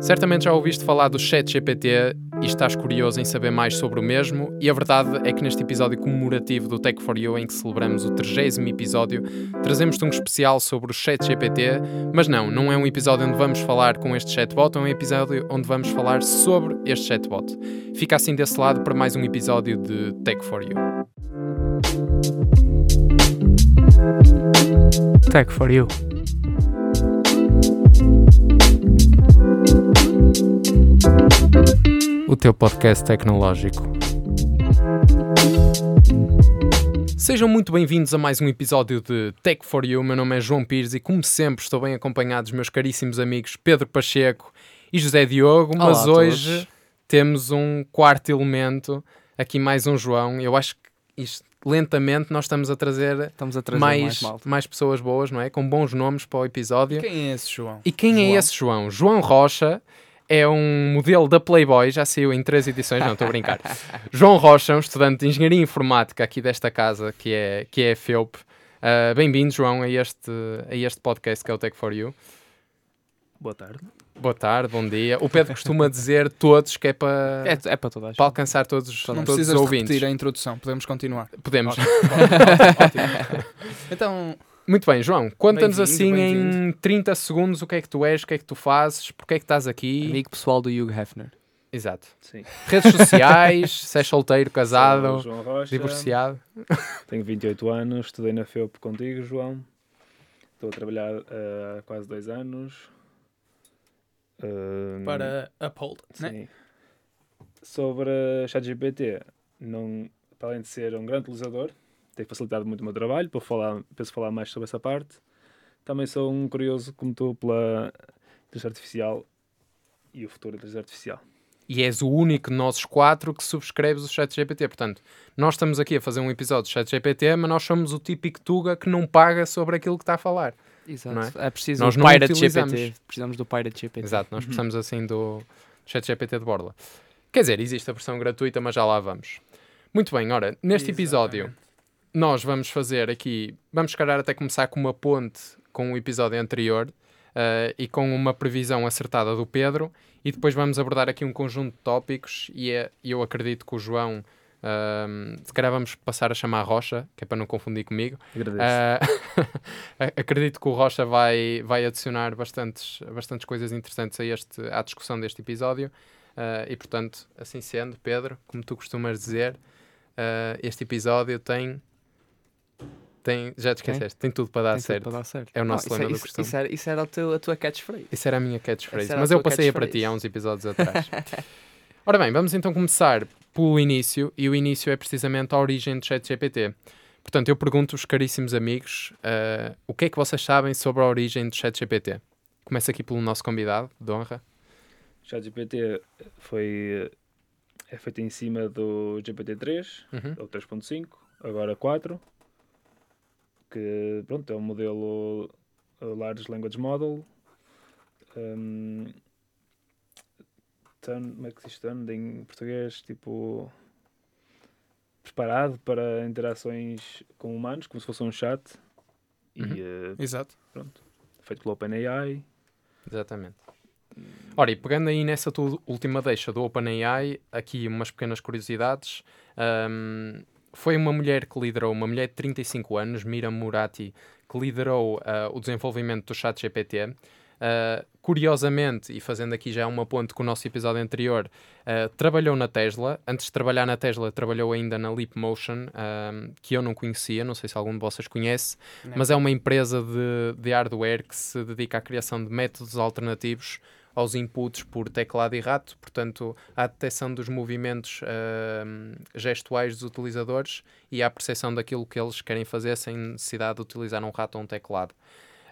Certamente já ouviste falar do ChatGPT e estás curioso em saber mais sobre o mesmo, e a verdade é que neste episódio comemorativo do Tech for You, em que celebramos o 30 episódio, trazemos-te um especial sobre o ChatGPT, mas não, não é um episódio onde vamos falar com este chatbot, é um episódio onde vamos falar sobre este chatbot. Fica assim desse lado para mais um episódio de Tech for You. Tech for You. O teu podcast tecnológico. Sejam muito bem-vindos a mais um episódio de Tech for You. Meu nome é João Pires e, como sempre, estou bem acompanhado dos meus caríssimos amigos Pedro Pacheco e José Diogo. Olá Mas hoje todos. temos um quarto elemento, aqui mais um João. Eu acho que isto, lentamente nós estamos a trazer Estamos a trazer mais, mais, mais pessoas boas, não é? Com bons nomes para o episódio. Quem é esse João? E quem é João? esse João? João Rocha é um modelo da Playboy, já saiu em três edições, não estou a brincar. João Rocha, um estudante de Engenharia Informática aqui desta casa, que é, que é a FEUP. Uh, Bem-vindo, João, a este, a este podcast que é o Tech for You. Boa tarde. Boa tarde, bom dia. O Pedro costuma dizer todos, que é para, É, é para toda a gente. para alcançar todos, Não todos os precisas de ouvintes. repetir a introdução, podemos continuar. Podemos. Então, Muito bem, João, conta-nos assim em bem-vindo. 30 segundos o que é que tu és, o que é que tu fazes, porque é que estás aqui. Amigo pessoal do Hugh Hefner. Exato. Sim. Redes sociais, se és solteiro, casado, o João Rocha, divorciado. Tenho 28 anos, estudei na FEUP contigo, João. Estou a trabalhar eh, há quase dois anos. Eh, para Uphold, né? sim. Sobre ChatGPT, não, para além de ser um grande utilizador, tem facilitado muito o meu trabalho, para falar, penso falar mais sobre essa parte. Também sou um curioso, como tu, pela inteligência artificial e o futuro da inteligência artificial. E és o único de nós quatro que subscreves o ChatGPT. Portanto, nós estamos aqui a fazer um episódio de ChatGPT, mas nós somos o típico Tuga que não paga sobre aquilo que está a falar. Exato. Não é? preciso Nós do não Pirate. GPT. Precisamos do Pirate GPT. Exato, nós precisamos assim do ChatGPT de borla. Quer dizer, existe a versão gratuita, mas já lá vamos. Muito bem, ora, neste episódio Exatamente. Nós vamos fazer aqui, vamos se calhar até começar com uma ponte com o episódio anterior eh, e com uma previsão acertada do Pedro e depois vamos abordar aqui um conjunto de tópicos e é- eu acredito que o João, ahm, se calhar vamos passar a chamar Rocha, que é para não confundir comigo. Ah, acredito que o Rocha vai, vai adicionar bastantes, bastantes coisas interessantes a este, à discussão deste episódio. Ah, e portanto, assim sendo, Pedro, como tu costumas dizer, este episódio tem. Tem já te esqueceste, tem tudo para dar Tem tudo certo. para dar certo. É o nosso Não, lema do isso, costume. isso, era, isso era o teu, a tua catchphrase. Isso era a minha catchphrase, mas a eu passei para ti há uns episódios atrás. Ora bem, vamos então começar pelo início, e o início é precisamente a origem do ChatGPT. Portanto, eu pergunto aos caríssimos amigos ah, o que é que vocês sabem sobre a origem do ChatGPT. Começa aqui pelo nosso convidado, de honra. ChatGPT foi é feito em cima do GPT-3, Uhum. ou 3.5, agora 4, que pronto, é um modelo Large Language Model. Um, turn, como é que se diz em português? Tipo, preparado para interações com humanos, como se fosse um chat. E Uhum. uh, Exato. pronto, feito pelo OpenAI. Exatamente. Ora, e pegando aí nessa tua última deixa do OpenAI, aqui umas pequenas curiosidades. Ahm, foi uma mulher que liderou, uma mulher de 35 anos, Mira Murati, que liderou ah, o desenvolvimento do ChatGPT. Ah, curiosamente, e fazendo aqui já uma ponte com o nosso episódio anterior, ah, trabalhou na Tesla. Antes de trabalhar na Tesla, trabalhou ainda na Leapmotion, ahm, que eu não conhecia, não sei se algum de vocês conhece, mas é uma empresa de, de hardware que se dedica à criação de métodos alternativos aos inputs por teclado e rato, portanto, à detecção dos movimentos ahm, gestuais dos utilizadores e à percepção daquilo que eles querem fazer sem necessidade de utilizar um rato ou um teclado.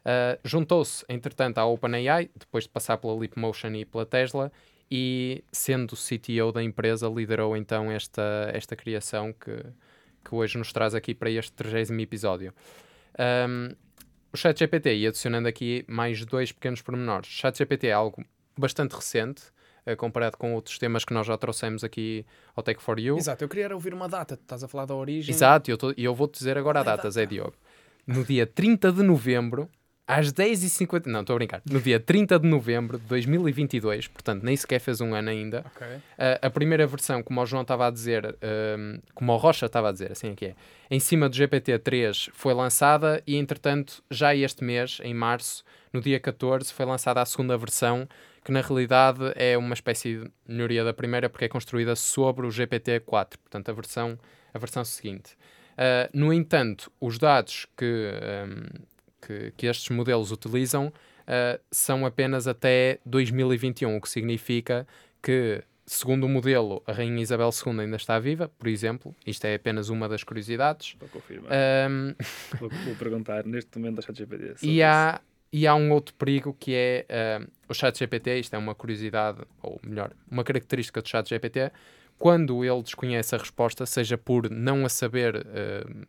Ah, Juntou-se, entretanto, à OpenAI, depois de passar pela Leapmotion e pela Tesla, e sendo CTO da empresa, liderou então esta, esta criação que, que hoje nos traz aqui para este 30 episódio. Um, o ChatGPT, e adicionando aqui mais dois pequenos pormenores. ChatGPT é algo bastante recente, eh, comparado com outros temas que nós já trouxemos aqui ao Tech for You. Exato, eu queria ouvir uma data. Tu estás a falar da origem. Exato, e eu, tô- eu vou-te dizer agora a data, Zé? Diogo. No dia 30 de novembro às 10h50, não, estou a brincar, no dia 30 de novembro de 2022, portanto nem sequer fez um ano ainda, Ok. a, a primeira versão, como o João estava a dizer, um, como o Rocha estava a dizer, assim é que é, em cima do GPT-3 foi lançada e, entretanto, já este mês, em março, no dia 14, foi lançada a segunda versão, que na realidade é uma espécie de melhoria da primeira porque é construída sobre o GPT-4, portanto, a versão, a versão seguinte. Uh, no entanto, os dados que, um, que, que estes modelos utilizam uh, são apenas até 2021, o que significa que segundo o modelo, a Rainha Isabel II ainda está viva, por exemplo. Isto é apenas uma das curiosidades. Para confirmar. Um, Vou, vou perguntar neste momento ao ChatGPT. e, há, e há um outro perigo que é um, o ChatGPT. Isto é uma curiosidade, ou melhor, uma característica do ChatGPT. Quando ele desconhece a resposta, seja por não a saber um,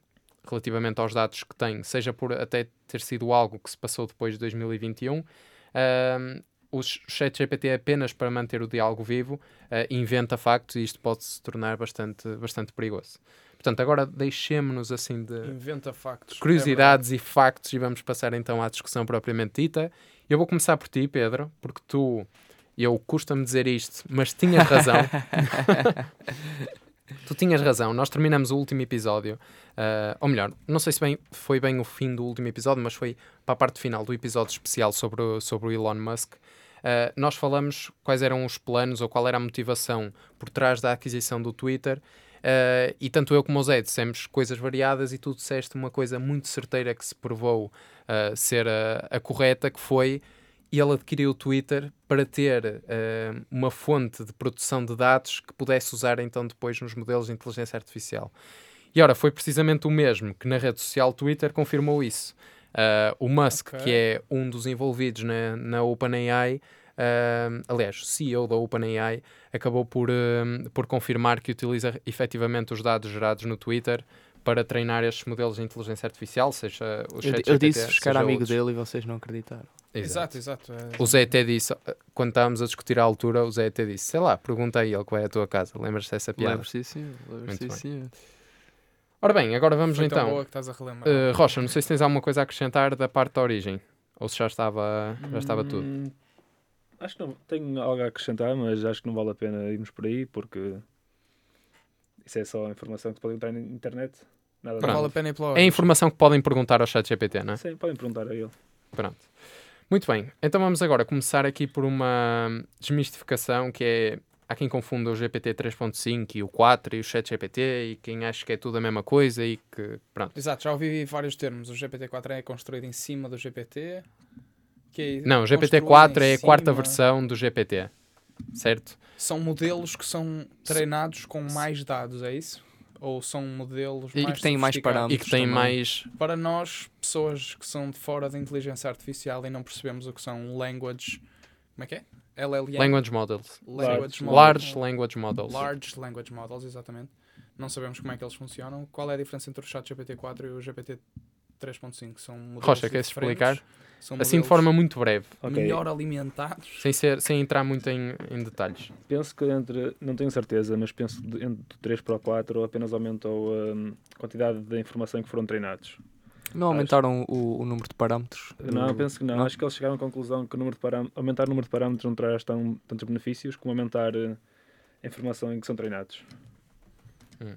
relativamente aos dados que tem, seja por até ter sido algo que se passou depois de 2021, um, o ChatGPT apenas para manter o diálogo vivo, uh, inventa factos e isto pode se tornar bastante, bastante perigoso. Portanto, agora deixemos-nos assim de Inventa factos. curiosidades e factos e vamos passar então à discussão propriamente dita. Eu vou começar por ti, Pedro, porque tu, eu custa-me dizer isto, mas tinhas razão. tu tinhas razão. Nós terminamos o último episódio, uh, ou melhor, não sei se bem, foi bem o fim do último episódio, mas foi para a parte final do episódio especial sobre o, sobre o Elon Musk. Uh, nós falamos quais eram os planos ou qual era a motivação por trás da aquisição do Twitter. Uh, e tanto eu como o Zé dissemos coisas variadas e tu disseste uma coisa muito certeira que se provou uh, ser a, a, correta, que foi ele adquiriu o Twitter para ter uh, uma fonte de produção de dados que pudesse usar então depois nos modelos de inteligência artificial. E ora, foi precisamente o mesmo que na rede social Twitter confirmou isso. o Musk, okay. que é um dos envolvidos na, na OpenAI, Uh, aliás, o CEO da OpenAI acabou por, uh, por confirmar que utiliza efetivamente os dados gerados no Twitter para treinar estes modelos de inteligência artificial, seja o Eu, eu disse-vos que era amigo outros. dele e vocês não acreditaram. Exato, exato. exato. É... O Zé até disse, quando estávamos a discutir a altura, o Zé até disse, sei lá, pergunta a ele qual é a tua casa. Lembras-te dessa piada? Lembro-se sim, lembro-se sim. Ora bem, agora vamos Foi então. Boa que estás a relembrar. Uh, Rocha, não sei se tens alguma coisa a acrescentar da parte da origem. Ou se já estava, já estava tudo. Acho que não tenho algo a acrescentar, mas acho que não vale a pena irmos por aí porque isso é só a informação que pode entrar na internet. Nada não vale a pena ir pela É a informação que podem perguntar ao chat GPT, não é? Sim, podem perguntar a ele. Pronto. Muito bem, então vamos agora começar aqui por uma desmistificação que é. Há quem confunda o GPT 3.5 e o 4 e o chat GPT e quem acha que é tudo a mesma coisa e que. Pronto. Exato, já ouvi vários termos. O GPT-4 é construído em cima do GPT, que é Não, o GPT-4 é a quarta versão do GPT, certo? São modelos que são treinados com mais dados, é isso? Ou são modelos e mais que têm mais parâmetros E que têm também. mais... Para nós, pessoas que são de fora da inteligência artificial e não percebemos o que são language... Como é que é? LLM? Language Models. Language Large, Large Language Models. Large Language Models, exatamente. Não sabemos como é que eles funcionam. Qual é a diferença entre o chat GPT-4 e o GPT 3.5? São modelos Rocha, queres explicar? São assim de forma muito breve, Ok. melhor alimentados. sem, ser, sem entrar muito em, em detalhes. Penso que entre, não tenho certeza, mas penso que de- entre do 3 para o 4 apenas aumentou hum, a quantidade de informação que foram treinados. Não aumentaram o, o número de parâmetros? Não, do- penso que não. Acho que eles chegaram à conclusão que o número de parâmetros, aumentar o número de parâmetros não traz tão, tantos benefícios como aumentar eh, a informação em que são treinados. Hum.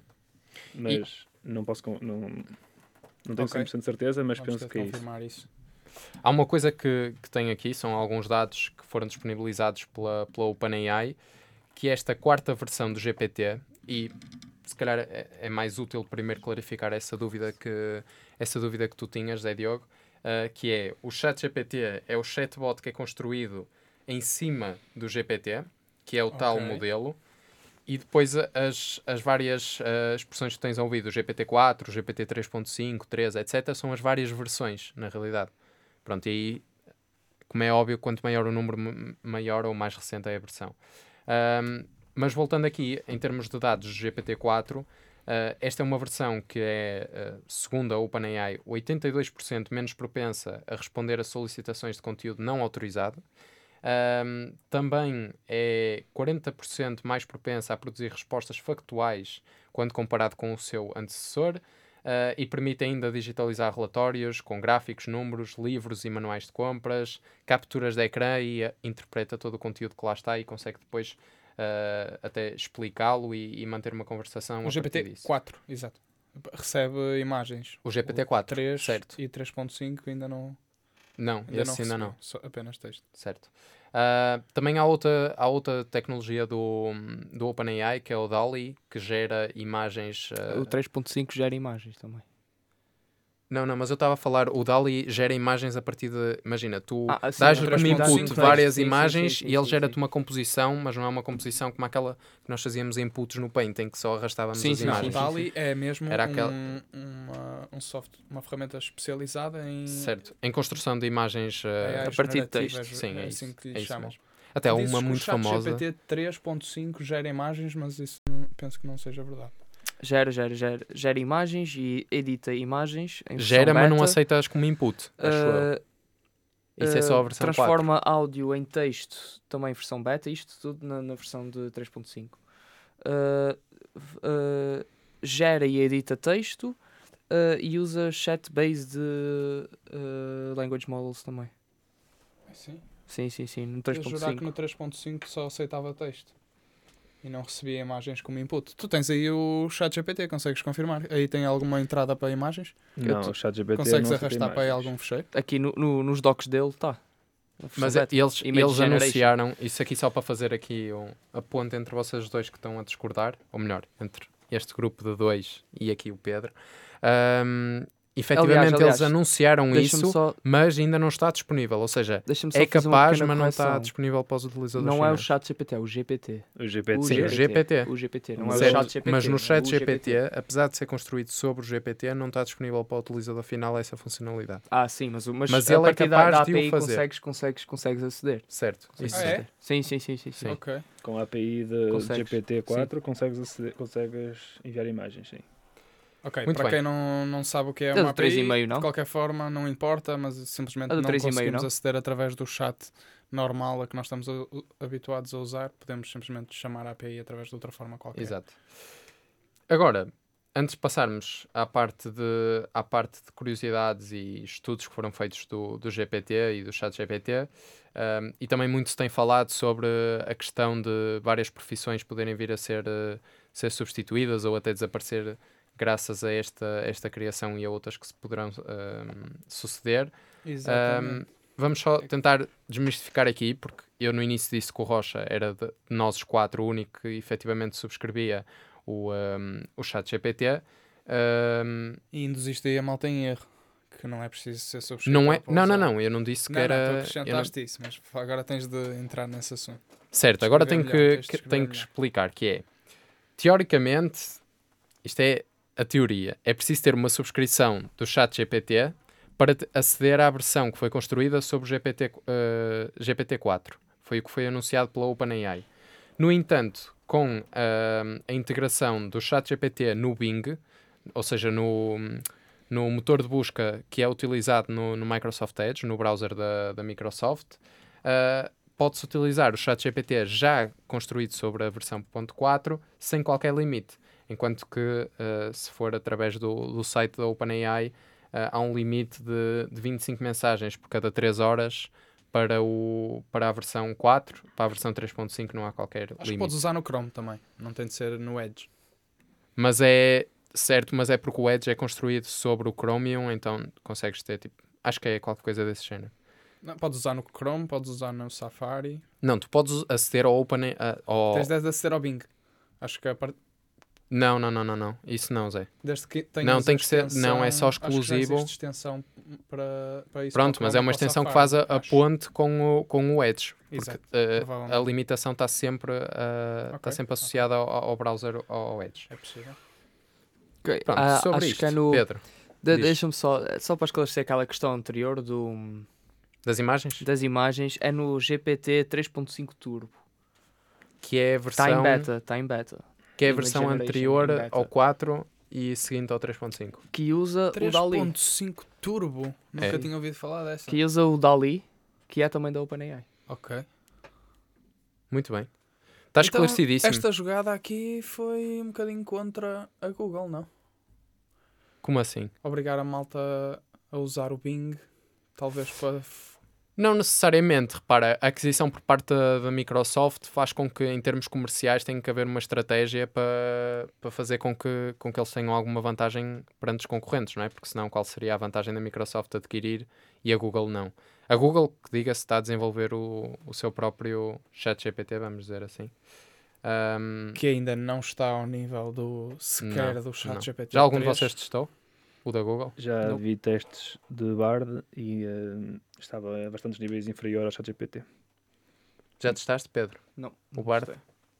Mas não posso. Não, não tenho Ok. 100% de certeza, mas Vamos penso que é isso. confirmar isso. Há uma coisa que, que tem aqui, são alguns dados que foram disponibilizados pela, pela OpenAI, que é esta quarta versão do GPT, e se calhar é, é mais útil primeiro clarificar essa dúvida que, essa dúvida que tu tinhas, Zé Diogo, ah, que é o ChatGPT é o chatbot que é construído em cima do GPT, que é o tal Ok. modelo, e depois as, as várias ah, expressões que tens ouvido, o GPT-4, o GPT 3.5, 3, etc., são as várias versões, na realidade. Pronto, e aí, como é óbvio, quanto maior o número, maior ou mais recente é a versão. Ahm, mas voltando aqui, em termos de dados do GPT-4, ah, esta é uma versão que é, ah, segundo a OpenAI, 82% menos propensa a responder a solicitações de conteúdo não autorizado. Ahm, também é 40% mais propensa a produzir respostas factuais quando comparado com o seu antecessor. Uh, e permite ainda digitalizar relatórios com gráficos, números, livros e manuais de compras, capturas de ecrã e uh, interpreta todo o conteúdo que lá está e consegue depois uh, até explicá-lo e, e, manter uma conversação. O GPT-4, exato. Recebe imagens. O GPT-4, 3 certo. e 3.5 ainda não. Não, ainda esse não ainda não. Apenas texto. Certo. Uh, também há outra, há outra tecnologia do, do OpenAI, que é o DALI, que gera imagens. Uh... O 3.5 gera imagens também. Não, não, mas eu estava a falar, o DALI gera imagens a partir de. Imagina, tu ah, assim, dás-lhe como input sim, várias sim, imagens sim, e ele gera-te uma composição, mas não é uma composição como aquela que nós fazíamos inputs no Paint, em que só arrastávamos sim, as sim, imagens. O DALI é mesmo Era um, aquela... uma, um software, uma ferramenta especializada em. Certo, em construção de imagens uh... a partir de texto. Sim, é, assim que lhe é chamam. Até uma muito famosa. O GPT 3.5 gera imagens, mas isso penso que não seja verdade. Gera, gera, gera, gera imagens e edita imagens. gera, mas não aceitas como input, acho uh, eu. Isso uh, é só a versão Transforma 4. áudio em texto, também versão beta, isto tudo na, na versão de 3.5. Uh, gera e edita texto e usa chat-based language models também. Sim? Sim, sim, sim. No 3.5. jurar que no 3.5 só aceitava texto e não recebia imagens como input. Tu tens aí o chat GPT, consegues confirmar? Aí tem alguma entrada para imagens? Não, o chat GPT Consegues não arrastar para aí algum fecheiro? Aqui no, no, nos docs dele está. Mas é, eles, eles anunciaram, isso aqui só para fazer aqui um, a ponte entre vocês dois que estão a discordar, ou melhor, entre este grupo de dois e aqui o Pedro. Um, efetivamente aliás, aliás, eles anunciaram isso, só... mas ainda não está disponível. Ou seja, é capaz, mas não está disponível para os utilizadores. Não finais. é o chat GPT, é o GPT. O GPT. O Sim, GPT. O GPT, não é certo. o chat GPT. Mas no chat é GPT, GPT, apesar de ser construído sobre o GPT, não está disponível para o utilizador final essa funcionalidade. Ah, sim, mas, mas, mas ele é capaz da, da de API o fazer. Consegues, consegues, consegues aceder. Certo. Isso. Ah, é? Sim, sim, sim, sim, sim. Ok. Com a API de GPT-4 consegues, aceder, consegues enviar imagens, sim. Ok, Muito para bem. quem não, não sabe o que é A uma API, 3,5 não? de qualquer forma não importa, mas simplesmente A do não 3,5 conseguimos não? aceder através do chat normal a que nós estamos a- habituados a usar, podemos simplesmente chamar a API através de outra forma qualquer. Exato. Agora, antes de passarmos à parte de, à parte de curiosidades e estudos que foram feitos do, do GPT e do chat GPT, um, e também muito se tem falado sobre a questão de várias profissões poderem vir a ser, uh, ser substituídas ou até desaparecer graças a esta, esta criação e a outras que se poderão um, suceder. Exatamente. Um, vamos só tentar desmistificar aqui, porque eu no início disse que o Rocha era de, nós os quatro o único que efetivamente subscrevia o, um, o chat GPT. E induziste aí a malta em erro, que não é preciso ser subscrito. não, é, não, não, não, eu não disse que Não, não, era. tu eu não- acrescentaste isso, mas agora tens de entrar nesse assunto. Certo, agora tenho melhor, que, que- tenho que explicar que é teoricamente, isto é a teoria, é preciso ter uma subscrição do chat GPT para aceder à versão que foi construída sobre o GPT, eh, GPT-4. Foi o que foi anunciado pela OpenAI. No entanto, com ah, a integração do chat GPT no Bing, ou seja, no, no motor de busca que é utilizado no, no Microsoft Edge, no browser da, da Microsoft, ah, pode-se utilizar o chat GPT já construído sobre a versão .4 sem qualquer limite. Enquanto que, ah, se for através do, do site da OpenAI, ah, há um limite de, de 25 mensagens por cada 3 horas para, o, para a versão 4. Para a versão 3.5 não há qualquer Acho que limite. podes usar no Chrome também, não tem de ser no Edge. Mas é certo, mas é porque o Edge é construído sobre o Chromium, então consegues ter tipo. Acho que é qualquer coisa desse género. Não, podes usar no Chrome, podes usar no Safari. Não, tu podes aceder ao Open. a- ao... Tens de aceder ao Bing. Acho que a part... Não, não, não, não, não. Isso não, Zé. desde que tenhas Não, tem a que ser- não, é só exclusivo. extensão para, para isso. Pronto, mas é uma extensão que faz a, a ponte com o, com o Edge. Porque Exato, eh, a provavelmente. limitação está sempre, ah, está Ok, sempre ok. associada ao, ao browser ao, ao Edge. É possível. Pronto, ah, sobre acho isto, que é no. Pedro, de-. Deixa-me só, só para esclarecer aquela questão anterior do, das imagens, das imagens, é no GPT 3.5 Turbo. que é a versão, Está em beta, está em beta. Que é a versão anterior ao 4 e seguinte ao 3.5. Que usa o DALI. 3.5 Turbo. Nunca É. tinha ouvido falar dessa. Que usa o DALI, que é também da OpenAI. Ok. Muito bem. Está Então, esclarecidíssimo. Esta jogada aqui foi um bocadinho contra a Google, não? Como assim? Obrigar a malta a usar o Bing, talvez para. Não necessariamente, repara, a aquisição por parte da, da Microsoft faz com que, em termos comerciais, tenha que haver uma estratégia para, para fazer com que, com que eles tenham alguma vantagem perante os concorrentes, não é? Porque senão, qual seria a vantagem da Microsoft adquirir e a Google não? A Google, que diga-se, está a desenvolver o, o seu próprio chat GPT, vamos dizer assim. Ahm, que ainda não está ao nível do sequer Não, do chat não. GPT. já algum de 3. vocês testou? O da Google? Já Não. vi testes de Bard e eh, estava a bastantes níveis inferior ao ChatGPT. Já testaste, Pedro? Não. O Bard?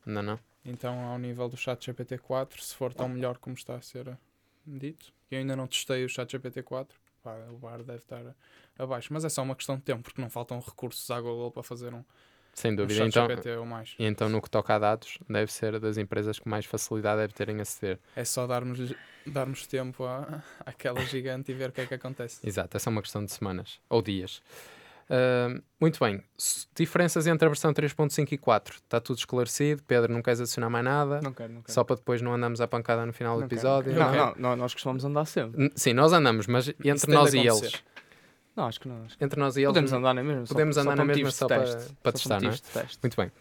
Não, não. Então, ao nível do chat GPT 4, se for tão melhor como está a ser eh, dito. Eu ainda não testei o chat GPT 4. Pá, o bar deve estar abaixo. Mas é só uma questão de tempo, porque não faltam recursos à Google para fazer um, Sem dúvida. Então, GPT ou mais. e então, no que toca a dados, deve ser das empresas que mais facilidade deve terem a aceder. É só darmos, darmos tempo à, àquela gigante e ver o que é que acontece. Exato, essa é uma questão de semanas ou dias. Ah, muito bem. Diferenças entre a versão 3.5 e 4. Está tudo esclarecido. Pedro, não queres adicionar mais nada? Não quero, não quero. Só para depois não andarmos à pancada no final do Não quero, episódio. Não, Ok. não, não, nós costumamos andar sempre. N- Sim, nós andamos, mas entre nós e acontecer. eles. Não, acho que não. Acho que... Entre nós e eles. Podemos andar na mesma. podemos só andar para na mesma só para- teste. para Só testar, não é? teste. Muito bem. Eu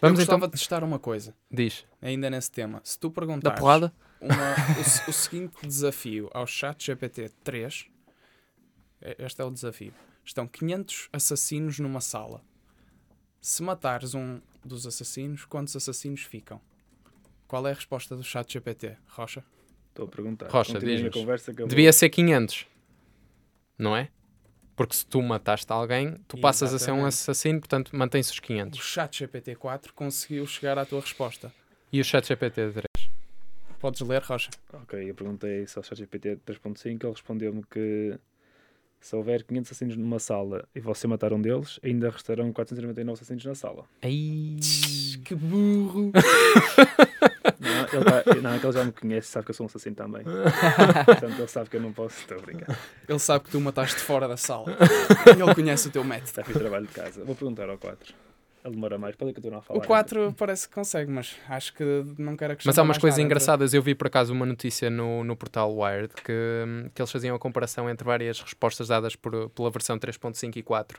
Vamos então. gostava de testar uma coisa, Diz. ainda nesse tema. Se tu Da perguntares porrada? uma- o, o seguinte desafio ao chat GPT 3, é- este é o desafio. Estão 500 assassinos numa sala. Se matares um dos assassinos, quantos assassinos ficam? Qual é a resposta do chat GPT, Rocha? Estou a perguntar. Rocha, a diz-nos. conversa eu Devia ser 500. Não é? Porque se tu mataste alguém, tu passas a ser um Exatamente. assassino, portanto mantém-se os O 500. chat GPT 4 conseguiu chegar à tua resposta. E o chat GPT 3? Podes ler, Rocha? Ok, eu perguntei se ao ChatGPT 3.5, ele respondeu-me que se houver 500 assassinos numa sala e você matar um deles, ainda restarão 499 assassinos na sala. Ai. Que burro! Não, ele, tá, não, é que ele já me conhece, sabe que eu sou um assassino também. Portanto, ele sabe que eu não posso. Estou a brincar. Ele sabe que tu mataste fora da sala. Ele conhece o teu método. Já fiz trabalho de casa. Vou perguntar ao 4. Ele demora mais. Pode continuar a falar. O 4 parece que consegue, mas acho que não quero acrescentar Mas há umas coisas nada. engraçadas. Eu vi por acaso uma notícia no, no portal Wired que, hum, que eles faziam a comparação entre várias respostas dadas por, pela versão 3.5 e 4.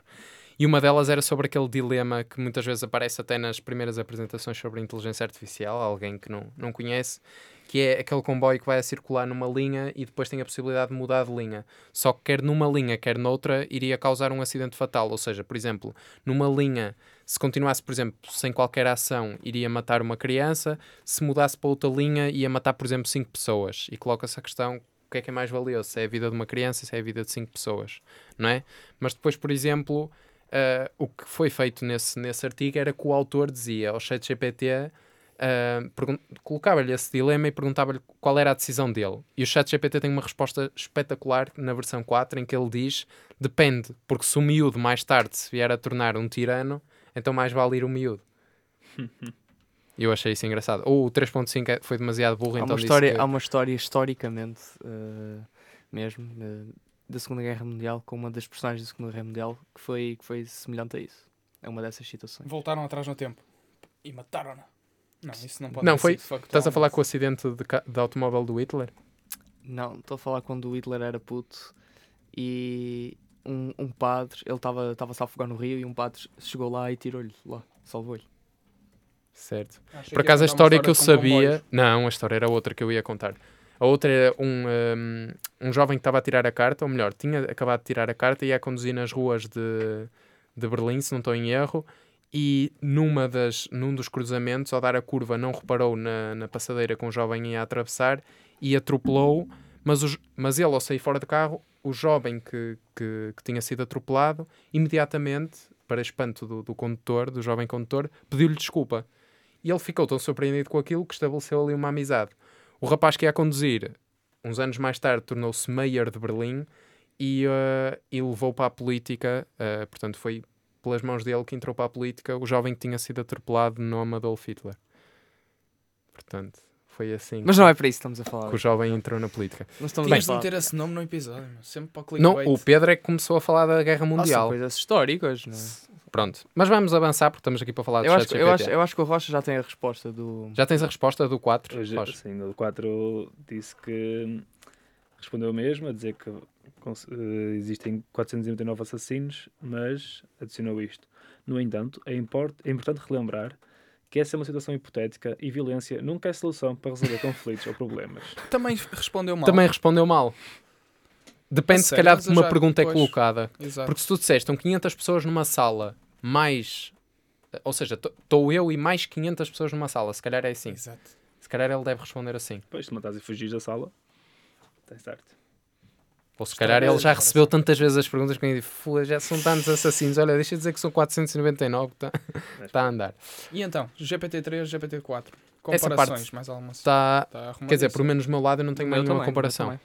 E uma delas era sobre aquele dilema que muitas vezes aparece até nas primeiras apresentações sobre inteligência artificial, alguém que não, não conhece, que é aquele comboio que vai a circular numa linha e depois tem a possibilidade de mudar de linha. Só que quer numa linha, quer noutra, iria causar um acidente fatal. Ou seja, por exemplo, numa linha, se continuasse, por exemplo, sem qualquer ação, iria matar uma criança, se mudasse para outra linha, ia matar, por exemplo, cinco pessoas. E coloca-se a questão: o que é que é mais valioso? Se é a vida de uma criança, se é a vida de cinco pessoas, não é? Mas depois, por exemplo, ah, o que foi feito nesse, nesse artigo era que o autor dizia ao ChatGPT. Uh, colocava-lhe esse dilema e perguntava-lhe qual era a decisão dele. E o ChatGPT tem uma resposta espetacular na versão 4 em que ele diz: depende, porque se o miúdo mais tarde se vier a tornar um tirano, então mais vale ir o miúdo. Eu achei isso engraçado. Ou o 3.5 é- foi demasiado burro, Há então uma, história, que- há uma história historicamente eh, mesmo eh, da Segunda Guerra Mundial com uma das personagens da Segunda Guerra Mundial que foi, que foi semelhante a isso. É uma dessas situações. Voltaram atrás no tempo. E mataram-na. Não, isso não pode Não, foi- factualmente. Estás a falar com o acidente de, de automóvel do Hitler? Não, estou a falar quando o Hitler era puto e um, um padre, ele estava-se a afogar no rio e um padre chegou lá e tirou-lhe lá, salvou-lhe. Certo. Achei Por acaso a uma história que eu sabia. comboios. Não, a história era outra que eu ia contar. A outra era um, um, um jovem que estava a tirar a carta, ou melhor, tinha acabado de tirar a carta e ia a conduzir nas ruas de, de Berlim, se não estou em erro, e numa das, num dos cruzamentos, ao dar a curva, não reparou na, na passadeira que um jovem ia atravessar e atropelou, mas, os, mas ele, ao sair fora do carro, o jovem que, que, que tinha sido atropelado, imediatamente, para espanto do, do condutor, do jovem condutor, pediu-lhe desculpa. E ele ficou tão surpreendido com aquilo que estabeleceu ali uma amizade. O rapaz que ia conduzir, uns anos mais tarde, tornou-se mayor de Berlim e, eh, e levou para a política, eh, portanto, foi pelas mãos dele que entrou para a política o jovem que tinha sido atropelado no nome Adolf Hitler. Portanto, foi assim Mas não é para isso que estamos a falar. que o jovem entrou na política. Não estamos Tinhas a de falar. meter esse nome no episódio, sempre para o Não, clickbait. o Pedro é que começou a falar da Guerra Mundial. coisas históricas, não é? Pronto, mas vamos avançar porque estamos aqui para falar de Eu acho, que- eu, acho, eu acho que o Rocha já tem a resposta do. Já tens a resposta do 4? Hoje, sim, o 4 disse que respondeu mesmo, a dizer que eh, existem 499 assassinos, mas adicionou isto. No entanto, é, import- é importante relembrar que essa é uma situação hipotética e violência nunca é solução para resolver conflitos ou problemas. Também respondeu mal. Também respondeu mal. Depende, se calhar, de como a pergunta é depois- colocada. Exato. Porque se tu disseste, estão 500 pessoas numa sala, mais. Ou seja, estou eu e mais 500 pessoas numa sala. Se calhar é assim. Exato. Se calhar ele deve responder assim. Depois, se matares e fugires da sala, está certo. Ou se Está calhar ele já recebeu tantas vezes as perguntas que ele disse: "Fua, já são tantos assassinos. Olha, deixa eu dizer que são 499. Está tá a andar. E então, GPT-3, GPT-4. Essa Comparações, parte mais alguma? Está. Tá Quer dizer, por arrumadíssimo. menos do meu lado eu não tenho mais nenhuma comparação.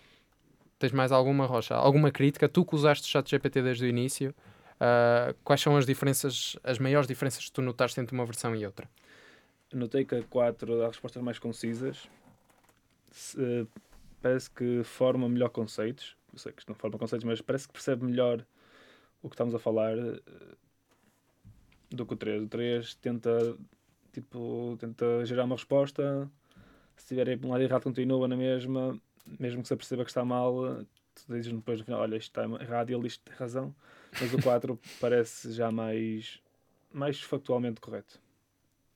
Tens mais alguma, Rocha? Alguma crítica? Tu que usaste o chat GPT desde o início, ah, quais são as diferenças, as maiores diferenças que tu notaste entre uma versão e outra? Notei que a 4 dá respostas mais concisas. Se- eh, parece que forma melhor conceitos. Eu sei que isto não forma conceitos, mas parece que percebe melhor o que estamos a falar eh, do que o 3. O 3 tenta, tipo, tenta gerar uma resposta. Se tiver um lado errado, continua na mesma. Mesmo que se aperceba que está mal, tu dizes depois no final: Olha, isto está errado e ele diz que tem razão. Mas o 4 parece já mais, mais factualmente correto.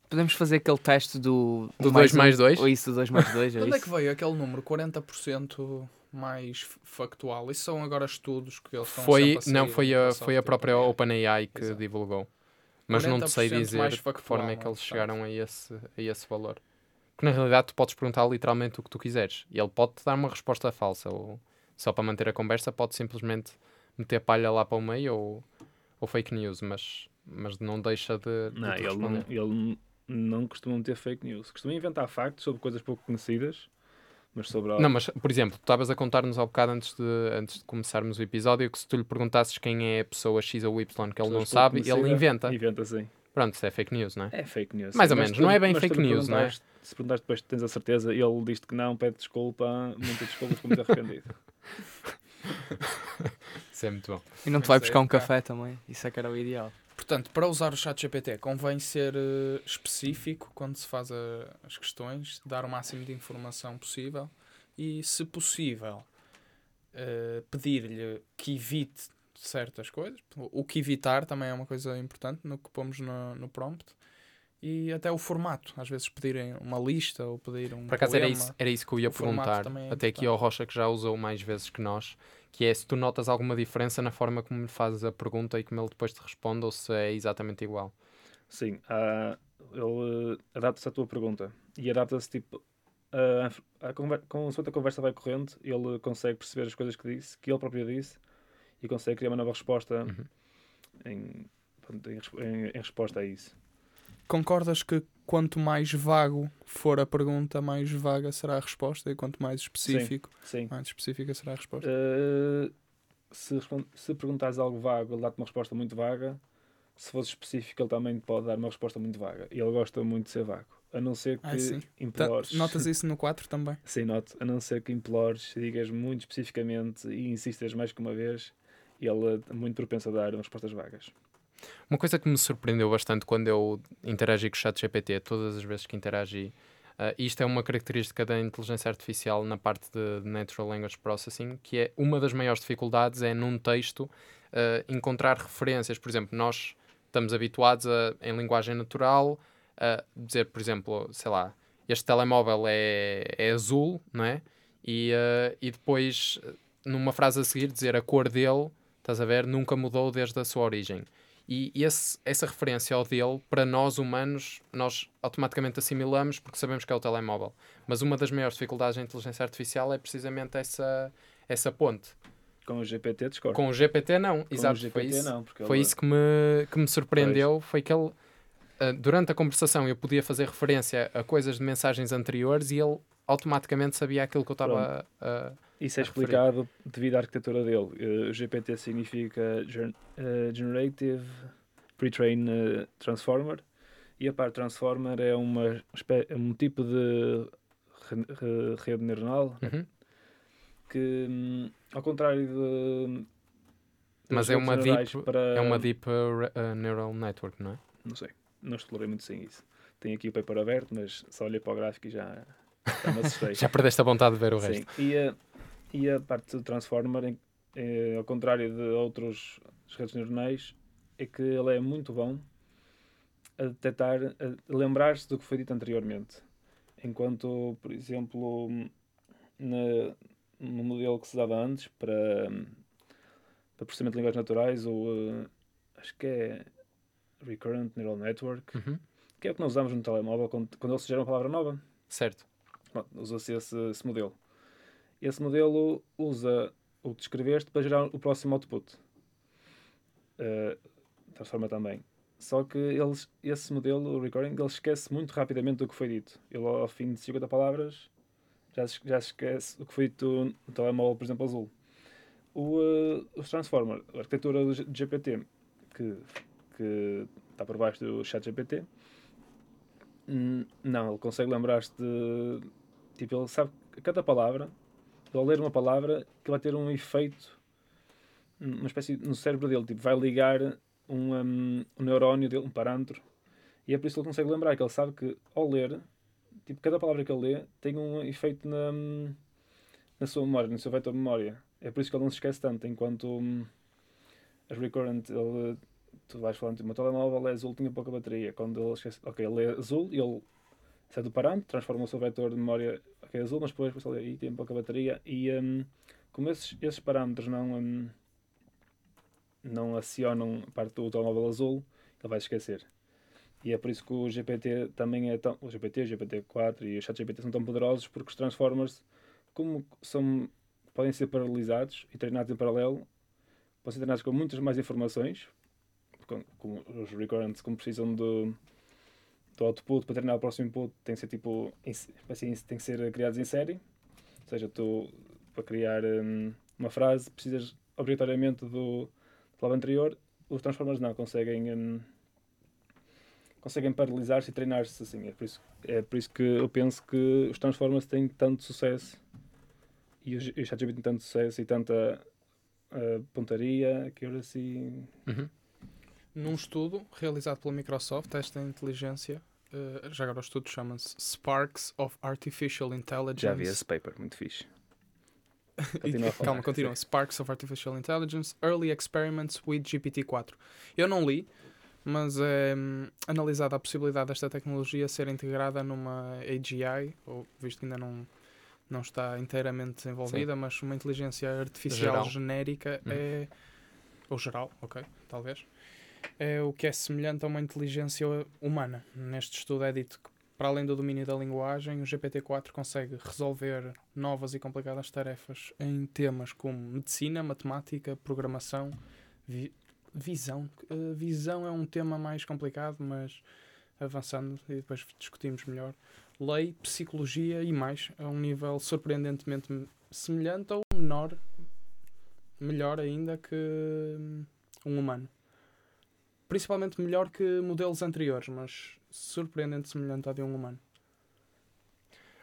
Podemos fazer aquele teste do... Do dois um, mais dois? Ou isso, do 2 mais 2, De é onde é que veio aquele número 40% mais factual? Isso são agora estudos que eles estão Foi, a não, foi a, foi a própria. OpenAI que Exato. divulgou. Mas não te sei 40% dizer de que forma é que eles chegaram a esse, a esse valor. Porque na realidade tu podes perguntar literalmente o que tu quiseres. E ele pode-te dar uma resposta falsa. Ou só para manter a conversa pode simplesmente meter palha lá para o meio ou, ou fake news. Mas, mas não deixa de, de Não, ele não, ele não costuma meter fake news. Costuma inventar factos sobre coisas pouco conhecidas, mas sobre algo. Não, mas por exemplo, tu estavas a contar-nos há bocado antes de, antes de começarmos o episódio que se tu lhe perguntasses quem é a pessoa X ou Y que ele Pessoas não sabe, ele conhecidas, inventa. Inventa, sim. Pronto, isso é fake news, não é? É fake news. Mais sim, ou mas menos, tu- não é bem fake news, não é? Se perguntaste depois tens a certeza, ele diz-te que não, pede desculpa, muita desculpa, estou muito arrependido. Isso é muito bom. E não te vai é buscar um cá. café também? Isso é que era o ideal. Portanto, para usar o chat GPT convém ser eh, específico quando se faz a- as questões, dar o máximo de informação possível e, se possível, eh, pedir-lhe que evite certas coisas. O o que evitar também é uma coisa importante no que pomos no, no prompt. E até o formato. Às vezes pedirem uma lista ou pedir um Por acaso era isso, era isso que eu ia O perguntar, é até aqui ao Rocha que já usou mais vezes que nós, que é se tu notas alguma diferença na forma como lhe fazes a pergunta e como ele depois te responde ou se é exatamente igual. Sim, há- ele eh, adapta-se à tua pergunta e adapta-se tipo. A, a, conver- consoante a conversa vai correndo, ele consegue perceber as coisas que disse, que ele próprio disse, e consegue criar uma nova resposta Uhum. em, em- em resposta a isso. Concordas que quanto mais vago for a pergunta, mais vaga será a resposta? E quanto mais específico, Sim. mais específica será a resposta? Uh, se, se perguntares algo vago, ele dá-te uma resposta muito vaga. Se fosse específico, ele também pode dar uma resposta muito vaga. E ele gosta muito de ser vago. A não ser que Ah, sim. Tá- implores. Notas isso no 4 também? Sim, noto. A não ser que implores, digas muito especificamente e insistas mais que uma vez, ele é muito propenso a dar respostas vagas. Uma coisa que me surpreendeu bastante quando eu interagi com o chat GPT, todas as vezes que interagi, ah, isto é uma característica da inteligência artificial na parte de Natural Language Processing, que é uma das maiores dificuldades é num texto ah, encontrar referências. Por exemplo, nós estamos habituados a, em linguagem natural a dizer, por exemplo, sei lá, este telemóvel é, é azul, não é? E, ah, e depois, numa frase a seguir, dizer a cor dele, estás a ver, nunca mudou desde a sua origem. E esse- essa referência ao dele, para nós humanos, nós automaticamente assimilamos porque sabemos que é o telemóvel. Mas uma das maiores dificuldades da inteligência artificial é precisamente essa, essa ponte. Com o GPT discordo. Com o GPT, não. Com Exato, GPT foi isso, não, foi isso que, me, que me surpreendeu. Foi que ele, ah, durante a conversação, eu podia fazer referência a coisas de mensagens anteriores e ele automaticamente sabia aquilo que eu estava a. Isso é explicado devido à arquitetura dele. Eh, O GPT significa eh, Generative Pre-train eh, Transformer e a parte Transformer é uma, é um tipo de re- re- rede neuronal Uhum. que, hum, ao contrário de. Mas é uma deep- para- É uma Deep uh, uh, Neural Network, não é? Não sei, não explorei muito sem isso. Tenho aqui o paper aberto, mas só olhei para o gráfico e já, já me assustei. Já perdeste a vontade de ver o Sim, resto. E, eh, E a parte do Transformer, em- eh, ao contrário de outros redes neuronais, é que ele é muito bom a detectar, a lembrar-se do que foi dito anteriormente. Enquanto, por exemplo, na- no modelo que se dava antes para, para processamento de linguagens naturais, o, eh, acho que é Recurrent Neural Network, Uhum. que é o que nós usamos no telemóvel quando, quando ele sugere uma palavra nova. Certo. Usa-se esse, esse modelo. Esse modelo usa o que descreveste para gerar o próximo output. Uh, transforma também. Só que eles, esse modelo, o recording, ele esquece muito rapidamente do que foi dito. Ele, ao fim de 50 palavras, já, já esquece o que foi dito no telemóvel, por exemplo, azul. O, uh, os Transformer, a arquitetura do GPT, que, que está por baixo do chat GPT, hum, não, ele consegue lembrar-se de. Tipo, ele sabe cada palavra, ao ler uma palavra, que vai ter um efeito, uma espécie no cérebro dele, tipo, vai ligar um, um, um neurónio dele, um parâmetro, e é por isso que ele consegue lembrar, que ele sabe que ao ler, tipo, cada palavra que ele lê tem um efeito na, na sua memória, no seu vetor de memória. É por isso que ele não se esquece tanto, enquanto hum, as recurrent, ele, tu vais falando de uma telemóvel, é azul, tinha pouca bateria. Quando ele esquece, ok, ele é azul, ele sai do parâmetro, transforma o seu vetor de memória ok, azul, mas depois você ali tem pouca bateria e hum, como esses, esses parâmetros não, hum, não acionam a parte do telemóvel azul, ele vai esquecer. E é por isso que o GPT também é tão. O GPT, o GPT-4 e o ChatGPT são tão poderosos porque os Transformers, como são, podem ser paralisados e treinados em paralelo, podem ser treinados com muitas mais informações, com, com os recurrents, como precisam do, do output para treinar o próximo input, tem que ser tipo. assim, tem que ser criados em série. Ou seja, tu para criar hum, uma frase precisas obrigatoriamente do palavra anterior. Os Transformers não, conseguem. hum, conseguem paralisar-se e treinar-se assim. É por, isso, é por isso que eu penso que os Transformers têm tanto sucesso e os, ChatGPT têm tanto sucesso e tanta ah, pontaria, accuracy. Uhum. Num estudo realizado pela Microsoft, esta inteligência, eh, já agora o estudo chama-se Sparks of Artificial Intelligence. Já vi esse paper, muito fixe. Continua a falar. Calma, continua. Sparks of Artificial Intelligence, Early Experiments with GPT-4. Eu não li, mas é hum, analisada a possibilidade desta tecnologia ser integrada numa AGI, ou visto que ainda não, não está inteiramente desenvolvida, mas uma inteligência artificial Geral. genérica Uhum. é. Ou geral, ok, talvez. É o que é semelhante a uma inteligência humana. Neste estudo é dito que, para além do domínio da linguagem, o GPT-4 consegue resolver novas e complicadas tarefas em temas como medicina, matemática, programação, vi- visão. Uh, visão é um tema mais complicado, mas avançando e depois discutimos melhor. Lei, psicologia e mais, a um nível surpreendentemente semelhante ou menor, melhor ainda que hum, um humano. Principalmente melhor que modelos anteriores, mas surpreendente semelhante ao de um humano.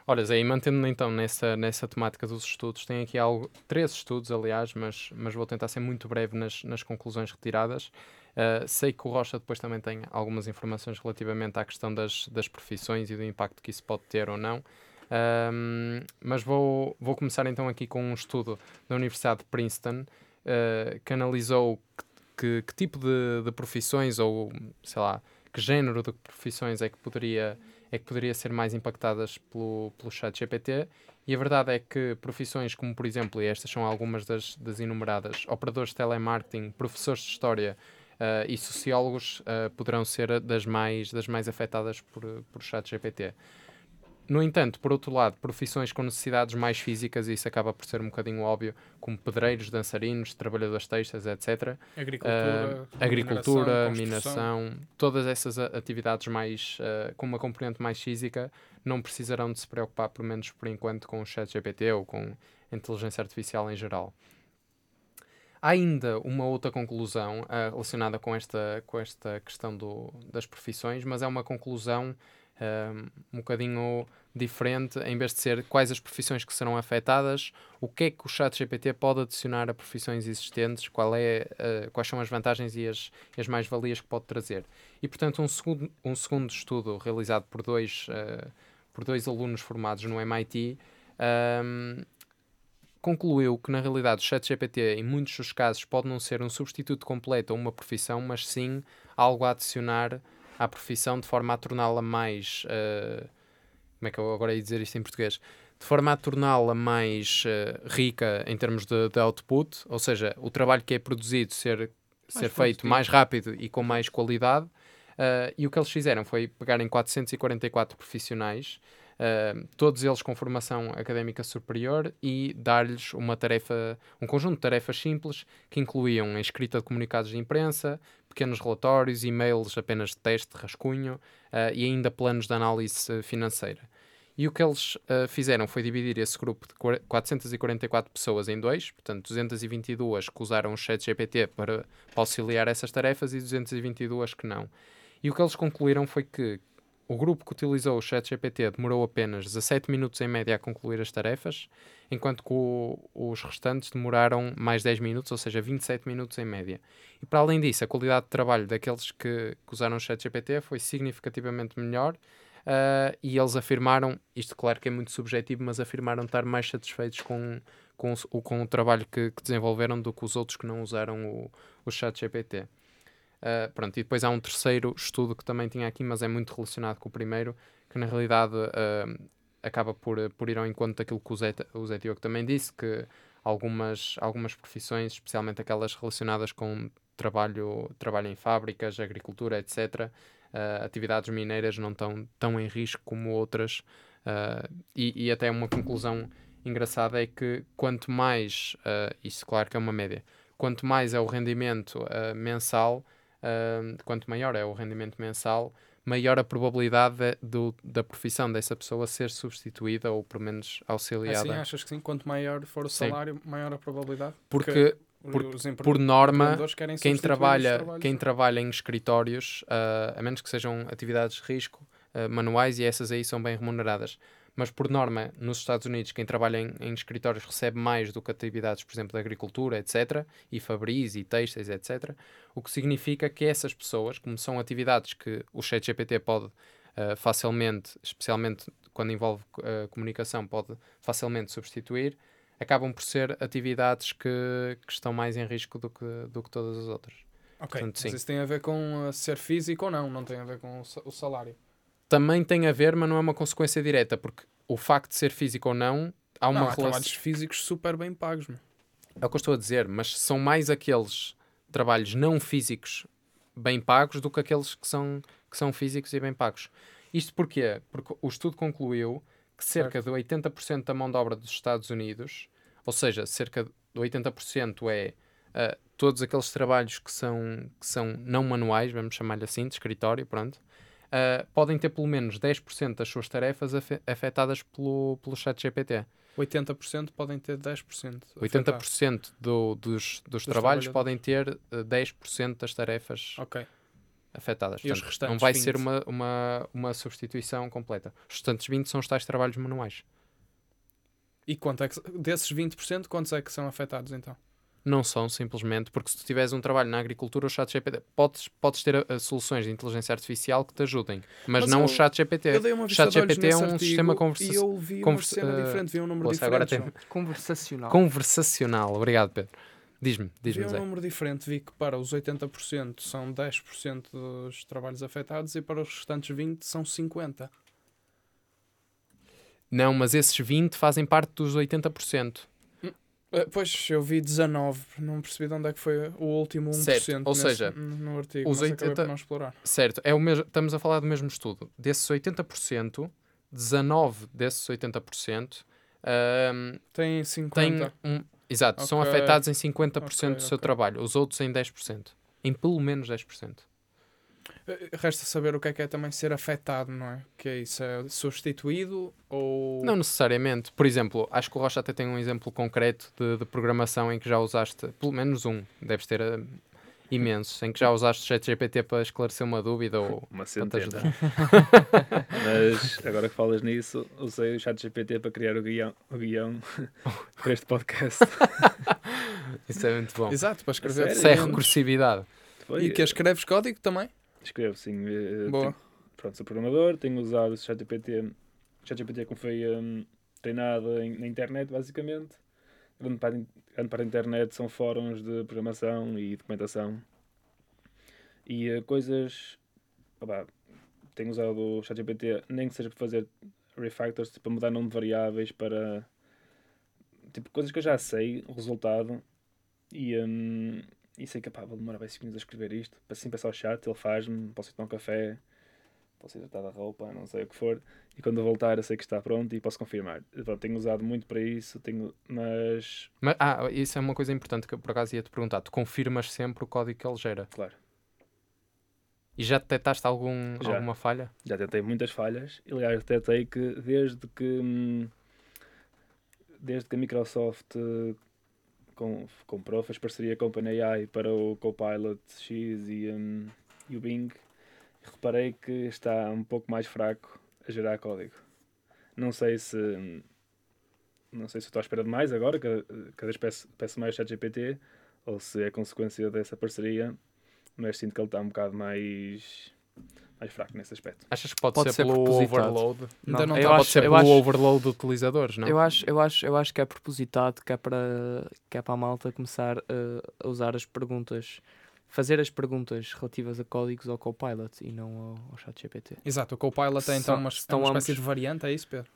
Olha, Zé, e mantendo então nessa, nessa temática dos estudos, tem aqui algo, três estudos, aliás, mas, mas vou tentar ser muito breve nas, nas conclusões retiradas. Uh, sei que o Rocha depois também tem algumas informações relativamente à questão das, das profissões e do impacto que isso pode ter ou não. Mas vou, vou começar então aqui com um estudo da Universidade de Princeton uh, que analisou que, que, que tipo de, de profissões ou, sei lá, que género de profissões é que poderia é que poderia ser mais impactadas pelo, pelo chat GPT e a verdade é que profissões como, por exemplo, e estas são algumas das, das enumeradas, operadores de telemarketing, professores de história uh, e sociólogos uh, poderão ser das mais, das mais afetadas por, por chat GPT. No entanto, por outro lado, profissões com necessidades mais físicas, e isso acaba por ser um bocadinho óbvio, como pedreiros, dançarinos, trabalhadores textas, etc. Agricultura, Uh, agricultura, minação, todas essas atividades mais uh, com uma componente mais física não precisarão de se preocupar, pelo menos por enquanto, com o chat GPT ou com a inteligência artificial em geral. Há ainda uma outra conclusão uh, relacionada com esta, com esta questão do, das profissões, mas é uma conclusão um, bocadinho diferente, em vez de ser quais as profissões que serão afetadas, o que é que o chat GPT pode adicionar a profissões existentes, qual é, uh, quais são as vantagens e as, as mais-valias que pode trazer. E, portanto, um segundo, um segundo estudo realizado por dois, uh, por dois alunos formados no MIT um, concluiu que, na realidade, o ChatGPT, em muitos dos casos, pode não ser um substituto completo a uma profissão, mas sim algo a adicionar à profissão de forma a torná-la mais. Uh, como é que eu agora ia dizer isto em português? De forma a torná-la mais uh, rica em termos de, de, output, ou seja, o trabalho que é produzido ser, ser feito mais rápido e com mais qualidade. Uh, e o que eles fizeram foi pegarem 444 profissionais todos eles com formação académica superior, e dar-lhes uma tarefa, um conjunto de tarefas simples que incluíam a escrita de comunicados de imprensa, pequenos relatórios, e-mails apenas de teste, rascunho uh, e ainda planos de análise financeira. E o que eles uh, fizeram foi dividir esse grupo de 444 pessoas em dois, portanto, 222 que usaram o chat GPT para auxiliar essas tarefas e 222 que não. E o que eles concluíram foi que o grupo que utilizou o ChatGPT demorou apenas 17 minutos em média a concluir as tarefas, enquanto que o, os restantes demoraram mais 10 minutos, ou seja, 27 minutos em média. E para além disso, a qualidade de trabalho daqueles que, que usaram o ChatGPT foi significativamente melhor. Uh, e eles afirmaram, isto claro que é muito subjetivo, mas afirmaram estar mais satisfeitos com, com, o, com o trabalho que, que desenvolveram do que os outros que não usaram o, o ChatGPT. Uh, pronto, e depois há um terceiro estudo que também tinha aqui, mas é muito relacionado com o primeiro, que na realidade uh, acaba por, por ir ao encontro daquilo que o Zé, o Zé Diogo também disse, que algumas, algumas profissões, especialmente aquelas relacionadas com trabalho, trabalho em fábricas, agricultura, etc., uh, ah, atividades mineiras não estão tão em risco como outras. e, e até uma conclusão engraçada é que quanto mais, isso claro que é uma média, quanto mais é o rendimento mensal, uh, quanto maior é o rendimento mensal, maior a probabilidade de, do, da profissão dessa pessoa ser substituída ou pelo menos auxiliada. Assim, achas que sim? Quanto maior for o salário, sim. maior a probabilidade? Porque, por, por norma, quem trabalha, quem trabalha em escritórios, uh, a menos que sejam atividades de risco, uh, manuais, e essas aí são bem remuneradas mas por norma, nos Estados Unidos, quem trabalha em, em, escritórios recebe mais do que atividades, por exemplo, de agricultura, etc., e fabris e têxteis, etc., o que significa que essas pessoas, como são atividades que o ChatGPT pode uh, facilmente, especialmente quando envolve uh, comunicação, pode facilmente substituir, acabam por ser atividades que, que estão mais em risco do que, do que todas as outras. Ok, Portanto, mas isso tem a ver com uh, ser físico ou não, não tem a ver com o salário também tem a ver, mas não é uma consequência direta, porque o facto de ser físico ou não, há uma não, relação. trabalhos físicos super bem pagos. Meu. É o que eu estou a dizer, mas são mais aqueles trabalhos não físicos bem pagos do que aqueles que são, que são físicos e bem pagos. Isto porquê? Porque o estudo concluiu que cerca certo. de 80% da mão de obra dos Estados Unidos, ou seja, cerca de 80% é uh, todos aqueles trabalhos que são, que são não manuais, vamos chamar-lhe assim, de escritório, pronto, uh, podem ter pelo menos 10% das suas tarefas afetadas pelo, pelo chat GPT. 80% podem ter 10%. 80% do, dos, dos, dos trabalhos podem ter uh, eh, 10% das tarefas okay. afetadas. Portanto, não vai 20? ser uma, uma, uma substituição completa. Os restantes 20% são os tais trabalhos manuais. E quanto é que, desses 20%, quantos é que são afetados então? Não são, simplesmente, porque se tu tiveres um trabalho na agricultura, o chat GPT, podes, podes ter uh, soluções de inteligência artificial que te ajudem, mas, mas não eu, o chat GPT. O chat GPT é um sistema conversacional. E eu vi uma conversa cena uh, diferente, vi um número diferente. Agora tem... Conversacional. Conversacional, obrigado Pedro. Diz-me, diz-me. Vi um número diferente, vi que para os 80% são 10% dos trabalhos afetados e para os restantes 20% são 50%. Não, mas esses 20 fazem parte dos 80%. Uh, pois, eu vi 19, não percebi de onde é que foi o último 1% certo. Ou nesse, seja, no artigo, os 80... não explorar. Certo, é o mesmo, estamos a falar do mesmo estudo. Desses 80%, 19 desses 80% um, tem 50%. Tem um, exato, okay. são afetados em 50% okay, do seu okay. trabalho, os outros em 10%. Em pelo menos 10%. Resta saber o que é que é também ser afetado, não é? Que é isso? É substituído ou. Não necessariamente. Por exemplo, acho que o Rocha até tem um exemplo concreto de, de programação em que já usaste, pelo menos um, deves ter uh, imensos, em que já usaste o ChatGPT para esclarecer uma dúvida ou uma centena. Mas agora que falas nisso, usei o ChatGPT para criar o guião, o guião para este podcast. Isso é muito bom. Exato, para escrever. Isso é recursividade. Foi. E que escreves código também? Escrevo, sim. Boa. Tenho, pronto, sou programador, tenho usado o ChatGPT, ChatGPT como foi um, treinado na internet, basicamente. grande parte, grande parte da internet são fóruns de programação e documentação. E eh, coisas. opá, tenho usado o ChatGPT, nem que seja para fazer refactors, tipo, para mudar nome de variáveis para. Tipo, coisas que eu já sei, o resultado. E, hum, e sei que pá, vou demorar bem 5 minutos a escrever isto. Para assim passar ao chat, ele faz-me, posso ir tomar um café, posso ir tratar da roupa, não sei o que for. E quando eu voltar, eu sei que está pronto e posso confirmar. Pronto, tenho usado muito para isso, tenho, mas. Mas, ah, isso é uma coisa importante que eu por acaso ia te perguntar. Tu confirmas sempre o código que ele gera. Claro. E já detectaste algum, Já. alguma falha? Já tentei muitas falhas. E, aliás, tentei que desde que. hum, Desde que a Microsoft com, comprou, fez parceria com a OpenAI para o Copilot X e, hum, e o Bing, reparei que está um pouco mais fraco a gerar código. Não sei se. hum, Não sei se estou à espera de mais agora, cada, cada vez peço, peço mais ChatGPT, ou se é consequência dessa parceria, mas sinto que ele está um bocado mais, mais fraco nesse aspecto. Achas que pode, Pode ser, ser pelo propositado. overload? Ainda não eu tá- pode acho- ser eu pelo acho- overload de utilizadores, não? Eu acho, eu, acho, eu acho que é propositado, que é para, que é para a malta começar a, a usar as perguntas, fazer as perguntas relativas a códigos ao Copilot e não ao, ao ChatGPT. Exato, o Copilot é então São- uma, é uma espécie ambos- de variante, é isso, Pedro?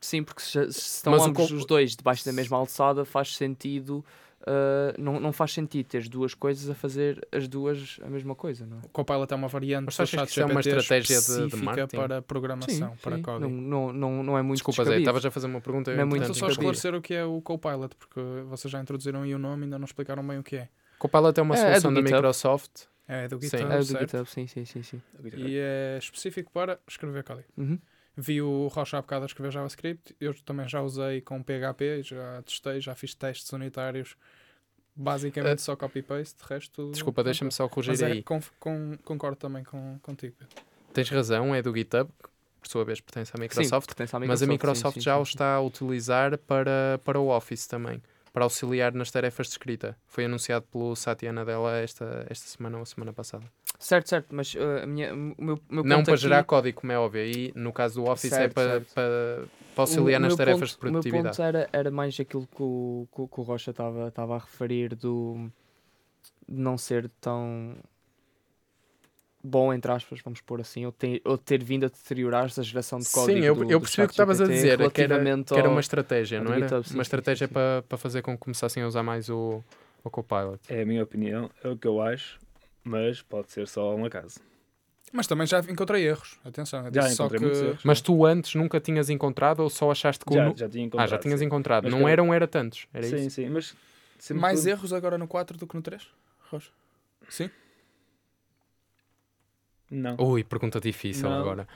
Sim, porque se, se estão Mas ambos co- os dois debaixo da mesma alçada, faz sentido. Ah, não, não faz sentido ter duas coisas a fazer as duas a mesma coisa, não é? O Copilot é uma variante Mas achas que isso é uma estratégia de- de específica marketing? para programação, para sim. código. Não, não, não, é muito Desculpa, Zé, descabido. estavas a fazer uma pergunta. Não é muito só esclarecer o que é o Copilot, porque vocês já introduziram aí o nome e ainda não explicaram bem o que é. Copilot é uma É, é solução do da. Microsoft. É do Sim. GitHub, É do certo? GitHub, sim, sim, sim, sim. E é específico para escrever código. Uhum. Vi o Rocha há bocado a escrever JavaScript, eu também já usei com PHP, já testei, já fiz testes unitários, basicamente só copy-paste, de resto... Desculpa, deixa-me só corrigir Mas é, aí. con- concordo também com, contigo. Tens razão, é do GitHub, que por sua vez pertence à Sim, Microsoft. pertence à Mas a sim, Microsoft sim, já sim, o sim. está a utilizar para, para o Office também, para auxiliar nas tarefas de escrita. Foi anunciado pelo Satya Nadella esta, esta semana ou a semana passada. Certo, certo, mas uh, a minha, o meu, o meu Não para aqui- gerar código, como é óbvio. Aí, no caso do Office, é Certo, para, certo. para, para auxiliar o nas tarefas ponto- de produtividade. O meu ponto era, era mais aquilo que o, que, o- que o Rocha estava estava a referir do de não ser tão bom, entre aspas, vamos pôr assim, ou ter, ou ter vindo a deteriorar-se a geração de código Sim, eu, do, eu percebi o que estavas a dizer, que era, que era uma estratégia, não era? GitHub, sim, uma sim, estratégia sim, sim. Para, para fazer com que começassem a usar mais o, o Copilot. É a minha opinião, é o que eu acho, mas pode ser só um acaso. Mas também já encontrei erros, atenção. Já só encontrei que... muitos erros. Mas tu antes nunca tinhas encontrado ou só achaste que. Já, nu- já tinha Ah, encontrado. já tinhas sim. encontrado. Mas não que eram, era tantos. Era sim, isso? sim, mas Mais foi- erros agora no 4 do que no 3? Rocha? Sim? Não. Ui, pergunta difícil Não. agora.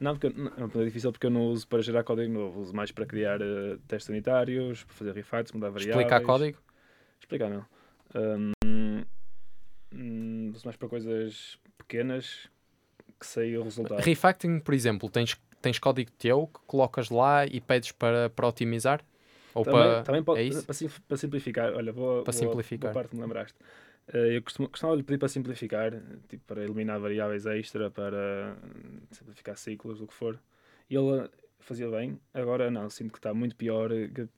Não, porque não, é uma pergunta difícil porque eu não uso para gerar código novo, uso mais para criar eh, testes unitários, para fazer refacts, mudar variáveis. Explicar código? Explicar não. Hum, uso mais para coisas pequenas que sei o resultado. Refactoring, por exemplo, tens, tens código teu que colocas lá e pedes para, para otimizar? Ou também, para... também pode, é isso? para, para simplificar, olha, vou, Para vou- simplificar. boa parte me lembraste. Eh, eu costumo, costumava lhe pedir para simplificar, tipo, para eliminar variáveis extra, para hum, simplificar ciclos, o que for. E ele fazia bem, agora não, sinto que está muito pior.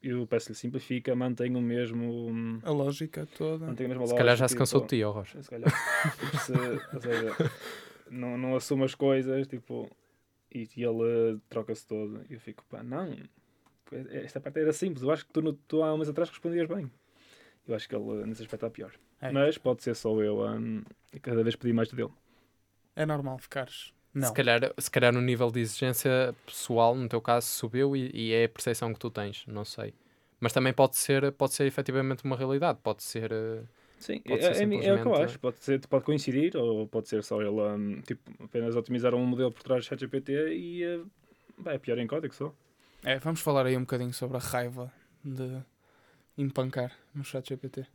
Eu peço-lhe simplifica, mantém o mesmo. hum, A lógica toda. Mantém a mesma Se calhar já lógica, se cansou tipo, de ti, ó Rocha. Se calhar. Tipo, se- ou seja, não, não assumo as coisas, tipo, e, e ele troca-se todo. E eu fico, pá, não. Esta parte era simples. Eu acho que tu, no- tu há um mês atrás respondias bem. Eu acho que ele nesse aspecto está pior. É. Mas pode ser só eu hum, e cada vez pedir mais dele. É normal ficares. Não. Se calhar, se calhar o nível de exigência pessoal, no teu caso, subiu e, e é a percepção que tu tens, não sei. Mas também pode ser, pode ser efetivamente uma realidade, pode ser... eh, Sim, Pode é, ser é, é o que eu simplesmente- acho. Pode, ser, pode coincidir ou pode ser só ele hum, tipo, apenas otimizar um modelo por trás do ChatGPT e eh, é pior em código só. É, vamos falar aí um bocadinho sobre a raiva de empancar no chat GPT.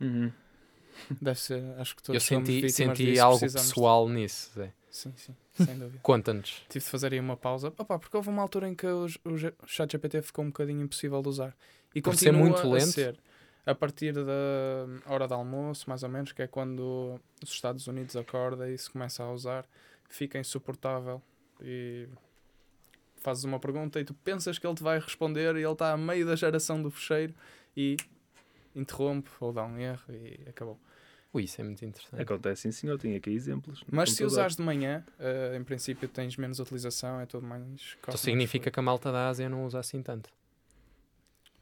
Deve ser, acho que todos eu senti, senti algo precisamos de- pessoal nisso, Zé. Sim, sim, sem dúvida. Conta-nos. Tive de fazer aí uma pausa. Opa, porque houve uma altura em que o, o chat GPT ficou um bocadinho impossível de usar. E Por continua muito a lento? ser. A partir da hora de almoço, mais ou menos, que é quando os Estados Unidos acorda e se começa a usar, fica insuportável. E fazes uma pergunta e tu pensas que ele te vai responder e ele está a meio da geração do fecheiro e interrompe ou dá um erro e acabou. Ui, isso é muito interessante. Acontece sim, senhor. Tenho aqui exemplos. Mas se usares de manhã, eh, em princípio tens menos utilização, é tudo mais. Então significa que a malta da Ásia não usa assim tanto.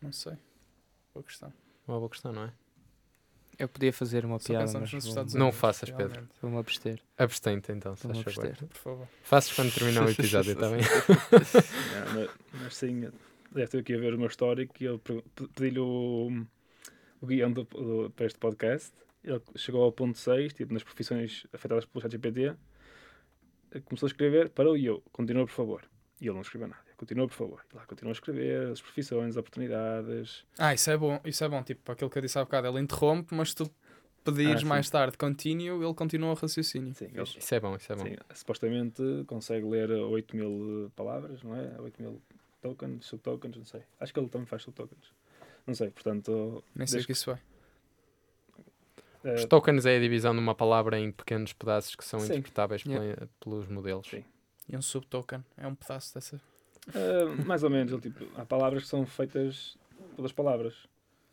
Não sei. Boa questão. Uma boa questão, não é? Eu podia fazer uma Só piada, mas nos vou- Estados Não Unidos. faças, Pedro. vou-me abster. Abstente então, se abster. Por favor. Fazes quando terminar o episódio, está bem? Não, mas, mas sim, deve ter aqui a ver o meu histórico e eu pedi-lhe o, o guião do- do- para este podcast. Ele chegou ao ponto 6, tipo, nas profissões afetadas pelo ChatGPT. Começou a escrever, parou e eu, continua por favor. E ele não escreveu nada. Continua por favor. E lá continua a escrever, as profissões, as oportunidades. Ah, isso é bom. Isso é bom. Tipo, aquilo que eu disse há bocado, ele interrompe, mas tu pedires Ah, mais tarde continue, ele continua o raciocínio. Sim, ele, Isso é bom, isso é bom. sim, supostamente consegue ler 8 mil palavras, não é? 8 mil tokens, subtokens, não sei. Acho que ele também faz subtokens. Não sei, portanto. Nem sei o que isso é. Eh, Os tokens é a divisão de uma palavra em pequenos pedaços que são Sim. interpretáveis Yeah. pela- pelos modelos. Sim. E um subtoken é um pedaço dessa. Uh, mais ou menos, ele, tipo, há palavras que são feitas pelas palavras.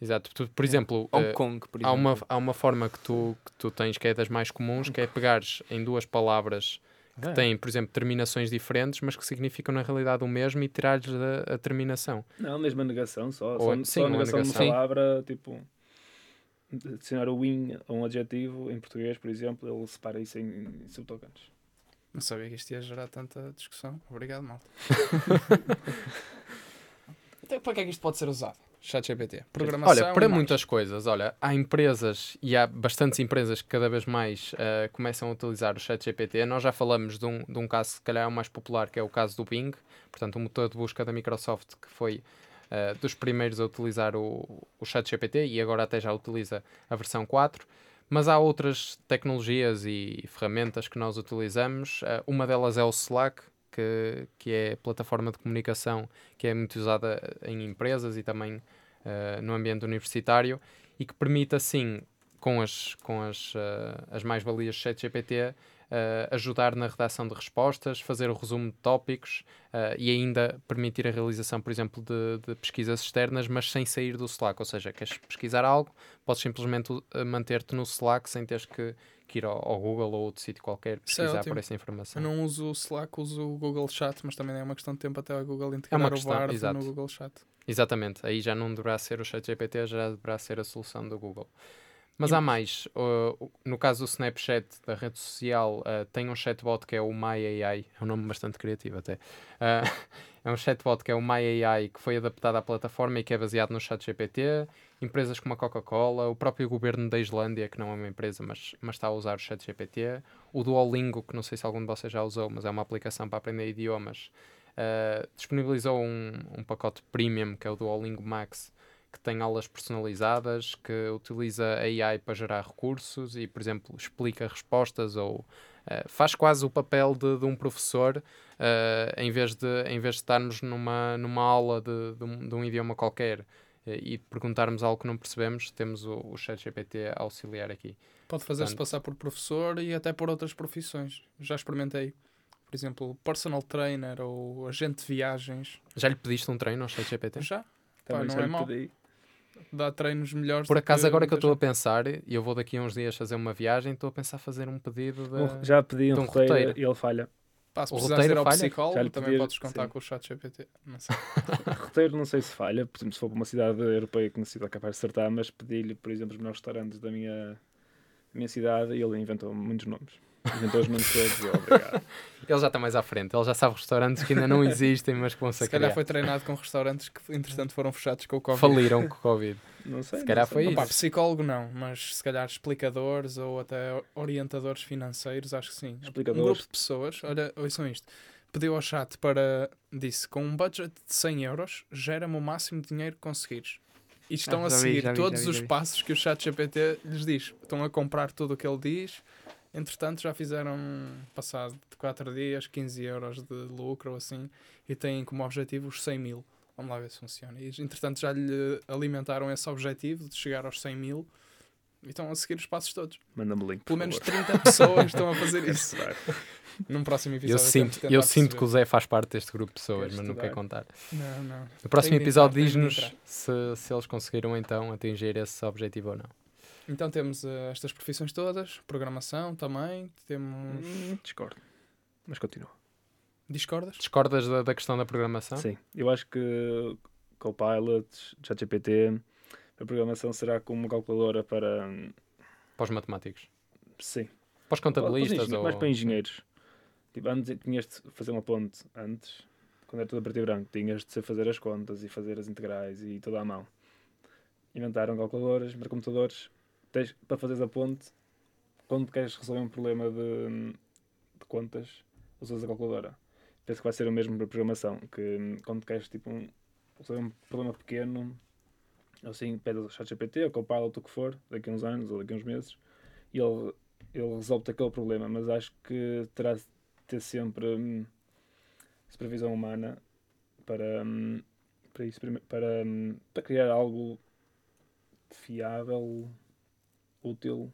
Exato. Tu, por exemplo, Hong eh, Kong, por há, exemplo. uma, há uma forma que tu, que tu tens que é das mais comuns, que é pegares em duas palavras que Ah, têm, por exemplo, terminações diferentes, mas que significam na realidade o mesmo e tirares a, a terminação. Não, mesmo a negação, só, Ou só, a- só sim, a a negação de negação. uma palavra, tipo, adicionar o in a um adjetivo em português, por exemplo, ele separa isso em, em subtokens. Não sabia que isto ia gerar tanta discussão. Obrigado, malta. então, para que é que isto pode ser usado? ChatGPT. Programação. Olha, para mais. muitas coisas, olha, há empresas e há bastantes empresas que cada vez mais eh, começam a utilizar o ChatGPT. Nós já falamos de um, de um caso, se calhar, o mais popular, que é o caso do Bing, portanto, o motor de busca da Microsoft, que foi eh, dos primeiros a utilizar o, o ChatGPT e agora até já utiliza a versão 4. Mas há outras tecnologias e ferramentas que nós utilizamos. Eh, uma delas é o Slack, que, que é plataforma de comunicação que é muito usada em empresas e também eh, no ambiente universitário e que permite assim, com as, com as, as mais-valias do ChatGPT, eh, ajudar na redação de respostas, fazer o resumo de tópicos eh, e ainda permitir a realização, por exemplo, de, de pesquisas externas, mas sem sair do Slack. Ou seja, queres pesquisar algo, podes simplesmente uh, manter-te no Slack sem teres que, que ir ao, ao Google ou outro sítio qualquer é pesquisar ótimo. por essa Eu informação. não uso o Slack, uso o Google Chat, mas também é uma questão de tempo até a Google integrar uma o questão, Bard exato. no Google Chat. Exatamente, aí já não deverá ser o ChatGPT, já deverá ser a solução do Google. Mas há mais. uh, no caso do Snapchat, da rede social, uh, tem um chatbot que é o MyAI, é um nome bastante criativo até. Uh, é um chatbot que é o MyAI, que foi adaptado à plataforma e que é baseado no ChatGPT. Empresas como a Coca-Cola, o próprio governo da Islândia, que não é uma empresa, mas, mas está a usar o ChatGPT. O Duolingo, que não sei se algum de vocês já usou, mas é uma aplicação para aprender idiomas. uh, disponibilizou um, um pacote premium, que é o Duolingo Max, que tem aulas personalizadas, que utiliza AI para gerar recursos e, por exemplo, explica respostas ou eh, faz quase o papel de, de um professor eh, em, vez de, em vez de estarmos numa, numa aula de, de, um, de um idioma qualquer eh, e perguntarmos algo que não percebemos, temos o, o ChatGPT a auxiliar aqui. Pode fazer-se Portanto- passar por professor e até por outras profissões. Já experimentei. Por exemplo, personal trainer ou agente de viagens. Já lhe pediste um treino ao ChatGPT? Já Também não já é mau. pedi. Dá treinos melhores. Por acaso, agora que eu estou a pensar, e eu vou daqui a uns dias fazer uma viagem, estou a pensar fazer um pedido de... Um- já pedi um de um roteiro, roteiro. e ele falha. Pá, se o precisares ir roteiro ao falha? Já psicólogo, lhe também podes contar sim. com o chat GPT. Não sei. roteiro não sei se falha, por exemplo, se for para uma cidade europeia que necessita capaz de acertar, mas pedi-lhe, por exemplo, os melhores restaurantes da minha, da minha cidade e ele inventou muitos nomes. Inventou os todos, eu, obrigado. Ele já está mais à frente, ele já sabe restaurantes que ainda não existem, mas que vão Se ser calhar criar. foi treinado com restaurantes que, entretanto, foram fechados com o Covid. Faliram com o Covid. Não sei. Se calhar sei. foi Opa, isso. psicólogo não, mas se calhar explicadores ou até orientadores financeiros, acho que sim. Um Explicadores. grupo de pessoas, olha, ouçam isto, pediu ao chat para, disse, com um budget de 100 euros, gera-me o máximo de dinheiro que conseguires. E estão Ah, a já vi, seguir já vi, todos já vi, os já vi. passos que o chat GPT lhes diz. Estão a comprar tudo o que ele diz. Entretanto, já fizeram, passado de 4 dias, 15 euros de lucro ou assim, e têm como objetivo os 100 mil. Vamos lá ver se funciona. E, entretanto, já lhe alimentaram esse objetivo de chegar aos 100 mil E estão a seguir os passos todos. Manda-me o link. Pelo menos favor. 30 pessoas estão a fazer isso. Num próximo episódio. Eu sinto, eu sinto que o. Zé faz parte deste grupo de pessoas, mas não quer contar. Não, não. No próximo episódio diz-nos se, se eles conseguiram então atingir esse objetivo ou não. Então temos eh, estas profissões todas, programação também, temos. Hum, Discordo. Mas continua. Discordas? Discordas da, da questão da programação? Sim, eu acho que Copilot, ChatGPT, a programação será como uma calculadora para. hum, Para os matemáticos? Sim. Para os contabilistas? Para os engen- ou... Mais para engenheiros. Tipo, antes tinhas de fazer uma ponte. Antes, quando era tudo a preto e branco, tinhas de fazer as contas e fazer as integrais e tudo à mão. Inventaram calculadoras computadores. Tens, para fazeres a ponte, quando queres resolver um problema de, de contas, usas a calculadora. Penso que vai ser o mesmo para programação. Que hum, quando queres tipo, um, resolver um problema pequeno, assim, pedes ao ChatGPT ou Copilot, o que for, daqui a uns anos ou daqui a uns meses, e ele ele resolve aquele problema, mas acho que terá de ter sempre hum, supervisão humana para, hum, para, para, hum, para criar algo fiável, útil.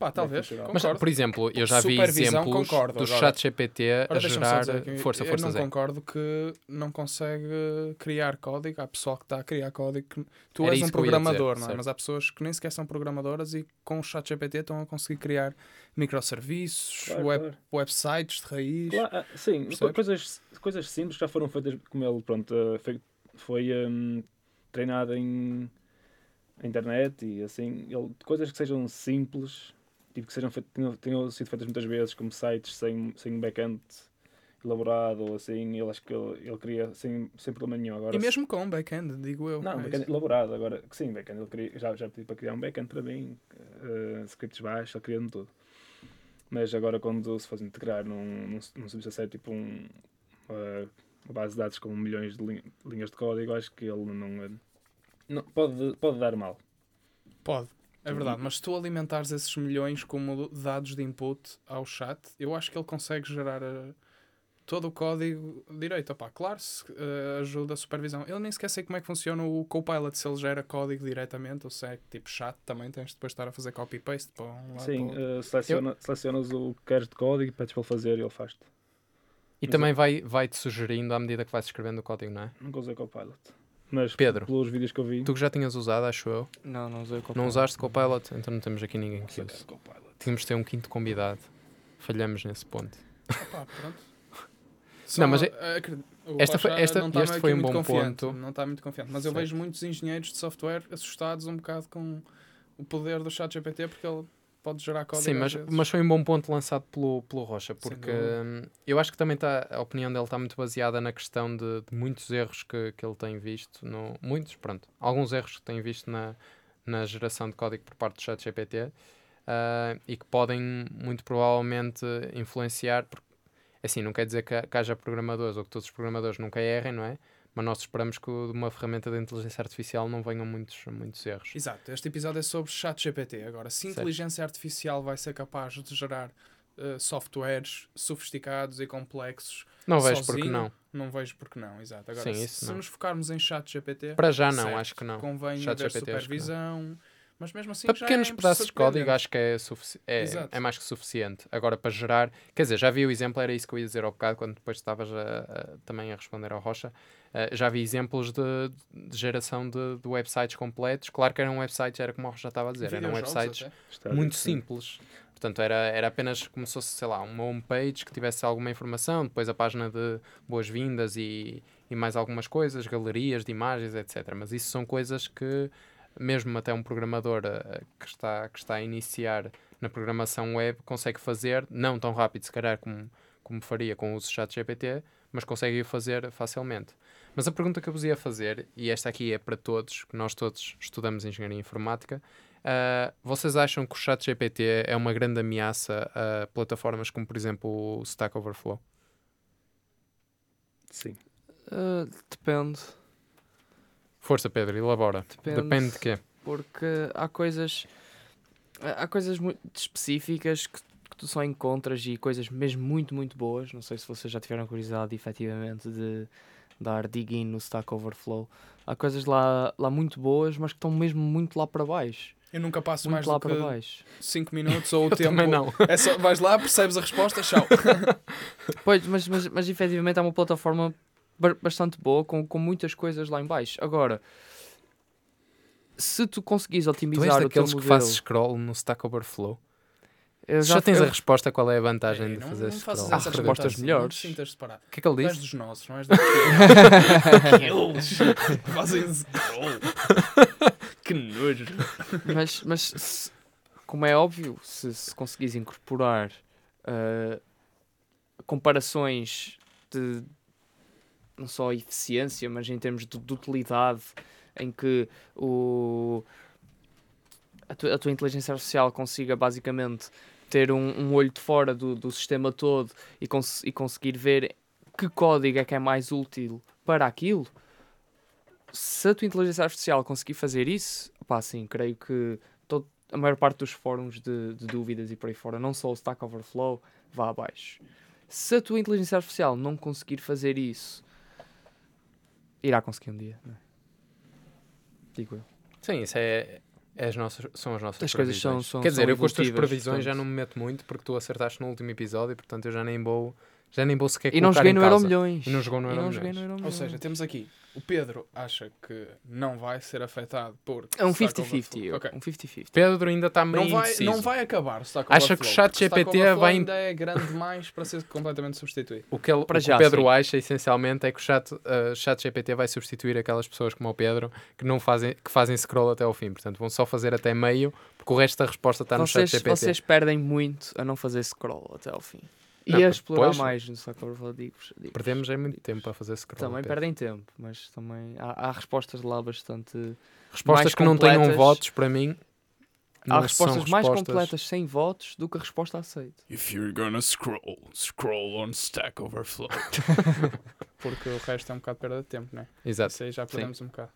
Pá, talvez. Mas, por exemplo, eu já vi exemplos concordo. do chat GPT a gerar... que Força, eu força, não concordo que não consegue criar código. Há pessoal que está a criar código. Que... Tu Era és um ia dizer, programador, não é? Mas há pessoas que nem sequer são programadoras e com o chat GPT estão a conseguir criar microserviços, Claro, web- claro. websites de raiz. Claro, ah, sim, Percebes? coisas, coisas simples que já foram feitas como ele pronto, ah, foi, foi hum, treinado em na internet e assim, ele, coisas que sejam simples, tipo que sejam tenham, tenham sido feitas muitas vezes, como sites sem, sem um backend elaborado ou assim, ele acho que ele, ele cria sem, sem problema nenhum. Agora, E mesmo com back-end, digo eu. Não, é backend elaborado, agora que sim, backend, ele cria, já, já pedi para criar um backend para mim, eh, scripts baixos, ele cria-me tudo. Mas agora quando se faz integrar num, num, num serviço a sério, tipo um, uma, uma base de dados com milhões de lin- linhas de código, acho que ele não, eh, não pode, pode dar mal. Pode. É verdade, mas se tu alimentares esses milhões como dados de input ao chat, eu acho que ele consegue gerar eh, todo o código direito. Opá, claro, se eh, ajuda a supervisão. Eu nem sequer sei como é que funciona o Copilot, se ele gera código diretamente ou se é tipo chat também, tens de depois estar a fazer copy-paste para um lado Sim, eh, seleciona, selecionas o que queres de código e pedes para ele fazer e ele faz-te. E Mas também vai, vai-te sugerindo à medida que vais escrevendo o código, não é? Nunca usei Copilot. Mas Pedro. pelos vídeos que eu vi, Tu que já tinhas usado, acho eu. Não, não usei o Não Copilot. usaste Copilot? Então não temos aqui ninguém que use. Copilot. Tínhamos de ter um quinto convidado. Falhamos nesse ponto. Opá, pronto. Não, mas é- esta foi- esta- não está este foi um bom confiante, ponto. Não está muito confiante. Mas eu Certo. vejo muitos engenheiros de software assustados um bocado com o poder do chat GPT porque ele pode gerar código Sim, mas, mas foi um bom ponto lançado pelo, pelo Rocha, porque hum, eu acho que também tá, a opinião dele está muito baseada na questão de, de muitos erros que, que ele tem visto, no, muitos, pronto, alguns erros que tem visto na, na geração de código por parte do ChatGPT ah, e que podem muito provavelmente influenciar, porque assim, não quer dizer que, que haja programadores ou que todos os programadores nunca errem, não é? Mas nós esperamos que de uma ferramenta de inteligência artificial não venham muitos, muitos erros. Exato, este episódio é sobre chat GPT. Agora, se Certo. inteligência artificial vai ser capaz de gerar eh, softwares sofisticados e complexos, Não vejo porque não. não vejo porque não. Exato. Agora, Sim, se, se nos focarmos em chat GPT, Para já não, certo, acho que não. convém Chat haver GPT supervisão. Mas mesmo assim, Para pequenos é pedaços de código acho que é, é, é mais que suficiente. Agora para gerar, quer dizer, já vi o exemplo, era isso que eu ia dizer ao bocado, quando depois estavas a- a- também a responder ao Rocha. Eh, já vi exemplos de, de geração de, de websites completos. Claro que eram websites, era como o Rocha estava a dizer, eram websites até. Muito simples. Portanto, era, era apenas como se fosse, sei lá, uma homepage que tivesse alguma informação, depois a página de boas-vindas e, e mais algumas coisas, galerias de imagens, etc. Mas isso são coisas que, mesmo até um programador eh, que, está, que está a iniciar na programação web, consegue fazer, não tão rápido, se calhar, como, como faria com o uso do chat GPT, mas consegue o fazer facilmente. Mas a pergunta que eu vos ia fazer, e esta aqui é para todos, que nós todos estudamos Engenharia Informática, ah, vocês acham que o chat GPT é uma grande ameaça a plataformas como, por exemplo, o Stack Overflow? Sim. Ah, depende, Força, Pedro, elabora. Depende. Depende de quê? porque há coisas há há coisas muito específicas que, que tu só encontras e coisas mesmo muito, muito boas. Não sei se vocês já tiveram curiosidade efetivamente de dar dig-in no Stack Overflow. Há coisas lá, lá muito boas, mas que estão mesmo muito lá para baixo. Eu nunca passo muito mais lá do para que baixo. 5 minutos ou o tempo. também não. É só, vais lá, percebes a resposta, tchau. Pois, mas, mas, mas efetivamente é uma plataforma ba- bastante boa, com, com muitas coisas lá em baixo. Agora, se tu conseguires Tu és otimizar o teu daqueles que modelo... fazes scroll no Stack Overflow. Eu Já, tens eu- a resposta, qual é a vantagem Ei, de não, fazer não scroll? faças Há essas respostas perguntas, melhores. Não sintas separado. O que é que ele Tu és disse? dos nossos, não és daqueles. Eles fazem scroll. Que nojo. mas, mas se- como é óbvio, se, se conseguires incorporar ah, comparações de não só eficiência, mas em termos de, de utilidade, em que o, a, tua, a tua inteligência artificial consiga basicamente ter um, um olho de fora do, do sistema todo e, cons e conseguir ver que código é que é mais útil para aquilo, se a tua inteligência artificial conseguir fazer isso, pá, sim, creio que todo, a maior parte dos fóruns de, de dúvidas e por aí fora, não só o Stack Overflow, vá abaixo. Se a tua inteligência artificial não conseguir fazer isso, irá conseguir um dia, não é? Digo eu. Sim, isso é as nossas, são as nossas As coisas são- previsões. são- Quer dizer, são eu com as tuas previsões já portanto. não me meto muito porque tu acertaste no último episódio, portanto eu já nem vou, já nem vou sequer E não joguei no. Euro Milhões. E não jogou no Euro Milhões. Ou seja, temos aqui o Pedro acha que não vai ser afetado por. É um Stack 50-50. Overflow. eu- Ok. Um 50-50. Pedro ainda está meio Não vai, indeciso. não vai acabar Acha que o chat GPT vai- ainda é grande demais para ser completamente substituído. O que, ele, Para o que já, o Pedro sim. acha, essencialmente, é que o chat, uh, chat GPT vai substituir aquelas pessoas como o Pedro que, não fazem, que fazem scroll até ao fim. Portanto, vão só fazer até meio, porque o resto da resposta está no Vocês, chat GPT. vocês perdem muito a não fazer scroll até ao fim. E a explorar pois- mais no Stack Overflow. Perdemos é muito tempo para fazer scroll. Também perdem tempo, mas também há, há respostas lá bastante. Respostas mais que não tenham votos, para mim, há respostas mais respostas- completas sem votos do que a resposta aceita. If you're gonna scroll, scroll on Stack Overflow. Porque o resto é um bocado perda de tempo, não é? Exato. Isso aí já perdemos um bocado.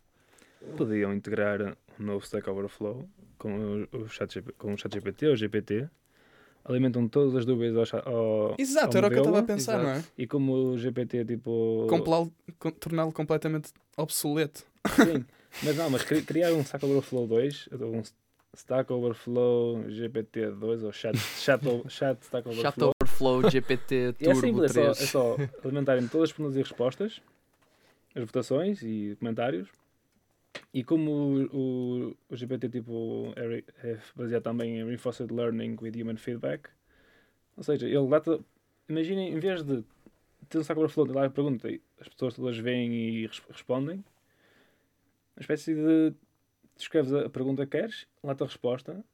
Podiam integrar um novo Stack Overflow com o, o, chat, com o chat GPT ou GPT. Alimentam todas as dúvidas ao, ao Exato, ao era o que eu estava a pensar, não é? E como o GPT tipo. Torná-lo completamente obsoleto. Sim, mas não, mas cri- criar um Stack Overflow 2, um Stack Overflow GPT 2 ou Chat, chat, chat Stack Chat Overflow. Overflow, GPT, é Turbo simples, é só, 3. é só alimentarem todas as perguntas e respostas, as votações e comentários. E como o, o, o GPT tipo, é, é baseado também em Reinforced Learning with Human Feedback, ou seja, ele dá-te. Imaginem, em vez de ter um Stack Overflow, lá a pergunta e as pessoas todas veem e res- respondem, uma espécie de. Escreves a pergunta que queres, lá a resposta,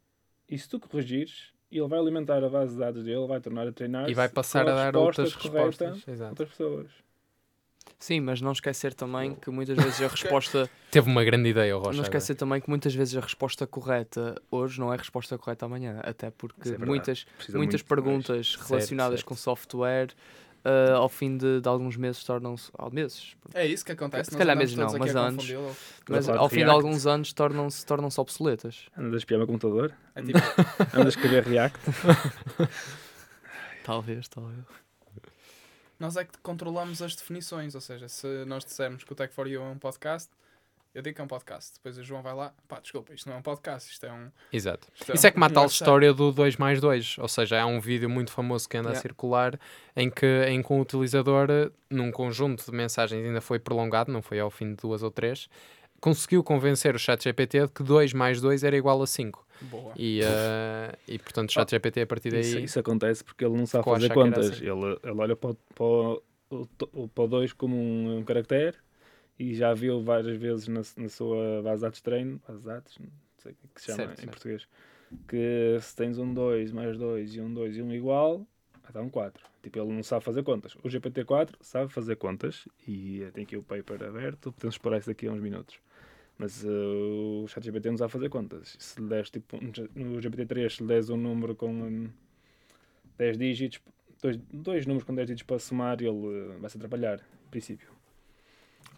e se tu corrigires, ele vai alimentar a base de dados dele, vai tornar a treinar E vai passar com a dar outras correta respostas. a Exato. outras pessoas. Sim, mas não esquecer também que muitas vezes a resposta. Teve uma grande ideia, o Rocha. não esquecer também que muitas vezes a resposta correta hoje não é a resposta correta amanhã. Até porque é muitas, Precisa muitas muito mais. perguntas relacionadas certo. com software ah, ao fim de, de alguns meses tornam-se. Ah, meses. É isso que acontece. Se calhar meses não, mas anos. Mas ao fim de alguns anos tornam-se tornam obsoletas. Andas a espiar o meu computador, É tipo, andas a escrever React. Talvez, talvez. Nós é que controlamos as definições, ou seja, se nós dissermos que o Tech for You é um podcast, eu digo que é um podcast. Depois o João vai lá, pá, desculpa, isto não é um podcast, isto é um. Exato. isto Isso é como a um tal história do 2 mais 2, ou seja, há um vídeo muito famoso que anda a Yeah. circular em que, em que um utilizador, num conjunto de mensagens, ainda foi prolongado, não foi ao fim de duas ou três, conseguiu convencer o chat GPT de que 2 mais 2 era igual a 5. Boa. E, eh, e portanto o chat GPT a partir daí... Isso, isso acontece porque ele não sabe fazer contas. assim. Ele, ele olha para o, para o, o, o- para o 2 como um, um caractere e já viu várias vezes na, na sua base de dados de treino, base de dados, não sei o que é se chama Certo, em certo. português, que se tens um 2 mais 2 e um 2 e um igual, vai dar um 4. Tipo, ele não sabe fazer contas. O GPT-4 sabe fazer contas e tem aqui o paper aberto, podemos explorar isso daqui a uns minutos. Mas eh, o ChatGPT não sabe fazer contas. Se lhe des, tipo, no GPT-3, se lhe des um número com hum, 10 dígitos, dois, dois números com 10 dígitos para somar, ele eh, vai se atrapalhar, em princípio.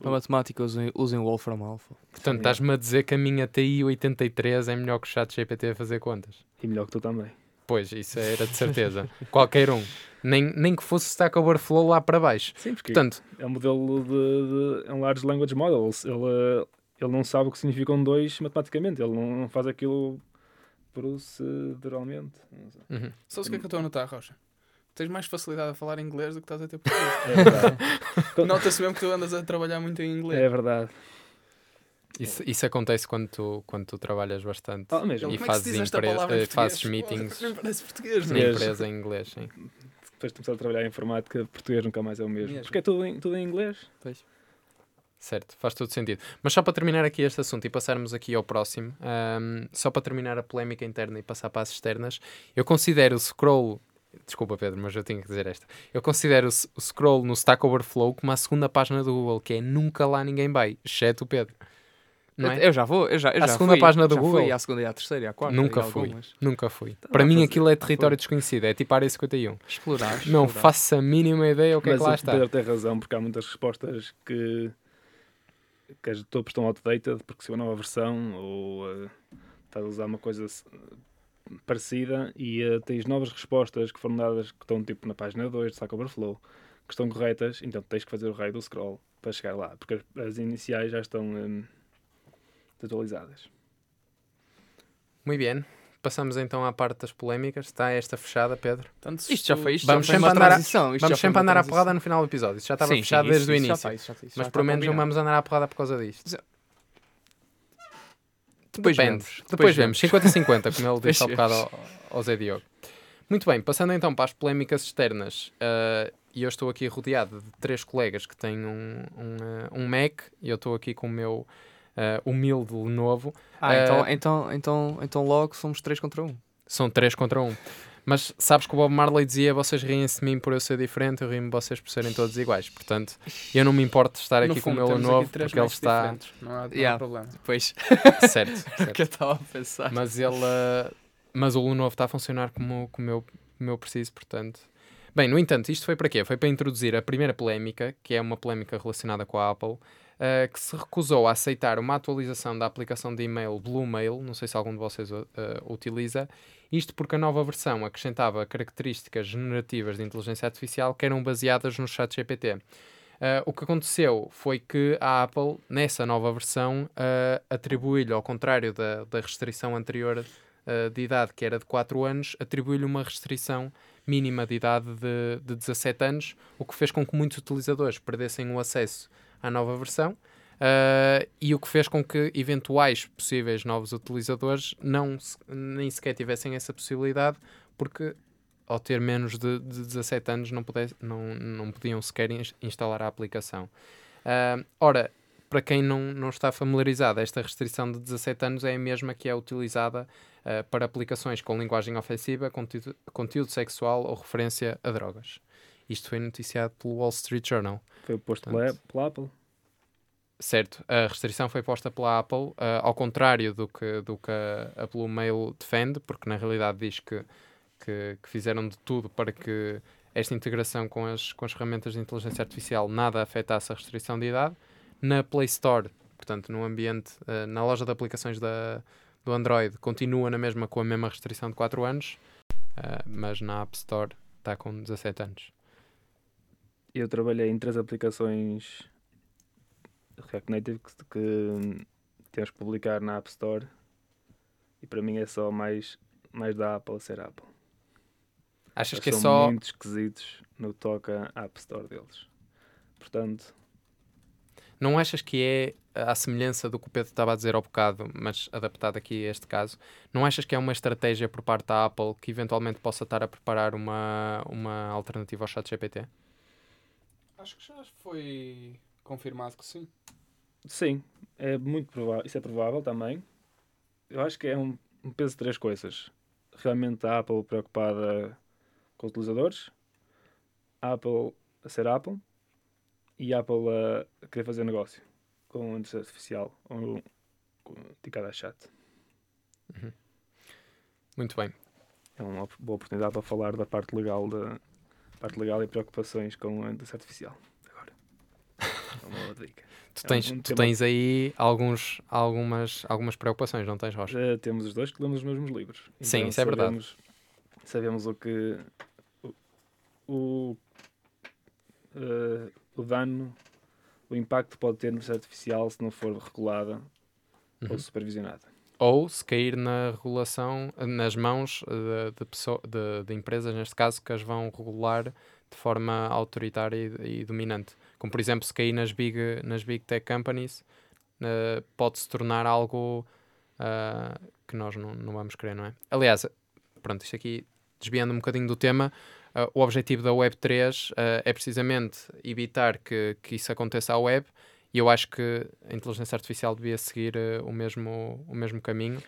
Na matemática usem, usem o Wolfram Alpha. Portanto, estás-me a dizer que a minha TI 83 é melhor que o chat GPT a fazer contas. E melhor que tu também. Pois, isso era de certeza. Qualquer um. Nem, nem que fosse Stack Overflow lá para baixo. Sim, porque Portanto, é um modelo de, de é um large language model. Ele, ele, não sabe o que significa um 2 matematicamente. Ele não, não faz aquilo proceduralmente. Uhum. Sabes o que é que eu estou a notar, Rocha? Tens mais facilidade a falar inglês do que estás a ter português. É verdade. Nota-se mesmo que tu andas a trabalhar muito em inglês. é verdade. Isso, isso acontece quando tu, quando tu trabalhas bastante Ah, mesmo. e Como é que se fazes, empre- fazes meetings na empresa em inglês. Sim. Depois de começar a trabalhar em informática, português nunca mais é o mesmo. Mesmo. Porque é tudo em, tudo em inglês. Certo, faz todo sentido. Mas só para terminar aqui este assunto e passarmos aqui ao próximo, ahm, só para terminar a polémica interna e passar para as externas, eu considero o scroll. Desculpa, Pedro, mas eu tinha que dizer esta. Eu considero o, scroll no Stack Overflow como a segunda página do Google, que é nunca lá ninguém vai, exceto o Pedro. Não é? Eu já vou, eu já, eu À já segunda fui, página do já Google? Fui à segunda e à terceira e à quarta. Nunca fui. algumas. Nunca fui. Tá Para a mim fazer- aquilo é território foi. desconhecido, é tipo área 51. Explorar. Não explorar. faço a mínima ideia o que é Mas que lá o está. Pedro tem razão, porque há muitas respostas que, que as todas estão outdated, porque se é uma nova versão ou eh, estás a usar uma coisa parecida e eh, tens novas respostas que foram dadas que estão tipo na página 2 do Stack Overflow, que estão corretas, então tens que fazer o raio do scroll para chegar lá, porque as, as iniciais já estão hum, atualizadas. Muito bem. Passamos então à parte das polémicas. Está esta fechada, Pedro? Portanto, Isto já foi isto. Vamos sempre andar a- isto Vamos sempre andar à porrada no final do episódio. Isso já estava Sim, sim, fechado isso- desde o início. está, isso já- isso Mas pelo menos não vamos andar à porrada por causa disto. Depois Depende. vemos, Depois, vemos. 50-50, como ele disse há bocado ao, ao Zé Diogo. Muito bem, passando então para as polémicas externas. ah, E eu estou aqui rodeado de três colegas que têm um, um, ah, um Mac e eu estou aqui com o meu ah, humilde Lenovo. Ah, Eh, então, então, então, então logo somos 3 contra 1. São três contra um. Mas sabes que o Bob Marley dizia vocês riem-se de mim por eu ser diferente, eu rimo de vocês por serem todos iguais. Portanto, eu não me importo de estar no aqui com o fundo, meu três porque ele está... Não há, não há Yeah. problema. Depois, Certo, certo. que eu estava a pensar. mas ele uh, mas o Lenovo está a funcionar como, como, eu, como eu preciso, portanto. Bem, no entanto, isto foi para quê? Foi para introduzir a primeira polémica, que é uma polémica relacionada com a Apple, uh, que se recusou a aceitar uma atualização da aplicação de e-mail Bluemail, não sei se algum de vocês uh, utiliza, isto porque a nova versão acrescentava características generativas de inteligência artificial que eram baseadas no chat GPT. Uh, o que aconteceu foi que a Apple, nessa nova versão, uh, atribuiu-lhe, ao contrário da, da restrição anterior uh, de idade, que era de 4 anos, atribuiu-lhe uma restrição mínima de idade de, de 17 anos, o que fez com que muitos utilizadores perdessem o acesso à nova versão. uh, e o que fez com que eventuais possíveis novos utilizadores não, nem sequer tivessem essa possibilidade, porque ao ter menos de, de 17 anos não, pudesse, não, não podiam sequer ins- instalar a aplicação. Ah, ora, para quem não, não está familiarizado, esta restrição de 17 anos é a mesma que é utilizada ah, para aplicações com linguagem ofensiva, conteúdo, conteúdo sexual ou referência a drogas. Isto foi noticiado pelo Wall Street Journal. Foi posto Portanto, pela, pela Apple. Certo, a restrição foi posta pela Apple, ah, ao contrário do que, do que a, a Blue Mail defende, porque na realidade diz que, que, que fizeram de tudo para que esta integração com as, com as ferramentas de inteligência artificial nada afetasse a restrição de idade. Na Play Store, portanto, no ambiente, ah, na loja de aplicações da, do Android, continua na mesma com a mesma restrição de 4 anos, ah, mas na App Store está com 17 anos. Eu trabalhei em três aplicações React Native que, que temos que publicar na App Store e para mim é só mais, mais da Apple a ser Apple. Achas Eles que é são só. muito esquisitos no que toca à App Store deles. Portanto, Não achas que é à semelhança do que o Pedro estava a dizer ao bocado, mas adaptado aqui a este caso? Não achas que é uma estratégia por parte da Apple que eventualmente possa estar a preparar uma, uma alternativa ao chat GPT? Acho que já foi confirmado que sim. sim, é muito provável, isso é provável também. Eu acho que é um, um peso de três coisas. Realmente a Apple preocupada com os utilizadores, a Apple a ser Apple e a Apple a querer fazer negócio com a inteligência artificial ou com ticada a chat. Muito bem. É uma boa oportunidade para falar da parte legal da parte legal e preocupações com a inteligência artificial. Agora. É uma boa dica. Tu É um- tens, um tu tens aí alguns, algumas, algumas preocupações, não tens, Rocha? Já temos os dois que lemos os mesmos livros. Sim, isso é verdade. sabemos, o que o, o, eh, o dano, o impacto que pode ter no inteligência artificial se não for regulada Uhum. ou supervisionada. Ou se cair na regulação, nas mãos de, de, pessoa, de, de empresas, neste caso, que as vão regular de forma autoritária e, e dominante. Como, por exemplo, se cair nas big, nas big tech companies, uh, pode se tornar algo uh, que nós não, não vamos querer, não é? Aliás, pronto, isto aqui, desviando um bocadinho do tema, uh, o objetivo da Web3 é precisamente evitar que, que isso aconteça à web e eu acho que a inteligência artificial devia seguir o, mesmo, o mesmo caminho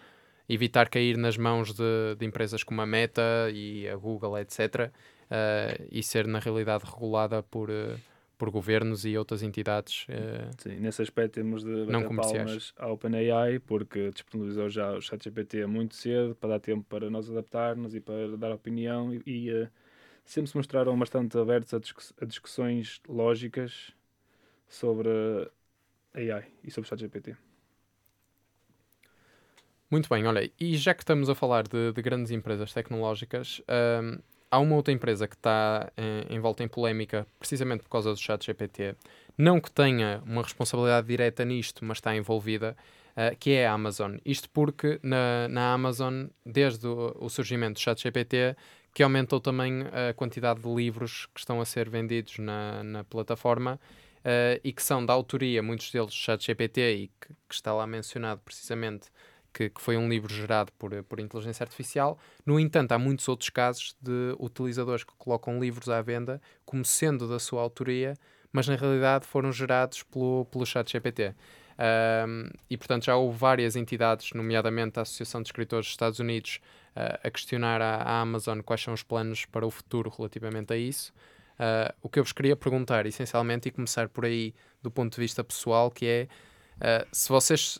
evitar cair nas mãos de, de, empresas como a Meta e a Google, etc., uh, e ser na realidade regulada por, uh, por governos e outras entidades. Uh, Sim, nesse aspecto temos de bater palmas à OpenAI, porque disponibilizou já o ChatGPT muito cedo, para dar tempo para nós adaptarmos e para dar opinião, e, e uh, sempre se mostraram bastante abertos a, discuss a, discussões lógicas sobre AI e sobre o ChatGPT. Muito bem, olha, e já que estamos a falar de, de grandes empresas tecnológicas, um, há uma outra empresa que está em, volta em polémica precisamente por causa do chat GPT, não que tenha uma responsabilidade direta nisto, mas está envolvida, uh, que é a Amazon. Isto porque na, na Amazon, desde o, o surgimento do chat GPT, que aumentou também a quantidade de livros que estão a ser vendidos na, na plataforma uh, e que são da autoria, muitos deles, do chat GPT, e que, que está lá mencionado precisamente que, que, foi um livro gerado por, por inteligência artificial. No entanto, há muitos outros casos de utilizadores que colocam livros à venda como sendo da sua autoria, mas na realidade foram gerados pelo, pelo chat GPT. Um, e portanto já houve várias entidades, nomeadamente a Associação de Escritores dos Estados Unidos, uh, a questionar a, Amazon quais são os planos para o futuro relativamente a isso. Uh, o que eu vos queria perguntar, essencialmente, e começar por aí do ponto de vista pessoal, que é uh, se vocês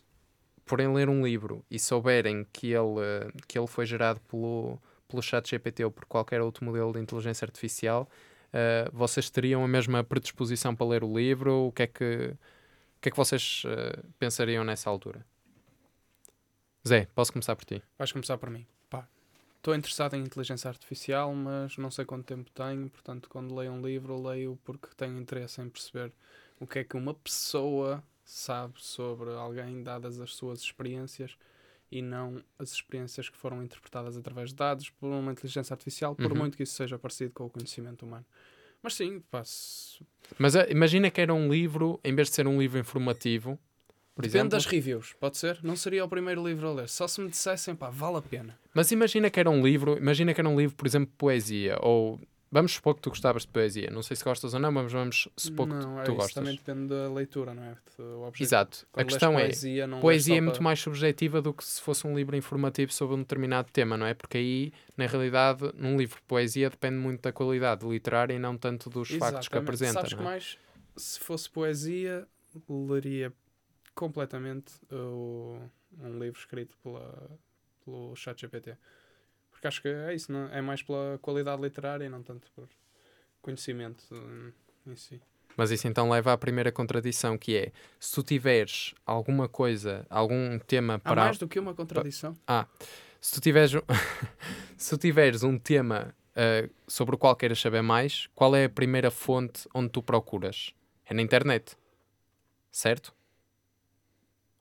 porém ler um livro e souberem que ele, que ele foi gerado pelo, pelo chat GPT ou por qualquer outro modelo de inteligência artificial, uh, vocês teriam a mesma predisposição para ler o livro? O que é que, o que, é que vocês pensariam nessa altura? Zé, posso começar por ti? Vais começar por mim. Estou interessado em inteligência artificial, mas não sei quanto tempo tenho, portanto, quando leio um livro, leio porque tenho interesse em perceber o que é que uma pessoa sabe sobre alguém dadas as suas experiências e não as experiências que foram interpretadas através de dados por uma inteligência artificial, por uhum. muito que isso seja parecido com o conhecimento humano. Mas sim, passo. Mas uh, imagina que era um livro, em vez de ser um livro informativo, por Depende exemplo, das reviews, pode ser? Não seria o primeiro livro a ler. Só se me dissessem, pá, vale a pena. Mas imagina que era um livro, imagina que era um livro, por exemplo, de poesia, ou Vamos supor que tu gostavas de poesia. Não sei se gostas ou não, mas vamos supor não, que tu, é, gostas. também depende da leitura, não é? Exato. Quando a questão poesia, é, poesia é muito para... mais subjetiva do que se fosse um livro informativo sobre um determinado tema, não é? Porque aí, na realidade, num livro de poesia depende muito da qualidade literária e não tanto dos Exatamente. factos que apresenta. Sabes é? que mais, se fosse poesia, leria completamente uh, um livro escrito pela, pelo ChatGPT. Porque acho que é isso, não? é mais pela qualidade literária e não tanto por conhecimento em si. Mas isso então leva à primeira contradição, que é se tu tiveres alguma coisa, algum tema para. Há mais do que uma contradição. Ah, se tu tiveres, se tu tiveres um tema uh, sobre o qual queiras saber mais, qual é a primeira fonte onde tu procuras? É na internet. Certo?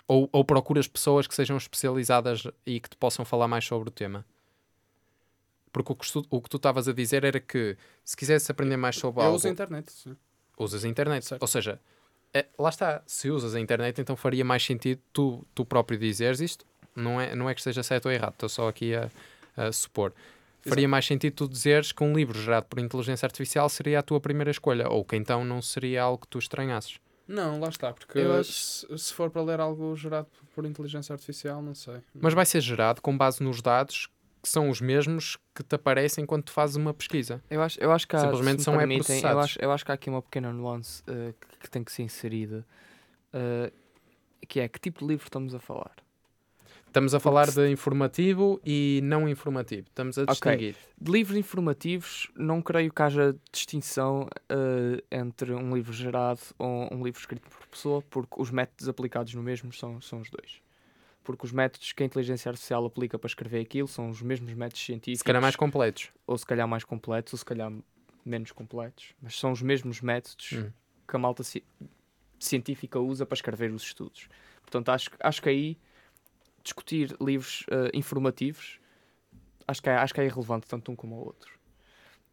Ou, ou procuras pessoas que sejam especializadas e que te possam falar mais sobre o tema? Porque o que, tu, o que tu estavas a dizer era que se quisesse aprender mais sobre eu algo. uso a internet, sim. Usas a internet. Certo. Ou seja, é, lá está, se usas a internet, então faria mais sentido tu, tu próprio dizeres isto. Não é, não é que esteja certo ou errado, estou só aqui a, a supor. Faria Exato. mais sentido tu dizeres que um livro gerado por inteligência artificial seria a tua primeira escolha, ou que então não seria algo que tu estranhasses. Não, lá está, porque acho... se, se for para ler algo gerado por inteligência artificial, não sei. Mas vai ser gerado com base nos dados que são os mesmos que te aparecem quando tu fazes uma pesquisa. Eu acho, eu acho que há, Simplesmente são permitem, eu acho, eu acho que há aqui uma pequena nuance uh, que, que, tem que ser inserida, uh, que é que tipo de livro estamos a falar? Estamos a falar de informativo e não informativo. Estamos a distinguir. Okay. De livros informativos, não creio que haja distinção uh, entre um livro gerado ou um livro escrito por pessoa, porque os métodos aplicados no mesmo são, são os dois porque os métodos que a inteligência artificial aplica para escrever aquilo são os mesmos métodos científicos. Se calhar mais completos. Ou se calhar mais completos, ou se calhar menos completos. Mas são os mesmos métodos hum. que a malta ci científica usa para escrever os estudos. Portanto, acho, acho que aí discutir livros eh, informativos, acho que, é, acho que é irrelevante tanto um como o outro.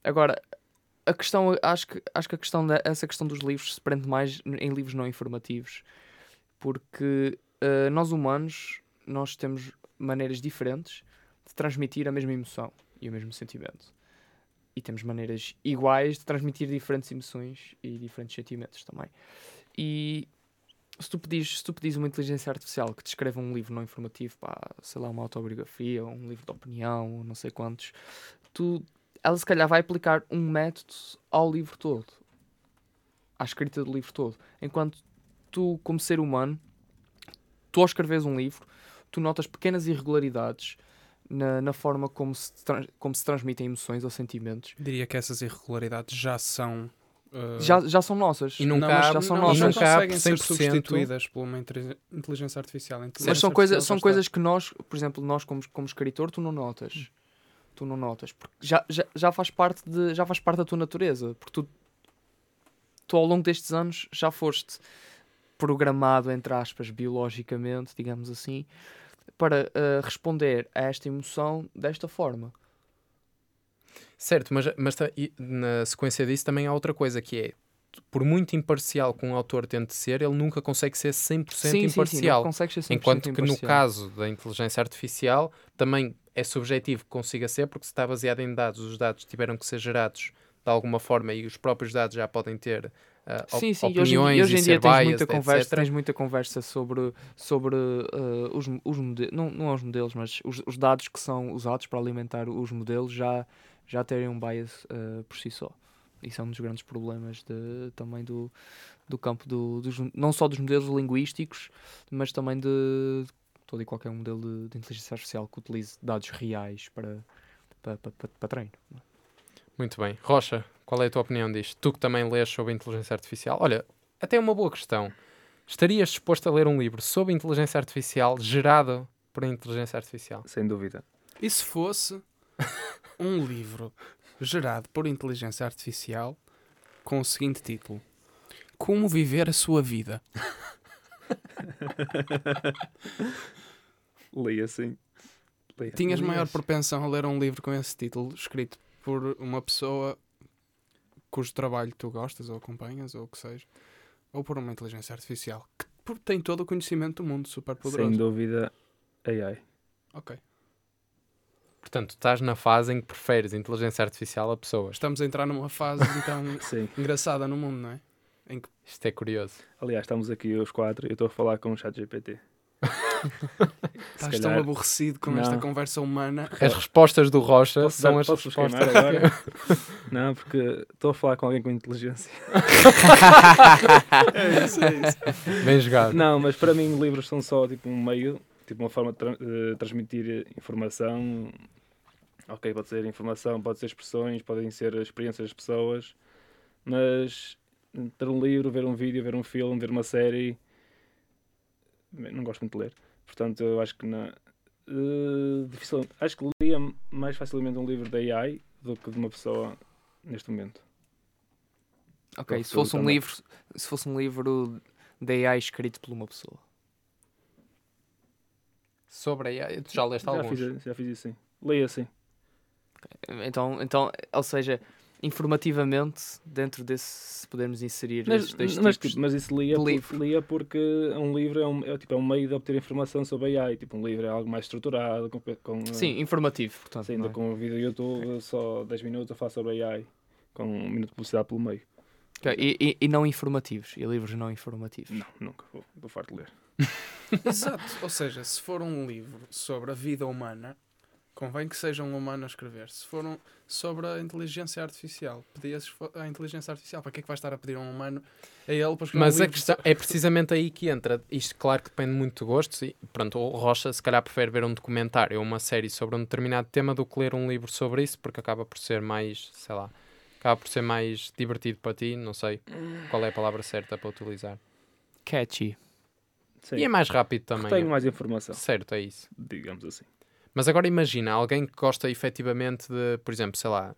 Agora, a questão, acho que, acho que a questão da, essa questão dos livros se prende mais em livros não informativos, porque eh, nós humanos, nós temos maneiras diferentes de transmitir a mesma emoção e o mesmo sentimento. E temos maneiras iguais de transmitir diferentes emoções e diferentes sentimentos também. E se tu pedis, se tu pedis uma inteligência artificial que te escreva um livro não informativo, pá, sei lá, uma autobiografia, ou um livro de opinião, ou não sei quantos, tu, ela se calhar vai aplicar um método ao livro todo, à escrita do livro todo. Enquanto tu, como ser humano, tu ao escreveres um livro, tu notas pequenas irregularidades na, na forma como se, como se transmitem emoções ou sentimentos. Diria que essas irregularidades já são. Uh, Já, já são nossas. E não, mas há- já são não, nossas. não e conseguem ser 100%. substituídas por uma inteligência artificial. A Mas inteligência são, coisa, são coisas que nós, por exemplo, nós como, como escritor, tu não notas. Tu não notas. Porque já, já, já, faz parte de, já faz parte da tua natureza. Porque tu, tu, ao longo destes anos, já foste programado, entre aspas, biologicamente, digamos assim, para eh, responder a esta emoção desta forma. Certo, mas, mas e na sequência disso também há outra coisa que é, por muito imparcial que um autor tente ser, ele nunca consegue ser 100% Sim, sim, sim, imparcial. não consegues ser 100% Enquanto que no imparcial. caso da inteligência artificial também é subjetivo que consiga ser, porque se está baseado em dados, os dados tiveram que ser gerados de alguma forma e os próprios dados já podem ter op- Sim, sim, e hoje em, opiniões dia- hoje e em ser dia tens biased, muita, conversa, etc. tens muita conversa sobre, sobre eh, os, os modelos, não, não os modelos, mas os, os dados que são usados para alimentar os modelos já, já terem um bias eh, por si só. Isso é um dos grandes problemas de, também do, do campo do, dos, não só dos modelos linguísticos, mas também de todo e qualquer modelo de, de inteligência artificial que utilize dados reais para, para, para, para, para treino. Muito bem. Rocha, qual é a tua opinião disto? Tu que também lês sobre inteligência artificial. Olha, até uma boa questão. Estarias disposto a ler um livro sobre inteligência artificial gerado por inteligência artificial? Sem dúvida. E se fosse um livro gerado por inteligência artificial com o seguinte título: Como viver a sua vida? Leia assim. Leia. Tinhas Lias. maior propensão a ler um livro com esse título escrito por uma pessoa cujo trabalho tu gostas ou acompanhas ou o que seja, ou por uma inteligência artificial que tem todo o conhecimento do mundo, super poderoso. Sem dúvida, AI. Ok. Portanto, estás na fase em que preferes inteligência artificial a pessoas. Estamos a entrar numa fase então engraçada no mundo, não é? Isto é curioso. Aliás, estamos aqui os quatro e eu estou a falar com o chat GPT. Estás tão aborrecido com esta Não. conversa humana. As respostas do Rocha Posso, são as respostas. agora? Não, porque estou a falar com alguém com inteligência. É isso, é isso. Bem jogado. Não, mas para mim livros são só tipo um meio, tipo uma forma de tra- eh, transmitir informação. Ok, pode ser informação, pode ser expressões, podem ser experiências das pessoas, mas ter um livro, ver um vídeo, ver um filme, ver uma série, não gosto muito de ler. Portanto, eu acho que na, eh, difícil, acho que lia mais facilmente um livro da AI do que de uma pessoa neste momento. Ok, se fosse um também. livro, se fosse um livro de AI escrito por uma pessoa. Sobre a AI, tu já leste Já alguns. fiz, já fiz isso sim. Leia assim. Então, então, ou seja, informativamente, dentro desse, se pudermos inserir Mas, esses dois mas, tipos tipo, mas isso lia, de por- livro. lia porque um livro é um, é, tipo, é um meio de obter informação sobre AI. Tipo, um livro é algo mais estruturado, com, com, Sim, informativo, portanto. ainda é? com um vídeo do YouTube, só 10 minutos eu faço sobre AI, com um minuto de publicidade pelo meio. Ok, E, e- e não informativos, e livros não informativos. Não, nunca, vou, vou farto de ler. Exato. Ou seja, se for um livro sobre a vida humana, convém que seja um humano a escrever. Se for um sobre a inteligência artificial, pedias fo- a inteligência artificial, para que é que vai estar a pedir a um humano a ele para escrever Mas um a livro questão é precisamente aí que entra. Isto, claro que depende muito de gostos. E, pronto, o Rocha, se calhar, prefere ver um documentário ou uma série sobre um determinado tema do que ler um livro sobre isso, porque acaba por ser mais, sei lá, acaba por ser mais divertido para ti. Não sei qual é a palavra certa para utilizar. Catchy. Sim. E é mais rápido também. Tenho mais informação, Certo, é isso. digamos assim. Mas agora imagina alguém que gosta efetivamente de, por exemplo, sei lá,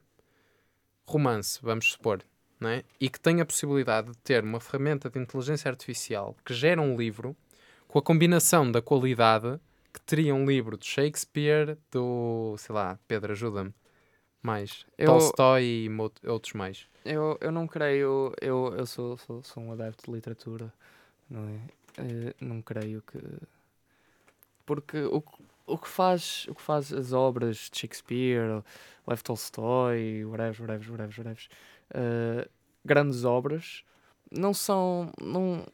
romance, vamos supor, não é? E que tem a possibilidade de ter uma ferramenta de inteligência artificial que gera um livro com a combinação da qualidade que teria um livro de Shakespeare, do, sei lá, Pedro, ajuda-me. Mais. Eu- Tolstói e mo- outros mais. Eu, eu não creio, eu, eu sou, sou, sou um adepto de literatura, não é? Eh, não creio que. Porque o, que- o, que faz, o que faz as obras de Shakespeare, Lev Tolstói, whatever, whatever, whatever, whatever, eh, grandes obras, não são. Não,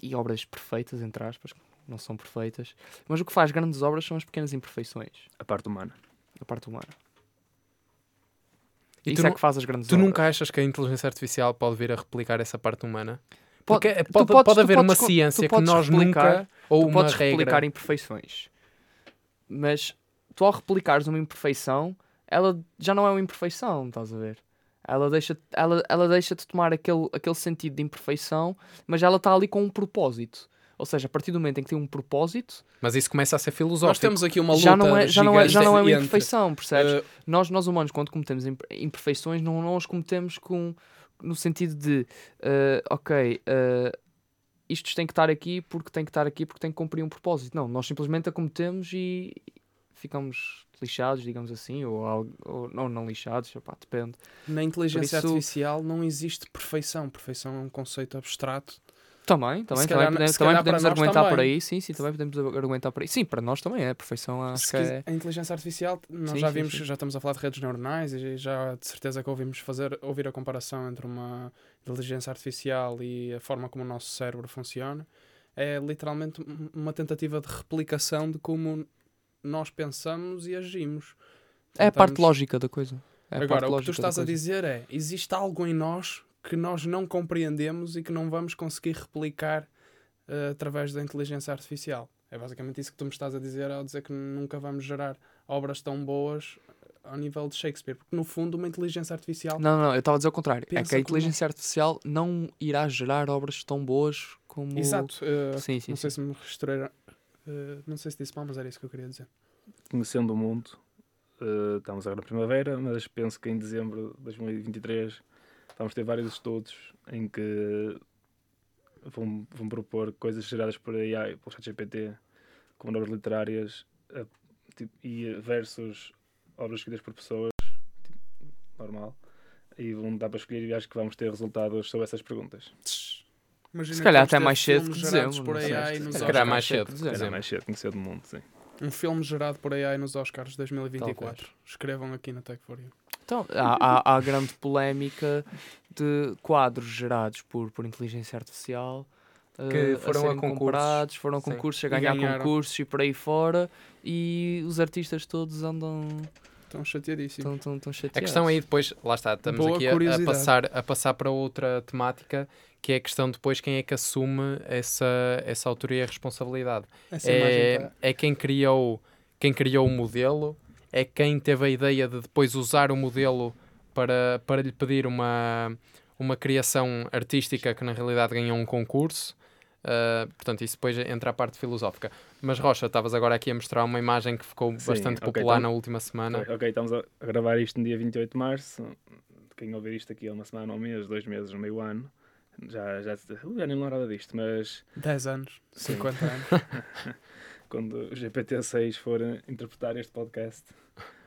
e obras perfeitas, entre aspas, não são perfeitas, mas o que faz grandes obras são as pequenas imperfeições, A parte humana. a parte humana. E Isso tu é que faz as grandes Tu obras. nunca achas que a inteligência artificial pode vir a replicar essa parte humana? Pode- Porque tu pode, podes- pode haver uma podes ciência que nós replicar- nunca, ou tu uma podes regra... replicar imperfeições, mas tu ao replicares uma imperfeição, ela já não é uma imperfeição, estás a ver? Ela deixa, ela, ela deixa-te tomar aquele, aquele sentido de imperfeição, mas ela está ali com um propósito. Ou seja, a partir do momento em que tem um propósito, Mas isso começa a ser filosófico. Nós temos aqui uma luta já não, é, já, não é, já não é uma imperfeição, percebes? uh, nós, nós humanos, quando cometemos imp- imperfeições, não, não as cometemos com, no sentido de, eh, ok, eh, isto tem que estar aqui porque tem que estar aqui porque tem que cumprir um propósito. Não, nós simplesmente a cometemos e ficamos lixados, digamos assim, ou, algo- ou não, não lixados, opá, depende. na inteligência isso- artificial não existe perfeição. Perfeição é um conceito abstrato. Também, também, Se também, calhar- podemos, também calhar podemos argumentar por também. aí, sim, sim, também podemos argumentar por aí. Sim, para nós também é, a perfeição acho Se que é... A inteligência artificial, nós Sim, já sim, vimos, sim. já estamos a falar de redes neuronais e já de certeza que ouvimos fazer, ouvir a comparação entre uma inteligência artificial e a forma como o nosso cérebro funciona. É literalmente um- uma tentativa de replicação de como nós pensamos e agimos. É a parte Tentamos- lógica da coisa. É Agora, o que tu estás a dizer é: existe algo em nós que nós não compreendemos e que não vamos conseguir replicar eh, através da inteligência artificial. É basicamente isso que tu me estás a dizer ao dizer que nunca vamos gerar obras tão boas ao nível de Shakespeare. Porque, no fundo, uma inteligência artificial. Não, não, eu estava a dizer o contrário. é que a como- inteligência artificial não irá gerar obras tão boas como. Exato. eh, Sim, sim, não sei sim. se me registrei. eh, não sei se disse mal, mas era isso que eu queria dizer. Conhecendo o mundo, eh, estamos agora na primavera, mas penso que em dezembro de 2023 vamos ter vários estudos em que vão, vão propor coisas geradas por AI, pelo ChatGPT, como obras literárias eh, tipo, e versus obras escritas por pessoas, tipo, normal, e vão dar para escolher e acho que vamos ter resultados sobre essas perguntas. Imagina Se que calhar até mais cedo que dezembro, por Se nos calhar Oscars. mais cedo, que dezembro. Mais cedo, conhecer do mundo, sim. Um filme gerado por AI nos Oscars 2024. Escrevam aqui na Tech for You. Então, há, há, há grande polémica de quadros gerados por, por inteligência artificial Que eh, foram a serem concursos. comprados, foram a Sim. concursos, a E ganhar ganharam. concursos e por aí fora, e os artistas todos andam Estão chateadíssimos. tão, tão, tão chateados. A questão aí depois, lá está, estamos Boa aqui a- a, passar, a passar para outra temática, que é a questão depois quem é que assume essa, essa autoria e responsabilidade. Essa imagem É, tá- é quem criou quem criou o modelo, é quem teve a ideia de depois usar o modelo para, para lhe pedir uma, uma criação artística que na realidade ganhou um concurso. Uh, portanto, isso depois entra a parte filosófica. Mas Rocha, estavas agora aqui a mostrar uma imagem que ficou Sim, bastante popular então- na última semana. Ok, estamos a gravar isto no dia 28 de março. Quem ouvir isto aqui há uma semana, um mês, dois meses, meio ano, já, já, já nem lembrava disto, mas 10 anos, Sim. 50 anos. quando o GPT-6 for interpretar este podcast.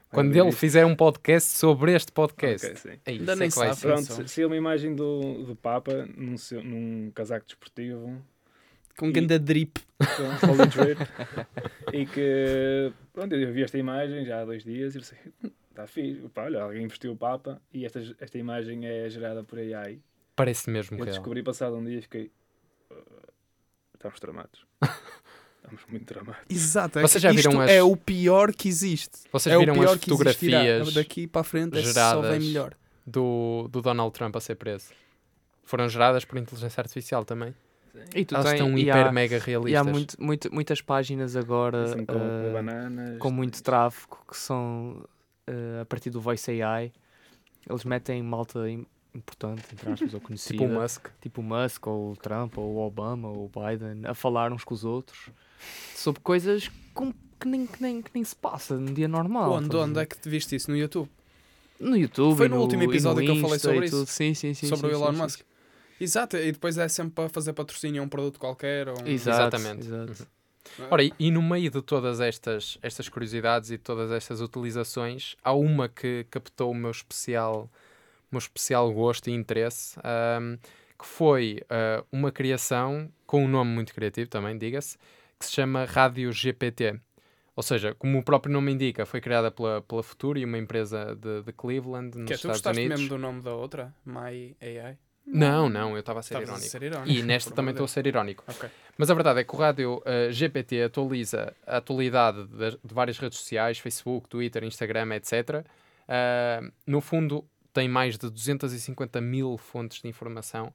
Quando ele isto. fizer um podcast sobre este podcast, Ok, sim. é isso Ainda é nem que sabe. Pronto, se, é uma imagem do, do Papa num, seu- num casaco desportivo, Com E- ganda drip. com e que pronto, eu vi esta imagem já há dois dias e pensei, está fixe, Pá, olha, alguém investiu o Papa e esta, esta imagem é gerada por AI. Parece mesmo Eu real. descobri passado um dia e fiquei. "Ah, estamos tramados. estamos muito tramados. Exato. É Vocês já viram isto as- é o pior que existe. Vocês é viram o pior as fotografias Daqui para a frente é só geradas vem melhor. do, do Donald Trump a ser preso? Foram geradas por inteligência artificial também. E tu Elas tens- estão e hiper há, mega e realistas. há muito, muito, muitas páginas agora Assim, com, com bananas. com muito tráfego que são eh, a partir do Voice AI. Eles metem malta im- importante, entre aspas, ou conhecida, Tipo o Musk. tipo o Musk, ou o Trump, ou o Obama, ou o Biden, a falar uns com os outros sobre coisas com- que, nem, que, nem, que nem se passa num dia normal. Onde, onde é que te viste isso? No YouTube? No YouTube. Foi e no último e no episódio que eu falei sobre isso. tudo. Sim, sim, sim. sobre sim, o Elon sim, sim, Musk. Exato, e depois é sempre para fazer patrocínio a um produto qualquer. Ou um... Exato, Exatamente. exato. Uhum. Ora, e, e no meio de todas estas, estas curiosidades e todas estas utilizações, há uma que captou o meu especial, o meu especial gosto e interesse, ahm, que foi ah, uma criação com um nome muito criativo também, diga-se, que se chama Rádio GPT. Ou seja, como o próprio nome indica, foi criada pela, pela Futuri, uma empresa de, de Cleveland, nos Que é, tu Estados gostaste Unidos. mesmo do nome da outra? My AI? Não, não, eu estava a a irónico. ser irónico. E nesta também estou a ser irónico. Mas a verdade é que o rádio eh, GPT atualiza a atualidade de, de várias redes sociais, Facebook, Twitter, Instagram, etc. Ah, no fundo, tem mais de 250 mil fontes de informação.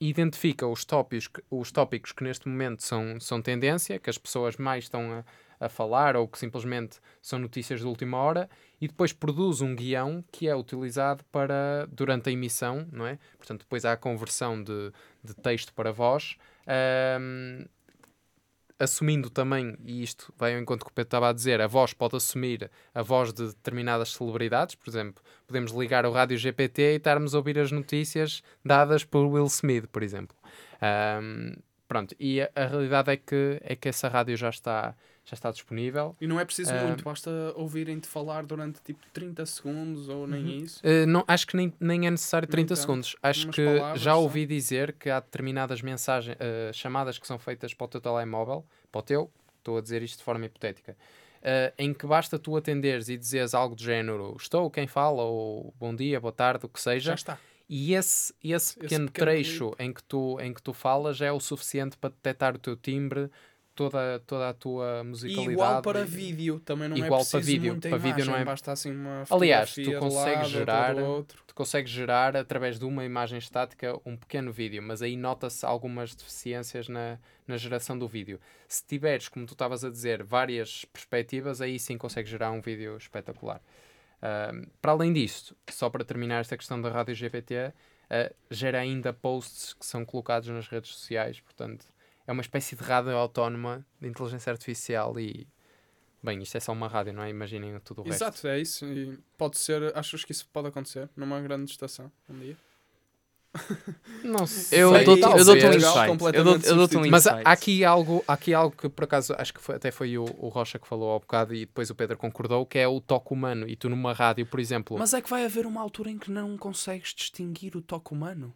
E identifica os tópicos, os tópicos que neste momento são, são tendência, que as pessoas mais estão a, a falar ou que simplesmente são notícias de última hora e depois produz um guião que é utilizado para durante a emissão, não é? Portanto, depois há a conversão de, de texto para voz, assumindo também, e isto vai ao encontro que o Pedro estava a dizer, a voz pode assumir a voz de determinadas celebridades, por exemplo, podemos ligar o rádio GPT e estarmos a ouvir as notícias dadas por Will Smith, por exemplo. Ahm, pronto, e a, a realidade é que, é que essa rádio já está, já está disponível. E não é preciso Ah. muito, basta ouvirem-te falar durante tipo 30 segundos ou nem Uhum. isso. Uh, não, acho que nem, nem é necessário 30 Então, segundos. Acho que palavras já só. ouvi dizer que há determinadas mensagens, uh, chamadas que são feitas para o teu telemóvel, para o teu, estou a dizer isto de forma hipotética, uh, em que basta tu atenderes e dizeres algo do género estou quem fala, ou bom dia, boa tarde, o que seja, Já está. e esse, esse pequeno pequeno trecho em que, tu, em que tu falas já é o suficiente para detectar o teu timbre, toda, toda a tua E musicalidade. igual para e- vídeo, também não Igual é para preciso vídeo. muita Para vídeo imagem, não é- basta assim uma Aliás, tu consegues gerar- tu consegues gerar através de uma imagem estática um pequeno vídeo, mas aí nota-se algumas deficiências na, na geração do vídeo. Se tiveres, como tu estavas a dizer, várias perspectivas, aí sim consegues gerar um vídeo espetacular. Ahm, para além disto, só para terminar esta questão da rádio GPT, ah, gera ainda posts que são colocados nas redes sociais, portanto é uma espécie de rádio autónoma de inteligência artificial e bem, isto é só uma rádio, não é? Imaginem tudo o resto. Exato, é isso. E pode ser, achas que isso pode acontecer numa grande estação um dia? Não sei, Eu dou-te um insight. Eu dou- eu dou-te um Mas há aqui algo, há aqui algo que por acaso acho que foi- até foi o, o Rocha que falou há bocado e depois o Pedro concordou, que é o toque humano. E tu numa rádio, por exemplo, Mas é que vai haver uma altura em que não consegues distinguir o toque humano.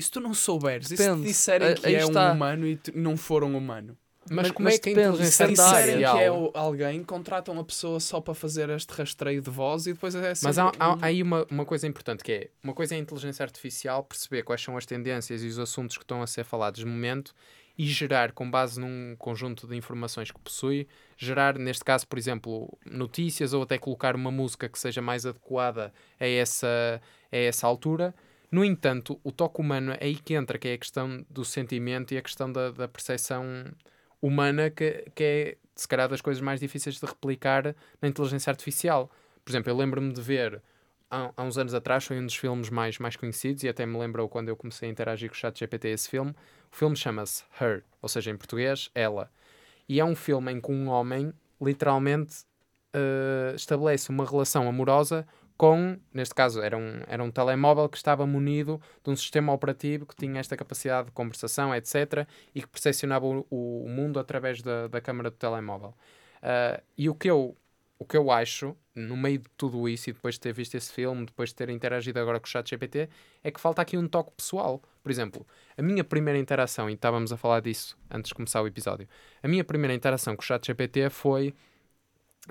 E se tu não souberes, e se te Depende. disserem Aí- que é está. um humano e tu não for um humano? mas, mas- como mas é que a depende, Depende área. disserem artificial... que é alguém, contratam a pessoa só para fazer este rastreio de voz e depois é Mas sempre há, há- um- há aí uma, uma coisa importante que é, uma coisa é a inteligência artificial, perceber quais são as tendências e os assuntos que estão a ser falados no momento e gerar, com base num conjunto de informações que possui, gerar, neste caso, por exemplo, notícias ou até colocar uma música que seja mais adequada a essa, a essa altura. No entanto, o toque humano é aí que entra, que é a questão do sentimento e a questão da, da percepção humana, que, que é, se calhar, das coisas mais difíceis de replicar na inteligência artificial. Por exemplo, eu lembro-me de ver há, há uns anos atrás, foi um dos filmes mais, mais conhecidos, e até me lembrou quando eu comecei a interagir com o chat GPT esse filme. O filme chama-se Her, ou seja, em português, Ela. E é um filme em que um homem, literalmente, eh, estabelece uma relação amorosa com, neste caso, era um, era um telemóvel que estava munido de um sistema operativo que tinha esta capacidade de conversação, etc., e que percepcionava o, o mundo através da, da câmara do telemóvel. Ah, e o que, eu, o que eu acho, no meio de tudo isso, e depois de ter visto esse filme, depois de ter interagido agora com o chat GPT, é que falta aqui um toque pessoal. Por exemplo, a minha primeira interação, e estávamos a falar disso antes de começar o episódio, a minha primeira interação com o chat GPT foi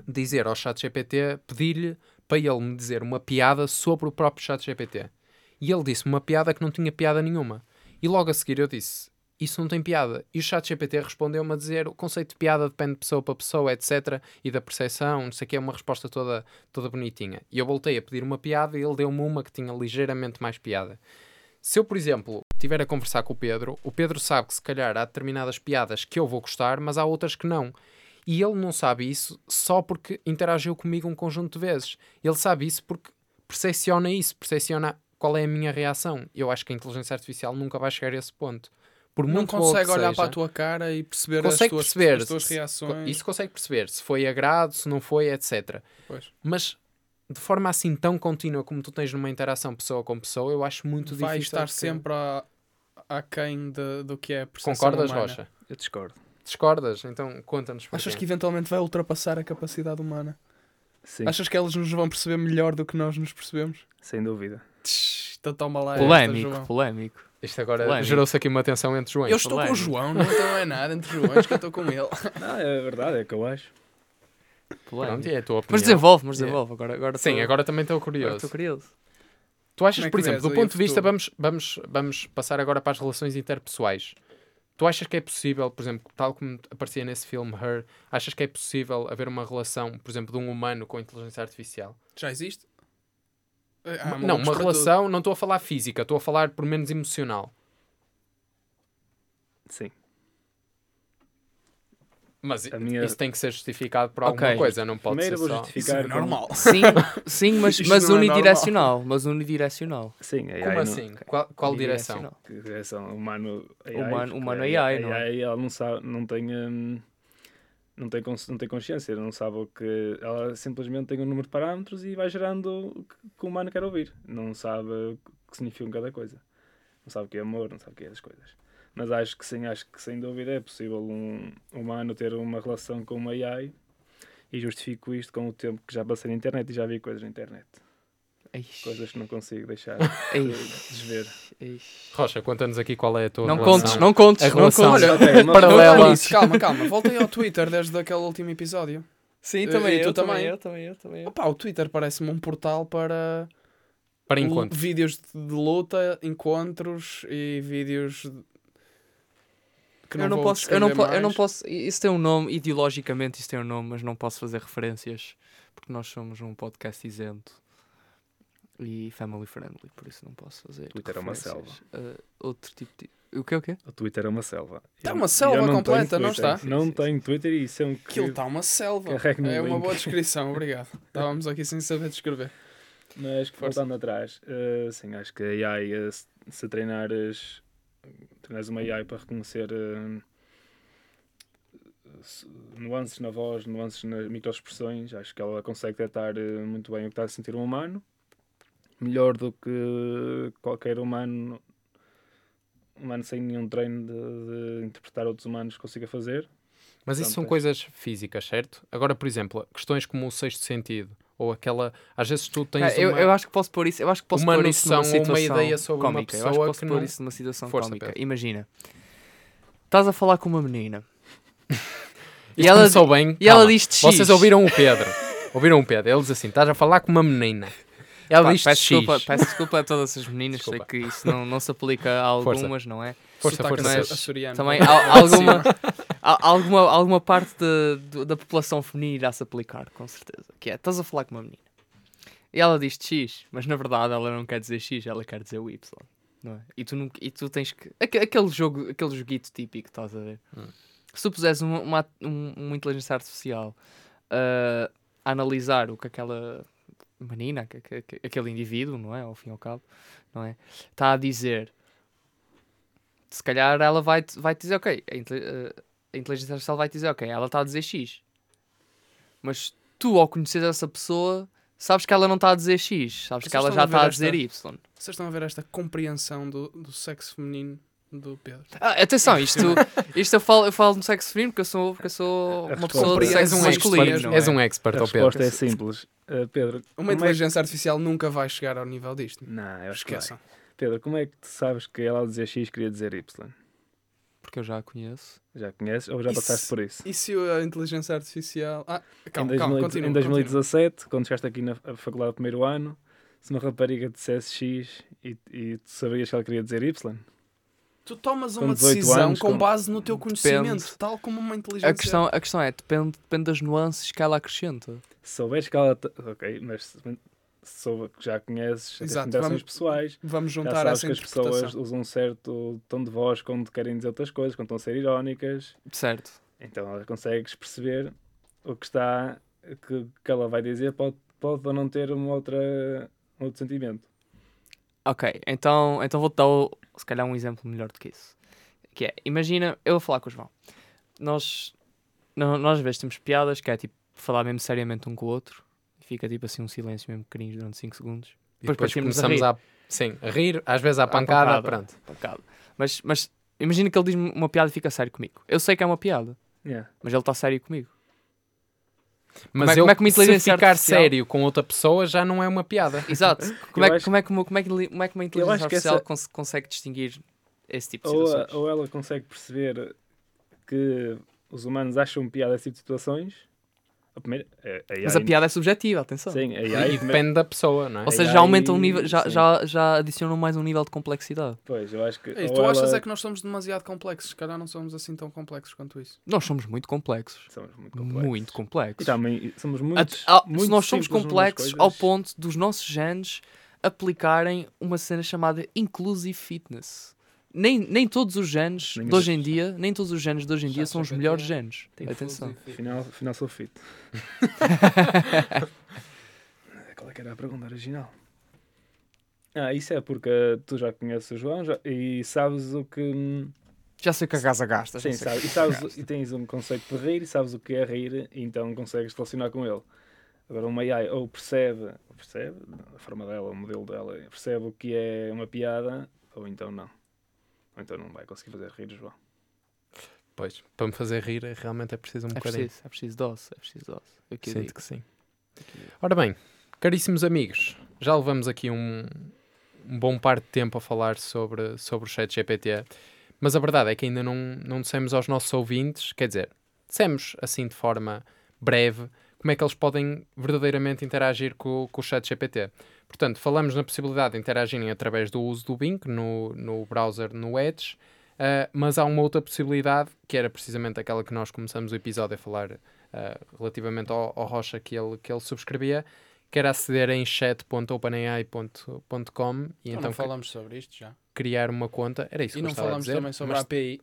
dizer ao chat GPT, pedir-lhe para ele me dizer uma piada sobre o próprio chat GPT. E ele disse uma piada que não tinha piada nenhuma. E logo a seguir eu disse, isso não tem piada. E o chat GPT respondeu-me a dizer, o conceito de piada depende de pessoa para pessoa, etc. E da percepção, não sei o que, é uma resposta toda, toda bonitinha. E eu voltei a pedir uma piada e ele deu-me uma que tinha ligeiramente mais piada. Se eu, por exemplo, estiver a conversar com o Pedro, o Pedro sabe que se calhar há determinadas piadas que eu vou gostar, mas há outras que não. E ele não sabe isso só porque interagiu comigo um conjunto de vezes. Ele sabe isso porque percepciona isso, percepciona qual é a minha reação. Eu acho que a inteligência artificial nunca vai chegar a esse ponto. Por não muito consegue que olhar seja, para a tua cara e perceber as tuas, perceber as tuas se- reações. Isso consegue perceber se foi agrado, se não foi, etc. Pois. Mas de forma assim tão contínua como tu tens numa interação pessoa com pessoa, eu acho muito vai difícil. estar que- sempre a, aquém de, do que é a percepção Concordas, humana. Rocha? Eu discordo. Discordas? Então conta-nos. Achas que eventualmente vai ultrapassar a capacidade humana? Sim, Achas que elas nos vão perceber melhor do que nós nos percebemos? sem dúvida. Tch, Então toma lá esta, Polémico, João. polémico. Isto agora Polémico. gerou-se aqui uma tensão entre Joões. Eu estou com o Polémico. João, não então é nada entre Joões que eu estou com ele. Não, é verdade, é o que eu acho. Pronto, polémico. e é a tua opinião. Mas desenvolve, mas desenvolve. Agora, agora Sim, tô- agora também estou agora curioso. estou curioso. Tu achas, é por exemplo, do ponto de vista, vamos, vamos, vamos passar agora para as relações interpessoais. Tu achas que é possível, por exemplo, tal como aparecia nesse filme Her, achas que é possível haver uma relação, por exemplo, de um humano com inteligência artificial? Já existe? Há não, uma relação, não estou a falar física, estou a falar por menos emocional. Sim. Mas minha- isso tem que ser justificado por alguma Ok. coisa, não pode Primeiro ser vou só... tudo. Isso justificar. é com- normal. Sim, sim mas, mas é unidirecional. Mas unidirecional. Sim, AI Como não- assim? Qual, qual direção? Que direção? Humano AI. Humano- humano a AI, não é? AI, ela não sabe, não tem. hum, não tem, cons- não tem consciência, não sabe o que. Ela simplesmente tem um número de parâmetros e vai gerando o que que o humano quer ouvir. Não sabe o que significa cada coisa. Não sabe o que é amor, não sabe o que é as coisas. Mas acho que sim, acho que sem dúvida é possível um humano ter uma relação com uma AI e justifico isto com o tempo que já passei na internet e já vi coisas na internet. Eish, Coisas que não consigo deixar de desver. eish. Rocha, conta-nos aqui qual é a tua Não relação. contes, não contes, A não relação- contes. Olha, Ok, uma- paralela. Isso, calma, calma. Voltem ao Twitter desde aquele último episódio. Sim, E também tu eu, também também? eu, também eu, também eu. Opa, o Twitter parece-me um portal para Para l- encontro. vídeos de de luta, encontros e vídeos de- que não, Eu não, vou posso, eu, não po- eu não mais. posso, isso tem um nome, ideologicamente isso tem um nome, mas não posso fazer referências, porque nós somos um podcast isento e family friendly, por isso não posso fazer Twitter é uma referências a outro tipo de... O que é o quê? O Twitter é uma selva. Está uma selva completa, não está? Não Sim, sim, tenho Twitter e isso é um que... Aquilo está uma selva. É uma boa descrição, obrigado. Estávamos aqui sem saber descrever. Mas voltando atrás, eh, sim, acho que a AI, se, se treinares, treinares uma AI para reconhecer se- nuances na voz, nuances nas microexpressões, acho que ela consegue detectar eh, muito bem o que está a sentir um humano, melhor do que qualquer humano, humano sem nenhum treino de, de interpretar outros humanos consiga fazer. Mas isso são coisas físicas, certo? Agora, por exemplo, questões como o sexto sentido, ou aquela. Às vezes tu tens Ah, eu, uma. eu acho que posso pôr isso, eu acho que posso uma pôr isso numa ou uma situação ideia sobre uma cómica. eu acho que pessoa posso que pôr não- isso numa situação Força, cómica. Pedro. Imagina, estás a falar com uma menina e ela, bem. e ela calma. diz X. Vocês ouviram o Pedro. Ouviram o Pedro. Ele diz assim: estás a falar com uma menina. Ela Pá, diz peço, X. desculpa, peço desculpa a todas as meninas, Desculpa. sei que isso não, não se aplica a Força. algumas, não é? Força, força. mas- açoriano. Também há, alguma, há- alguma, alguma parte de- da população feminina irá se aplicar, com certeza. Que é, estás a falar com uma menina e ela diz X, mas na verdade ela não quer dizer X, ela quer dizer o Y. Não é? e, tu não, e tu tens que. aque- Aquele jogo, aquele joguito típico, estás a ver? Hum. Se tu puseres uma, uma, um- uma inteligência artificial ah, a analisar o que aquela menina, que- que- que- aquele indivíduo, não é? Ao fim e ao cabo, não é? Está a dizer. Se calhar ela vai, vai dizer, ok, a, inte- ah, a inteligência artificial vai dizer, ok, ela está a dizer X. Mas tu, ao conhecer essa pessoa, sabes que ela não está a dizer X, sabes que Vocês ela estão já a está a esta- dizer Y. Vocês estão a ver esta compreensão do, do sexo feminino do Pedro. Ah, atenção, isto, isto eu, falo, eu falo no sexo feminino porque eu sou, porque eu sou A uma pessoa de resposta- sexo és um masculino. expert, não És é? um expert, A ó Pedro. resposta é simples. Eh, Pedro, Uma é que- inteligência artificial nunca vai chegar ao nível disto. Não, eu que. Esqueçam. Pedro, como é que tu sabes que ela ao dizer X queria dizer Y? Porque eu já a conheço. Já conheces ou já passaste por isso? E se a inteligência artificial. Ah, calma, em, calma, 2000 continua. em 2017, quando chegaste aqui na faculdade do primeiro ano, se uma rapariga dissesse X e, e tu sabias que ela queria dizer Y, Tu tomas uma 18 decisão anos, com com- base no teu Depende. conhecimento, tal como uma inteligência. A questão, a questão é, depende, depende das nuances que ela acrescenta. se souberes que ela. Ok, mas souber que já conheces as Exato, interações vamos pessoas, Vamos já juntar sabes essa que as pessoas usam um certo tom de voz quando querem dizer outras coisas, quando estão a ser irónicas. Certo. Então ela consegues perceber o que está, que, que ela vai dizer pode, pode ou não ter uma outra, um outro sentimento. Ok, então, então vou-te dar se calhar um exemplo melhor do que isso. Que é, imagina, eu vou falar com o João. Nós, nós às vezes temos piadas que é tipo falar mesmo seriamente um com o outro. Fica tipo assim um silêncio mesmo pequenino durante 5 segundos. E Depois depois partimos a começamos rir. a, sim, a rir, às vezes à À pancada, pancada. pronto. Pancada. Mas, mas Imagina que ele diz-me uma piada e fica sério comigo. Eu sei que é uma piada, Yeah. mas ele está sério comigo. Mas é- eu, como é que uma inteligência ficar artificial- sério com outra pessoa já não é uma piada. Exato. Como, é, que- acho- como, é uma- como, é que, como é que uma inteligência acho que artificial essa- cons- consegue distinguir esse tipo de Ou, a- situações? ou ela consegue perceber que os humanos acham piada a esse tipo de situações. A primeira, a, a Mas a AI piada é subjetiva, atenção. Sim, a E AI, depende da pessoa, não é? Ou seja, AI, já aumenta um nível, já, sim. já, já adicionam mais um nível de complexidade. Pois, eu acho que. Ou tu achas ela- é que nós somos demasiado complexos? Se calhar não somos assim tão complexos quanto isso. Nós somos muito complexos. Somos muito complexos. Muito complexos. E também somos muito. Ah, muito se nós somos complexos coisas. ao ponto dos nossos genes aplicarem uma cena chamada inclusive fitness. Nem, nem todos os genes de hoje em dia, nem todos os genes de hoje em dia são os melhores genes. Atenção. Afinal, afinal sou fit. Qual é que era a pergunta original? Ah, isso é porque tu já conheces o João já- e sabes o que. hum, Já sei o que a casa gasta. Sim, sei. sabes, e, sabes, e tens um conceito de rir e sabes o que é rir, e então consegues relacionar com ele. Agora, uma AI ou percebe, ou percebe, a forma dela, o modelo dela, percebe o que é uma piada, ou então não. Ou então não vai conseguir fazer rir João. Pois, para me fazer rir realmente é preciso um É bocadinho. preciso, é preciso dose, é preciso dose. Eu que Sinto digo. que sim. Ora bem, caríssimos amigos, já levamos aqui um, um bom par de tempo a falar sobre, sobre o chat GPT, mas a verdade é que ainda não, não dissemos aos nossos ouvintes, quer dizer, dissemos assim de forma breve, como é que eles podem verdadeiramente interagir com, com o chat GPT. Portanto, falamos na possibilidade de interagirem através do uso do Bing no, no browser, no Edge, ah, mas há uma outra possibilidade, que era precisamente aquela que nós começamos o episódio a falar ah, relativamente ao, ao Rocha que ele, que ele subscrevia, que era aceder em chat.openai.com e Então, então não falamos sobre isto já. criar uma conta. Era isso E que eu não estava a falamos dizer, também sobre a API.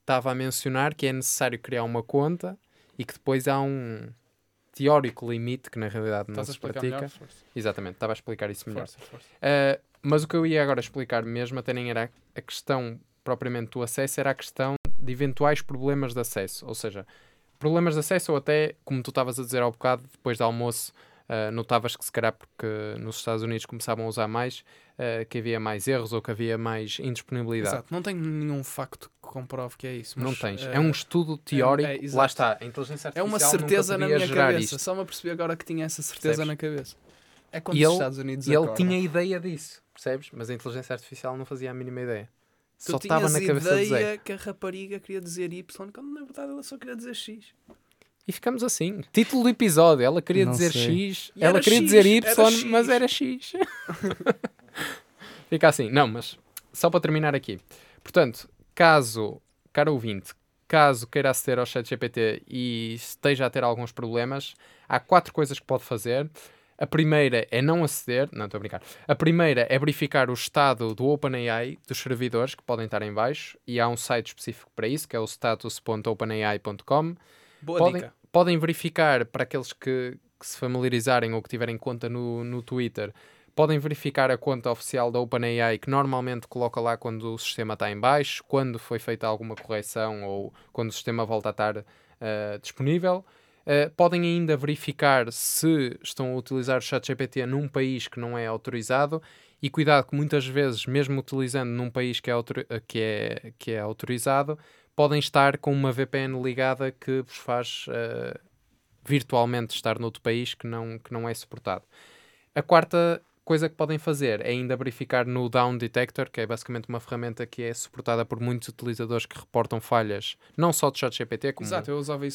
estava a mencionar que é necessário criar uma conta e que depois há um teórico limite que na realidade não se pratica. melhor? Exatamente, estava a explicar isso melhor. força, força. Uh, mas o que eu ia agora explicar mesmo até nem era a questão propriamente do acesso, era a questão de eventuais problemas de acesso. Ou seja, problemas de acesso ou até, como tu estavas a dizer ao bocado, depois do almoço, uh, notavas que se calhar porque nos Estados Unidos começavam a usar mais, uh, que havia mais erros ou que havia mais indisponibilidade. Exato, não tenho nenhum facto que comprove que é isso. Não tens. eh, É um estudo teórico. é, exato. lá está. A inteligência É uma artificial certeza na minha cabeça. isto. Só me apercebi agora que tinha essa certeza Percebes? na cabeça. É quando E os ele- Estados Unidos E ele tinha ideia disso, percebes? Mas a inteligência artificial não fazia a mínima ideia. Tu Só estava na cabeça ideia que a rapariga queria dizer Y, quando na verdade ela só queria dizer X. E ficamos assim. Título do episódio. Ela queria Não dizer sei. X, E ela queria X, dizer Y, era mas era X. Fica assim. Não, mas só para terminar aqui. Portanto, caso, caro ouvinte, caso queira aceder ao chat GPT e esteja a ter alguns problemas, há quatro coisas que pode fazer. A primeira é não aceder, não estou a brincar. A primeira é verificar o estado do OpenAI dos servidores que podem estar em baixo e há um site específico para isso, que é o status.openai.com. Boa Podem, dica. podem verificar para aqueles que, que se familiarizarem ou que tiverem conta no, no Twitter, podem verificar a conta oficial da OpenAI que normalmente coloca lá quando o sistema está em baixo, quando foi feita alguma correção ou quando o sistema volta a estar eh, disponível. Eh, podem ainda verificar se estão a utilizar o ChatGPT num país que não é autorizado e cuidado que muitas vezes, mesmo utilizando num país que é, que é, que é autorizado, podem estar com uma VPN ligada que vos faz eh, virtualmente estar noutro país que não, que não é suportado. A quarta coisa que podem fazer é ainda verificar no Down Detector, que é basicamente uma ferramenta que é suportada por muitos utilizadores que reportam falhas, não só de ChatGPT, como Exato,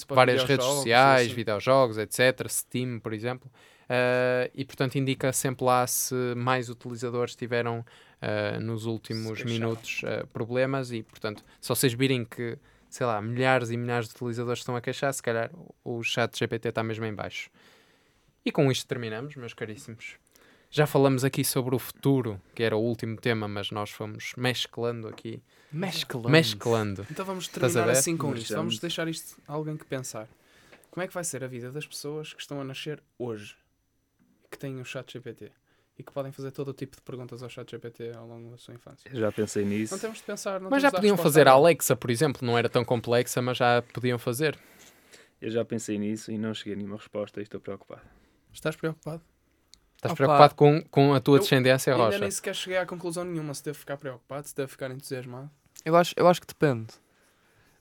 várias redes sociais, assim. videojogos, etc. Steam, por exemplo. Uh, e portanto indica sempre lá se mais utilizadores tiveram uh, nos últimos minutos uh, problemas e portanto se vocês virem que sei lá, milhares e milhares de utilizadores estão a queixar, se calhar o chat GPT está mesmo em baixo. E com isto terminamos, meus caríssimos. Já falamos aqui sobre o futuro, que era o último tema, mas nós fomos mesclando aqui. Mesclando. Mesclando. Então vamos terminar assim com isto. Vamos deixar isto a alguém que pensar. Como é que vai ser a vida das pessoas que estão a nascer hoje e que têm o chat GPT e que podem fazer todo o tipo de perguntas ao chat GPT ao longo da sua infância? Já pensei nisso. Não temos de pensar. Não Mas já podiam fazer a. Alexa, por exemplo, não era tão complexa, mas já podiam fazer. Eu já pensei nisso e não cheguei a nenhuma resposta e estou preocupado. Estás preocupado? Estás Opa. preocupado com, com a tua Eu descendência, Ainda Rocha? nem sequer cheguei à conclusão nenhuma se devo ficar preocupado, se devo ficar entusiasmado. Eu acho, eu acho que depende.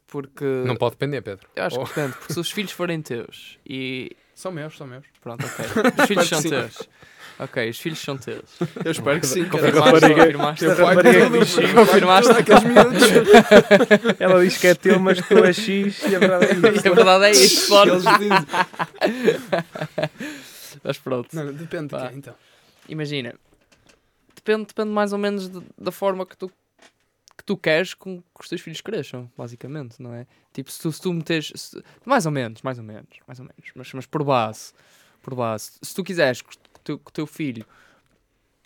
Porque. Não pode depender, Pedro. Eu acho Oh. que depende, porque se os filhos forem teus e. São meus, são meus. Pronto, ok. Os filhos são teus. Ok, os filhos são teus. Eu espero que sim. Confirmaste? Confirmaste? Confirmaste? Tudo aqueles miúdos. Ela diz que é teu, mas tu és X e a verdade é A isso. verdade é isto, mano. Eles dizem. Mas pronto. Não, depende de Pá. quê, então. Imagina. Depende, depende mais ou menos de- da forma que tu, que tu queres com que os teus filhos cresçam, basicamente, não é? Tipo, se tu, se tu meteres. se- mais ou menos, mais ou menos, mais ou menos. Mas, mas por base. Por base. Se tu quiseres que teu, que o teu filho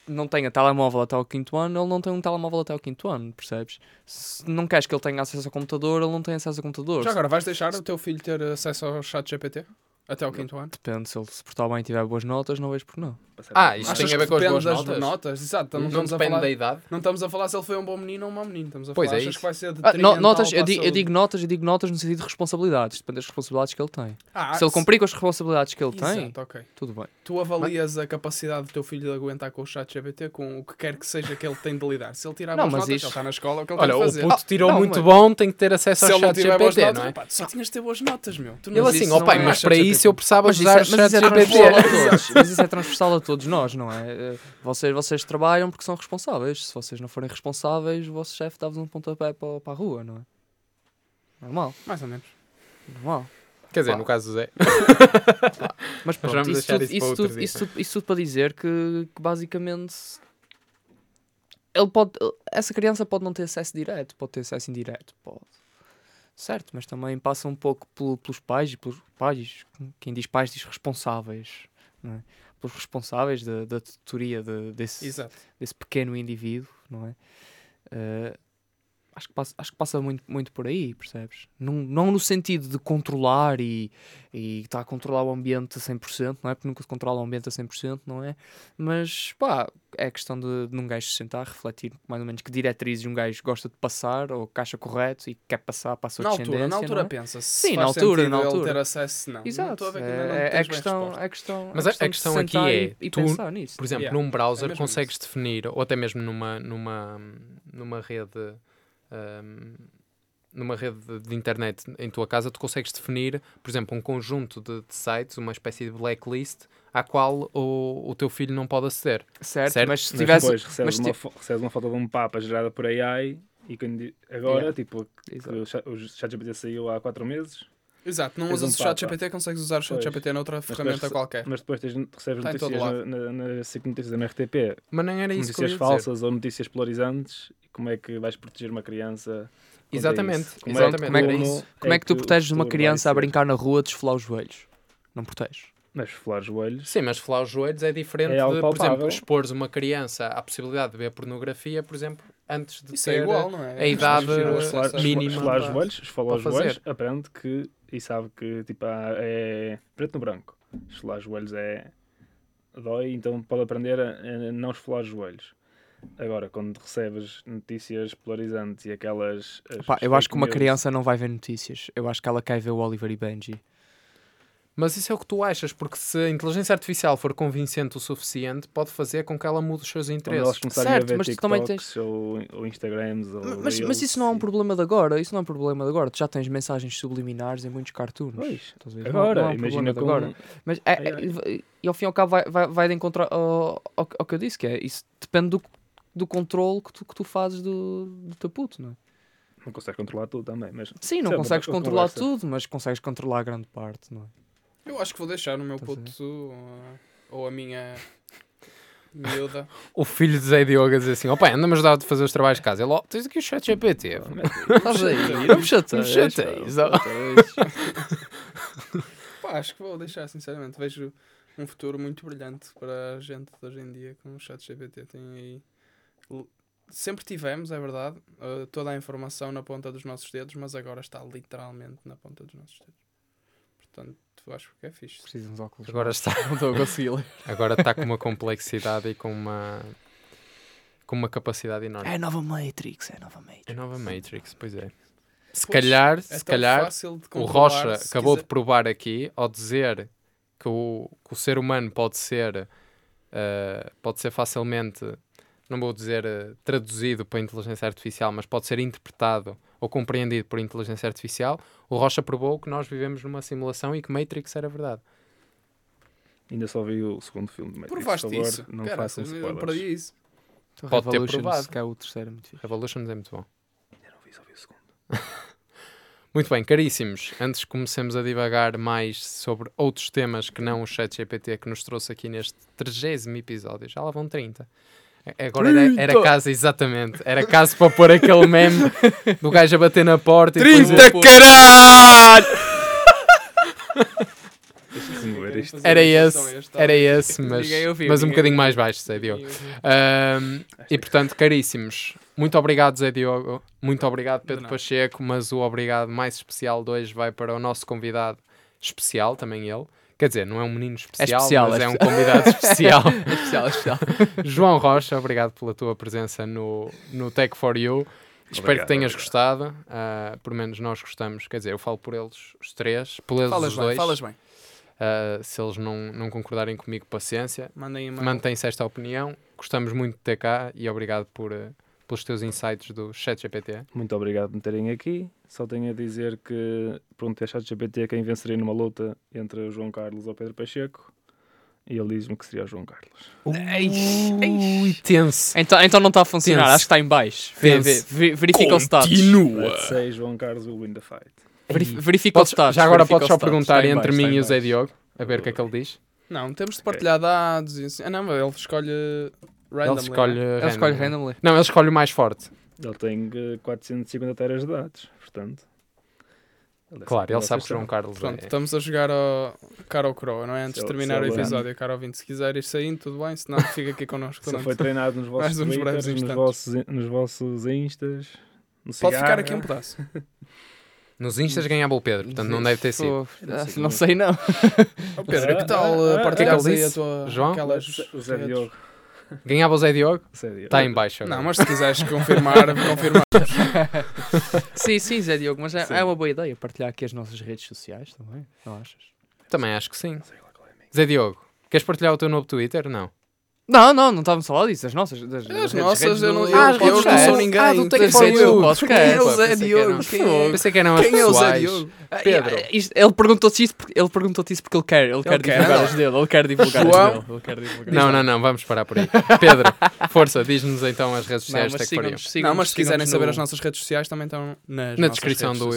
não tenha telemóvel até ao quinto ano, ele não tem um telemóvel até ao quinto ano, percebes? Se não queres que ele tenha acesso ao computador, ele não tem acesso ao computador. Já agora, vais deixar o teu filho ter acesso ao chat GPT? Até ao quinto ano? Depende, se ele se portar bem e tiver boas notas, não vejo por não. Ah, isto Achas tem a ver com as depende boas das notas? Exato, não, Não estamos a depende falar, da idade? não estamos a falar se ele foi um bom menino ou um mau menino. Estamos a Pois falar, é achas isso. que vai ser de Ah, no- notas, eu, digo, eu digo notas, eu digo notas no sentido de responsabilidades, depende das responsabilidades que ele tem. Ah, se ele cumprir com as responsabilidades que ele tem, Exato, ok. tudo bem. Tu avalias a capacidade do teu filho de aguentar com o chat GPT com o que quer que seja que ele tem de lidar. Se ele tirar Não, boas mas notas, isso- ele está na escola, o que ele Olha, tem de o fazer. puto tirou não, muito mas- bom, tem que ter acesso ao chat GPT, notas, não é? só tinhas de ter boas notas, meu. Tu Ele assim, isso ó pai, é mas para GPT. Isso eu precisava Mas isso, usar é, o mas chat isso é GPT. transversal a todos. Mas isso é transversal a todos nós, não é? Eh, Vocês, vocês trabalham porque são responsáveis. Se vocês não forem responsáveis, o vosso chefe dá-vos um pontapé para, para a rua, não é? Normal, Mais ou menos. normal. Quer dizer, Pá. no caso do Zé. Mas pronto, isso, deixar tudo, isso para isso, tudo, isso, tudo, isso tudo para dizer que, que basicamente ele pode, essa criança pode não ter acesso direto, pode ter acesso indireto, pode. Certo, mas também passa um pouco pelo- pelos pais e pelos pais, quem diz pais diz responsáveis, não é? Pelos responsáveis da, da tutoria de- desse, Exato. desse pequeno indivíduo, não é? Eh, acho que passa, acho que passa muito, muito por aí, percebes? Não, não no sentido de controlar e, e estar a controlar o ambiente a 100%, não é? Porque nunca se controla o ambiente a 100%, não é? Mas, pá, é questão de, de um gajo se sentar, refletir mais ou menos que diretrizes um gajo gosta de passar ou que acha correto e quer passar para a sua Na altura, na altura é? pensa se Sim, na altura, na altura. ter acesso, não. Exato, não é, é, bem questão, é questão Mas é a- questão aqui é, e, e tu, pensar nisso. Por exemplo, Yeah, num browser é consegues definir, ou até mesmo numa, numa, numa rede numa rede de- internet em tua casa, tu consegues definir, por exemplo, um conjunto de, de sites, uma espécie de blacklist, à qual o, o teu filho não pode aceder. certo, certo, mas se Mas tivesse... depois recebes, mas uma, ti- fo- recebes uma foto de um Papa gerada por AI e agora, Yeah. tipo, Exato. o chat- o ChatGPT saiu há 4 meses, Exato, não usas um o chat. GPT, consegues usar o chat. GPT noutra Mas ferramenta depois- qualquer. mas depois tens, recebes Está notícias na, na, na SIC Notícias na RTP, Mas não era isso que eu notícias ia dizer. falsas ou notícias polarizantes, e como é que vais proteger uma criança? Exatamente? Como exatamente, como é que- era isso. Como é que tu o proteges uma futuro criança a brincar na rua a desfolar os joelhos? Não proteges. Mas falar os joelhos, Sim, mas falar os joelhos é diferente É de, por exemplo, expores uma criança à possibilidade de ver pornografia, por exemplo, antes de Isso ter... é igual, não é? a idade esfolar, mínima esfolar os joelhos, esfolar os joelhos, aprende que e sabe que tipo, há- é preto no branco. Esfolar os joelhos é dói, então pode aprender a, não esfolar os joelhos. Agora, quando recebes notícias polarizantes e aquelas. as Pá, eu acho que uma criança não vai ver notícias. Eu acho que ela quer ver o Oliver e Benji. Mas isso é o que tu achas, porque se a inteligência artificial for convincente o suficiente, pode fazer com que ela mude os seus interesses. começarem Certo, mas tu também TikToks ou, ou Instagrams ou Mas, mas isso não é um problema de agora. Isso não é um problema de agora. Tu já tens mensagens subliminares em muitos cartoons. Pois, Estás a ver? Não- não agora, é um imagina problema de com... agora. Mas é, é- e ao fim e ao cabo vai, vai, vai de encontrar ao, ao, ao que eu disse, que é isso depende do, do controle que tu, que tu fazes do, do teu puto, não é? Não consegues controlar tudo também, mas... Sim, não é consegues controlar conversa. tudo, mas consegues controlar grande parte, não é? Eu acho que vou deixar o meu Estás a puto uh, ou a minha miúda. O filho de Zé Diogo a dizer assim: ó pai, anda-me ajudar a fazer os trabalhos de casa. Ele, ó, tens aqui o chat GPT. Estás aí, não me chateias. Não me chateias, pá, ó. acho que vou deixar, sinceramente. Vejo um futuro muito brilhante para a gente de hoje em dia com o chat GPT. Tem aí. Sempre tivemos, é verdade, uh, toda a informação na ponta dos nossos dedos, mas agora está literalmente na ponta dos nossos dedos. Portanto, acho que é fixe. Preciso de uns óculos. Agora está, Não estou a conseguir ler. agora está com uma complexidade e com uma, com uma capacidade enorme. É a nova Matrix, é a nova Matrix. É nova Matrix, pois é. Se Pois, calhar, é se calhar, o Rocha acabou quiser- de provar aqui, ao dizer que o, que o ser humano pode ser, eh, pode ser facilmente não vou dizer eh, traduzido para inteligência artificial, mas pode ser interpretado ou compreendido por inteligência artificial, o Rocha provou que nós vivemos numa simulação e que Matrix era verdade. Ainda só vi o segundo filme de Matrix. Provaste por favor, isso. Não Cara, façam spoilers. perdi isso. Então, Pode ter provado. que é o terceiro, é muito fixe. Revolutions é muito bom. Ainda não vi, só vi o segundo. Muito bem, caríssimos, antes que comecemos a divagar mais sobre outros temas que não o chat GPT que nos trouxe aqui neste 30 episódio, já lá vão 30. Agora era, era 30! caso, exatamente, era caso para pôr aquele meme do gajo a bater na porta e depois 30 o- caralho! Era esse, era esse, mas, mas um bocadinho mais baixo, sei Diogo. Ahm, e portanto, caríssimos, muito obrigado, Zé Diogo. Muito obrigado, Pedro. Pacheco. Mas o obrigado mais especial de hoje vai para o nosso convidado especial, também ele. Quer dizer, não é um menino especial, especial, mas é é, um especial. convidado especial. É especial, é especial. João Rocha, obrigado pela tua presença no, no Tech for You. Espero Obrigado, que tenhas obrigado. gostado. Ah, por menos nós gostamos. Quer dizer, eu falo por eles, os três, por eles Falas os bem, dois. falas bem. Ah, se eles não, não concordarem comigo, paciência. Mandem. Mantém-se esta opinião. Gostamos muito de ter cá e obrigado por, eh, pelos teus insights do ChatGPT. Muito obrigado por me terem aqui. Só tenho a dizer que perguntei a ChatGPT quem venceria numa luta entre o João Carlos ou o Pedro Pacheco. E ele diz-me que seria o João Carlos. Ui, tenso. Então, então não está a funcionar, Tenso. acho que está em baixo. Verifica o status. Let's say João Carlos will win the fight. Verif- Verifica o Podes- status. já agora podes só perguntar entre baixo, mim e o Zé. Diogo, a ver o que é que ele diz. Não, temos de partilhar dados e assim. Ah, não, ele escolhe randomly. ele escolhe, né? Ele escolhe randomly. randomly. Não, ele escolhe o mais forte. Ele tem eh, 450 teras de dados, portanto. deve Claro, saber ele sabe que João Carlos Pronto, é. estamos a jogar ao cara ou croa, não é? Antes Se de ele- terminar se o ele- episódio, cara ouvinte, se quiser ir saindo, tudo bem, senão fica aqui connosco. Se ele foi treinado nos vossos Twitters, nos vossos, nos vossos Instas, no Pode ficar aqui um pedaço. Nos Instas ganhava o Pedro, portanto não deve ter sido. Pô, Não sei Não não. Ó Pedro, que tal Ah, uh, ah, partilhares ah, aí a disse? tua. João? Aquelas O Zé? Diogo. Ganhava o Zé Diogo? Zé Diogo. Está em baixo agora. Não, mas se quiseres confirmar, confirmar. Sim, sim, Zé Diogo, mas é, é uma boa ideia partilhar aqui as nossas redes sociais também, não achas? Também acho que sim. É. Zé Diogo, queres partilhar o teu novo Twitter? Não. Não, não, não estávamos a falar disso, as nossas. Das, das As nossas, eu não- eu- as eu redes não sou ninguém. Ah, do Das for You. podcast. Quem é o Zé Diogo? é? Pensei que eram as Quem é o Zé. Diogo? Pedro. Ah, Ele perguntou-te porque- ele perguntou isso porque ele quer, ele, quer divulgar as dele, ele quer divulgar as dele. Ele quer divulgar Não, não, não, vamos parar por aí. Pedro, força, diz-nos então as redes sociais Tech for You. Não, mas se quiserem saber as nossas redes sociais, também estão Na descrição do-.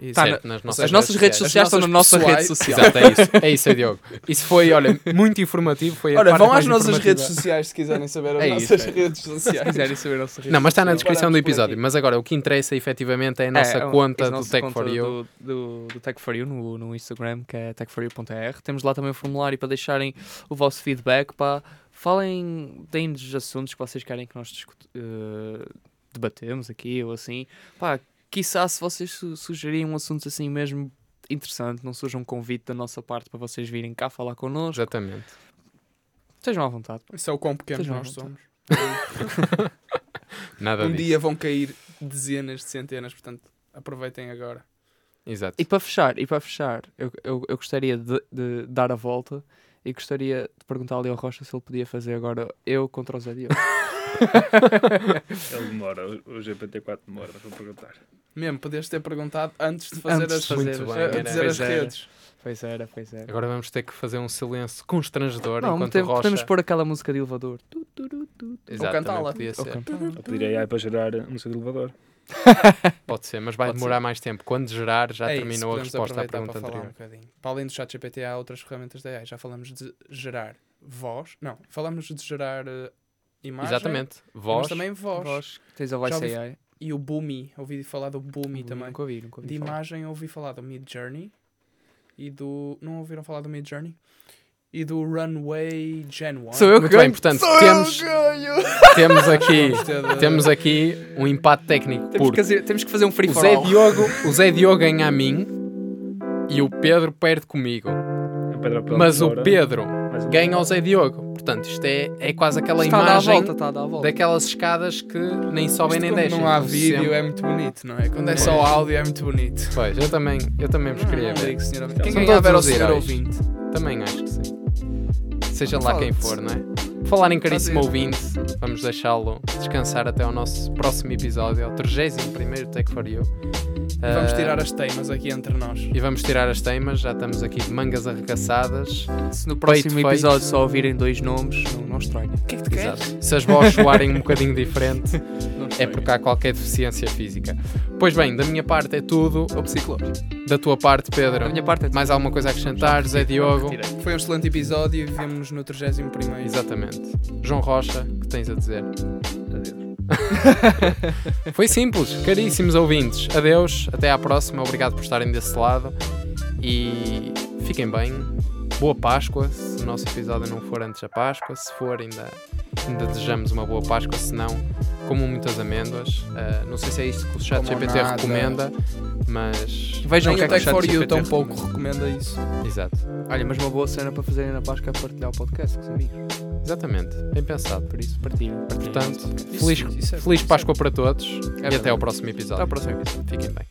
Isso. Tá seja, As nossas redes As sociais estão na nossa rede social. Exato, é isso. É isso, Diogo. Isso foi, olha, muito informativo. Olha, vão às nossas redes sociais se quiserem saber as É nossas isso, é. redes Se sociais. quiserem saber a nossa rede Não, mas está na social. descrição do Paramos por episódio. aqui. Mas agora, o que interessa efetivamente é a nossa É, conta a do nossa Tech conta for You. Do, do, do Tech for You no, no Instagram, que é techforyou.er. Temos lá também o formulário para deixarem o vosso feedback. Pá. Falem, deem-nos assuntos que vocês querem que nós discut- eh, debatemos aqui ou assim. Pá, quiçá se vocês su sugerirem um assunto assim mesmo interessante, não surja um convite da nossa parte para vocês virem cá falar connosco. Exatamente. Estejam à vontade. Isso é o quão pequenos Estejam nós somos. Nada Um disso. dia vão cair dezenas de centenas, portanto, aproveitem agora. Exato. E para fechar, e para fechar, eu, eu, eu gostaria de, de dar a volta e gostaria de perguntar ali ao Rocha se ele podia fazer agora eu contra o Zé Diogo. Ele demora, o- o GPT-4 demora, mas vou perguntar. Mesmo, podias ter perguntado antes de fazer Antes as, fazer Muito as- bem, a era- dizer pois as era. Pois era, pois era. Agora vamos ter que fazer um silêncio constrangedor Não, enquanto o Rocha... podemos pôr aquela música de elevador. Tu, tu, tu, tu. Exatamente, cantá-la. podia Ou ser. Eu pediria AI para gerar um seu elevador. Pode ser, mas vai Pode demorar ser. mais tempo. Quando gerar, já É isso, terminou a podemos resposta à pergunta para falar anterior. Um bocadinho. Para além do chat GPT, há outras ferramentas da AI. Já falamos de gerar voz. Não, falamos de gerar eh, imagem. Exatamente. Mas Voz. também voz. Voz. Tens a ouvi- AI. E o Boomi. Ouvi falar do Boomi também. Nunca ouvi, nunca ouvi De falar. imagem ouvi falar do Mid Journey e do. Não ouviram falar do Mid Journey? E do Runway Gen 1. Sou eu que Muito bem, ganho. portanto, Sou temos, eu que ganho! temos aqui, temos aqui um empate técnico Temos que, fazer, temos que fazer um free o for Zé all. Diogo, o Zé Diogo ganha a mim e o Pedro perde comigo. O Pedro Mas o Pedro ganha ao Zé Diogo. Portanto, isto é, é quase aquela Está a dar a imagem volta, está a dar a volta. daquelas escadas que nem sobem Isto nem quando descem. não há vídeo sempre- é muito bonito, não é? Quando é Pois. só áudio é muito bonito. Pois, eu também, eu também vos queria Não ver. Quem São ganhava era o todos os senhor ouvinte. Também acho que sim. Seja lá quem for, não é? Falar em caríssimo ouvinte, vamos deixá-lo descansar até ao nosso próximo episódio, ao 31 Take for You. Vamos Ah, tirar as teimas aqui entre nós. E vamos tirar as temas, já estamos aqui de mangas arregaçadas. Se no próximo feito. episódio só ouvirem dois nomes, não, não estranha. O que é que tu Exato. queres? Se as vozes soarem um bocadinho diferente, é porque há qualquer deficiência física. Pois bem, da minha parte é tudo. Ou psicológico. Da tua parte, Da Pedro, minha parte é mais alguma coisa a acrescentar? Zé Diogo? Foi um excelente episódio e vemos-nos no 31 Exatamente. João Rocha, o que tens a dizer? Adeus. Foi simples, caríssimos ouvintes. Adeus, até à próxima. Obrigado por estarem desse lado. E fiquem bem. Boa Páscoa, se o nosso episódio não for antes da Páscoa. Se for, ainda, ainda desejamos uma boa Páscoa. Se não, comam muitas amêndoas. Ah, não sei se é isto que o chat GPT nada. recomenda, mas. Vejam o Nem que o é que o for You ChatGPT tão pouco recomenda. recomenda isso. Exato, Olha, mas uma boa cena para fazerem na Páscoa é partilhar o podcast com os amigos. exatamente. Bem pensado. Por isso, partilhem. partilhem Portanto, o nosso podcast. feliz, Isso- isso é- feliz isso é- Páscoa para todos e verdade. até ao próximo episódio. Até ao próximo episódio. Fiquem bem.